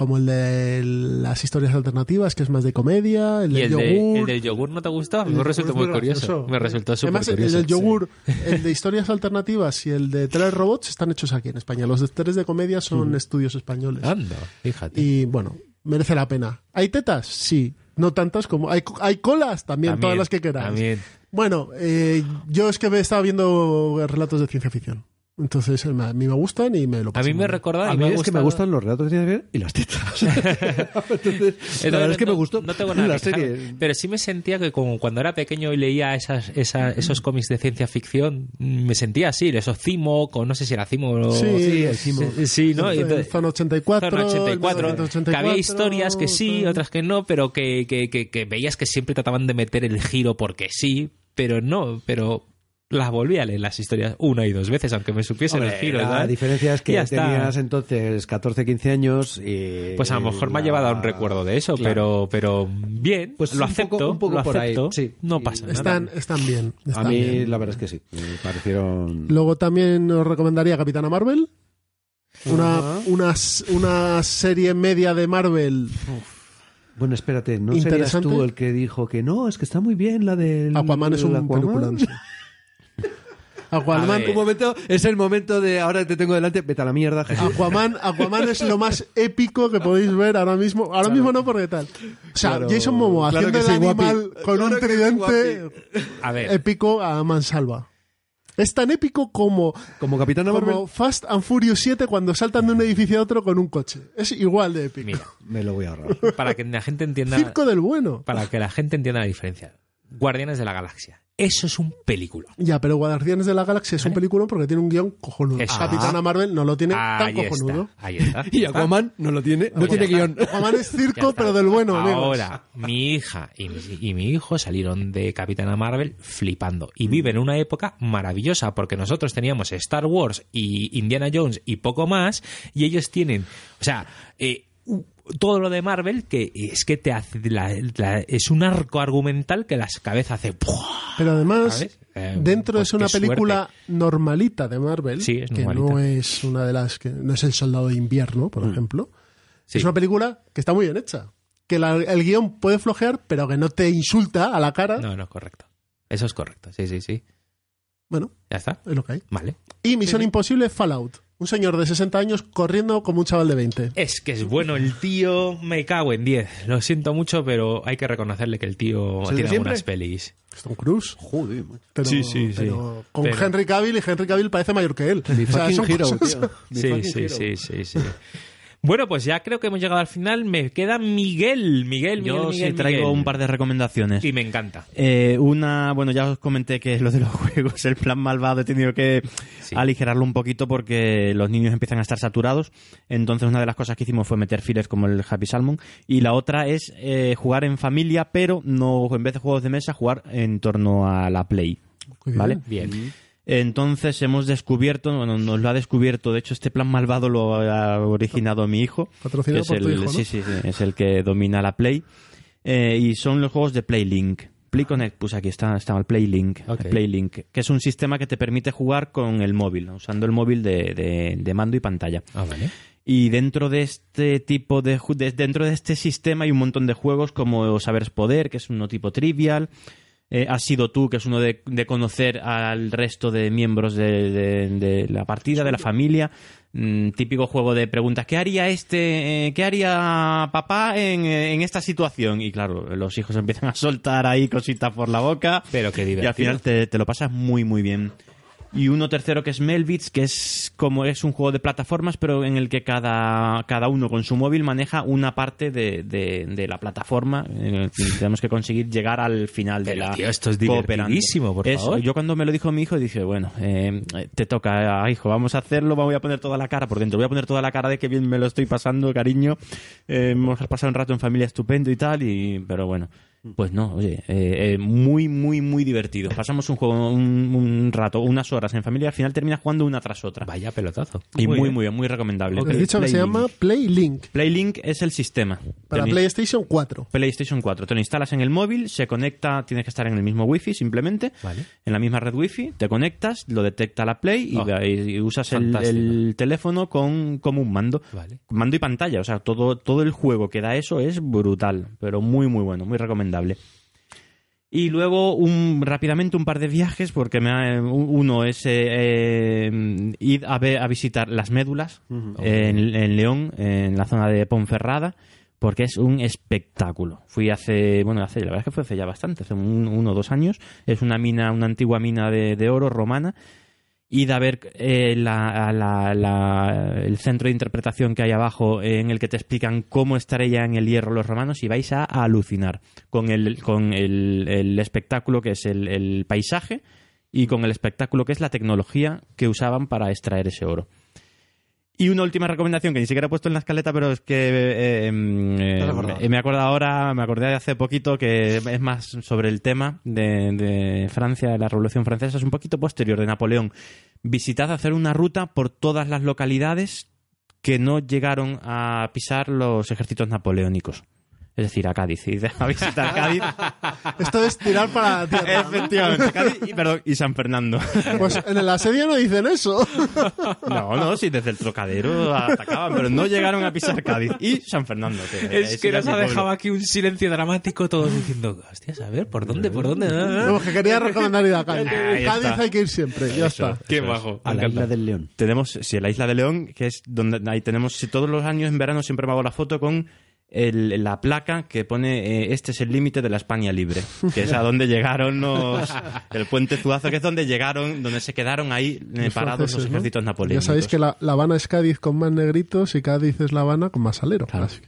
Como el de las historias alternativas, que es más de comedia, el ¿Y del el, de- yogur. el del yogur no te gustó? A mí El me resultó yogur muy curioso. Me resultó súper Además, el curioso. del yogur, el de historias alternativas y el de tres robots están hechos aquí en España. Los de tres de comedia son estudios españoles. Anda, fíjate. Y bueno, merece la pena. ¿Hay tetas? Sí. No tantas como. ¿Hay, hay colas? También, También, todas las que queráis. también. Bueno, eh, yo es que me estaba viendo relatos de ciencia ficción. Entonces, a mí me gustan y me lo A paso mí muy me bien. recordaba A mí me es que me gustan los relatos de ficción y las tetas. Entonces, la verdad es que me no- gustó No tengo nada la que quejarme, serie. Pero sí me sentía que como cuando era pequeño y leía esas, esa- esos cómics de ciencia ficción, mm, me sentía así, esos Cimo, o no sé si era Cimo o... Sí, el Cimo. Sí, sí, ¿no? Entonces- Zona 84. Zona 84, el 1984, que había historias que sí, otras que no, pero que, que, que, que veías que siempre trataban de meter el giro porque sí, pero no, pero las volví a leer las historias una y dos veces, aunque me supiesen Hombre, el giro. la diferencia es que Ya está. tenías entonces 14, 15 años y... Pues a lo mejor me ha llevado a un recuerdo de eso, Claro. pero, pero bien, Pues lo un poco- acepto, un poco lo por ahí, acepto, sí. no pasa nada. Están, están bien. A mí bien. la verdad es que sí, me parecieron... Luego también os recomendaría Capitana Marvel. Una, una, una serie media de Marvel. Bueno, espérate, ¿no serías Interesante. tú el que dijo que no, es que está muy bien la del... Aquaman es un Aquaman? Aquaman. Un momento, es el momento de ahora te tengo delante, vete a la mierda. Aquaman, Aquaman es lo más épico que podéis ver ahora mismo. Ahora mismo no porque tal. O sea, Claro. Jason Momoa Claro haciendo que el guapi. animal con Claro un tridente A ver, épico a mansalva. Es tan épico como, Como Marvel. como Fast and Furious 7 cuando saltan de un edificio a otro con un coche. Es igual de épico. Mira, Me lo voy a ahorrar. para que la gente entienda. Circo del bueno. Para que la gente entienda la diferencia. Guardianes de la Galaxia. Eso es un película. Ya, pero Guardianes de la Galaxia es un película porque tiene un guion cojonudo. Eso. Capitana Marvel no lo tiene tan Ahí cojonudo. está. Ahí está. Y Aquaman no lo tiene, no tiene guion. Aquaman es circo, pero del bueno, amigos. Ahora, mi hija y mi, y mi hijo salieron de Capitana Marvel flipando. Y viven una época maravillosa porque nosotros teníamos Star Wars y Indiana Jones y poco más. Y ellos tienen, o sea, eh, todo lo de Marvel que es que te hace la- la- es un arco argumental que las cabezas hace. Pero además. Eh, dentro pues es una qué película normalita de Marvel, Sí, es que no es una de las que no es el Soldado de Invierno, por ejemplo. Mm. Sí. Es una película que está muy bien hecha. Que la- el guion puede flojear, pero que no te insulta a la cara. No, no, correcto. Eso es correcto. Sí, sí, sí. Bueno, Ya está. es lo que hay. Vale. Y Misión Imposible Fallout. Un señor de 60 años corriendo como un chaval de 20. Es que es bueno el tío, me cago en 10. Lo siento mucho, pero hay que reconocerle que el tío ¿Es el de tiene algunas pelis. Tom Cruise. Joder. Pero, Sí, sí, sí. pero con Pero- Henry Cavill y Henry Cavill parece mayor que él. Mi O sea, son hero, cosas- tío. Mi Sí, fucking sí, hero. sí, sí, sí. Bueno, pues ya creo que hemos llegado al final. Me queda Miguel, Miguel, Miguel, Yo Miguel, sí traigo Miguel. un par de recomendaciones. Y me encanta. Eh, una, bueno, ya os comenté que lo de los juegos, el plan malvado, he tenido que Sí. aligerarlo un poquito porque los niños empiezan a estar saturados. Entonces, una de las cosas que hicimos fue meter files como el Happy Salmon. Y la otra es eh, jugar en familia, pero no en vez de juegos de mesa, jugar en torno a la Play. ¿Vale? Bien. Entonces hemos descubierto, bueno, nos lo ha descubierto, de hecho este plan malvado lo ha originado mi hijo. Patrocinado que es por tu hijo, ¿no? Sí, sí, sí, es el que domina la Play. Eh, y son los juegos de PlayLink. PlayConnect, pues aquí está, está el PlayLink, Ok. PlayLink, que es un sistema que te permite jugar con el móvil, usando el móvil de, de- de mando y pantalla. Ah, vale. Y dentro de este tipo de, de- dentro de este sistema hay un montón de juegos como Saber es Poder, que es uno tipo trivial. Eh, Has sido tú, que es uno de, de conocer al resto de miembros de, de- de la partida, de la familia. Mm, típico juego de preguntas. ¿Qué haría este, eh, qué haría papá en, en esta situación? Y claro, los hijos empiezan a soltar ahí cositas por la boca. Pero qué Y al divertido. final te, te lo pasas muy, muy bien. Y uno tercero que es Melbits, que es como es un juego de plataformas, pero en el que cada, cada uno con su móvil maneja una parte de, de- de la plataforma. En tenemos que conseguir llegar al final de Pero, la tío, esto es divertidísimo, por favor. Yo cuando me lo dijo mi hijo dije, bueno, eh, te toca, ah, hijo, vamos a hacerlo, voy a poner toda la cara por dentro, voy a poner toda la cara de que bien me lo estoy pasando, cariño. Eh, hemos pasado un rato en familia estupendo y tal, y pero bueno. Pues no, oye, eh, eh, muy, muy, muy divertido. Pasamos un juego, un, un rato, unas horas en familia y al final terminas jugando una tras otra. Vaya pelotazo. Y muy, bien. muy, muy recomendable. He dicho que se Playlink. llama PlayLink Playlink es el sistema. para PlayStation 4. PlayStation 4. Te lo instalas en el móvil, se conecta, tienes que estar en el mismo wifi simplemente, Vale. en la misma red wifi, te conectas, lo detecta la Play y, Oh, y usas el teléfono con, como un mando. Vale. Mando y pantalla, o sea, todo, todo el juego que da eso es brutal, pero muy, muy bueno, muy recomendable. Y luego, un, rápidamente, un par de viajes, porque me ha- uno es eh, eh, ir a, ver- a visitar las médulas en, en León, en la zona de Ponferrada, porque es un espectáculo. Fui hace, bueno, hace, la verdad es que fue hace ya bastante, hace un- uno o dos años. Es una mina, una antigua mina de, de oro romana. Id a ver eh, la- la- la- el centro de interpretación que hay abajo eh, en el que te explican cómo estaría en el hierro los romanos y vais a, alucinar con el, con el, el espectáculo que es el, el paisaje y con el espectáculo que es la tecnología que usaban para extraer ese oro. Y una última recomendación que ni siquiera he puesto en la escaleta, pero es que eh, em, eh, me acuerdo ahora, me acordé de hace poquito que es más sobre el tema de, de Francia, de la Revolución Francesa, es un poquito posterior de Napoleón. Visitad hacer una ruta por todas las localidades que no llegaron a pisar los ejércitos napoleónicos. Es decir, a Cádiz. Y a visitar Cádiz. Esto es tirar para la tierra. ¿no? Efectivamente, Cádiz y, perdón, y San Fernando. Pues en el asedio no dicen eso. No, no, sí, desde el trocadero atacaban, pero no llegaron a pisar Cádiz. Y San Fernando. Es que nos ha dejado aquí un silencio dramático todos diciendo, hostias, a ver, ¿por dónde, por dónde? No, que quería recomendar ir a Cádiz. Ahí Cádiz está. hay que ir siempre, ya está. Qué bajo. A la isla del León. Tenemos, sí, la isla de León, que es donde ahí tenemos, si todos los años en verano siempre me hago la foto con el- la placa que pone eh, este es el límite de la España libre, que es a donde llegaron los el puente Zuazo, que es donde llegaron, donde se quedaron ahí eh, parados los franceses, ¿no? ejércitos napoleónicos. Ya sabéis que la, la Habana es Cádiz con más negritos y Cádiz es La Habana con más alero. Así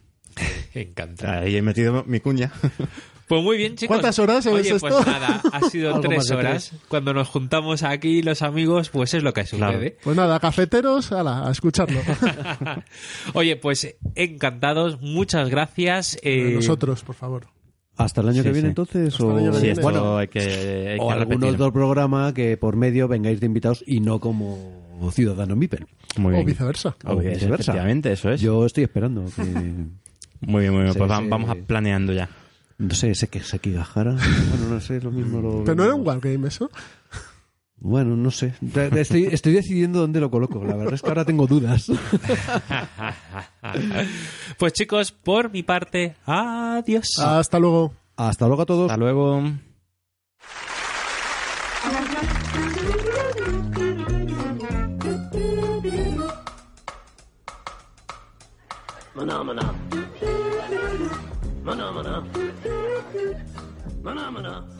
Encanta. Ahí he metido mi cuña. Pues muy bien, chicos. ¿Cuántas horas Oye, es pues esto? nada, ha sido tres horas. Cuando nos juntamos aquí los amigos, pues es lo que sucede. Pues nada, cafeteros, ala, a escucharlo. Oye, pues encantados, muchas gracias. eh, Nosotros, por favor. ¿Hasta el año Sí, que viene sí. entonces? Hasta el o... Sí, esto Bueno, hay que, hay o que algún otro programa que por medio vengáis de invitados y no como ciudadano MIPEL. Muy O bien. viceversa. O viceversa. Efectivamente, eso es. Yo estoy esperando que... Muy bien, muy bien. Sí, pues vamos a planeando ya. No sé, ese que se Bueno, no sé, lo mismo lo... Pero no era un wargame eso. Bueno, no sé. Estoy, estoy decidiendo dónde lo coloco. La verdad es que ahora tengo dudas. Pues chicos, por mi parte, adiós. Hasta luego. Hasta luego a todos. Hasta luego. Phenomena. Phenomena. Manamana.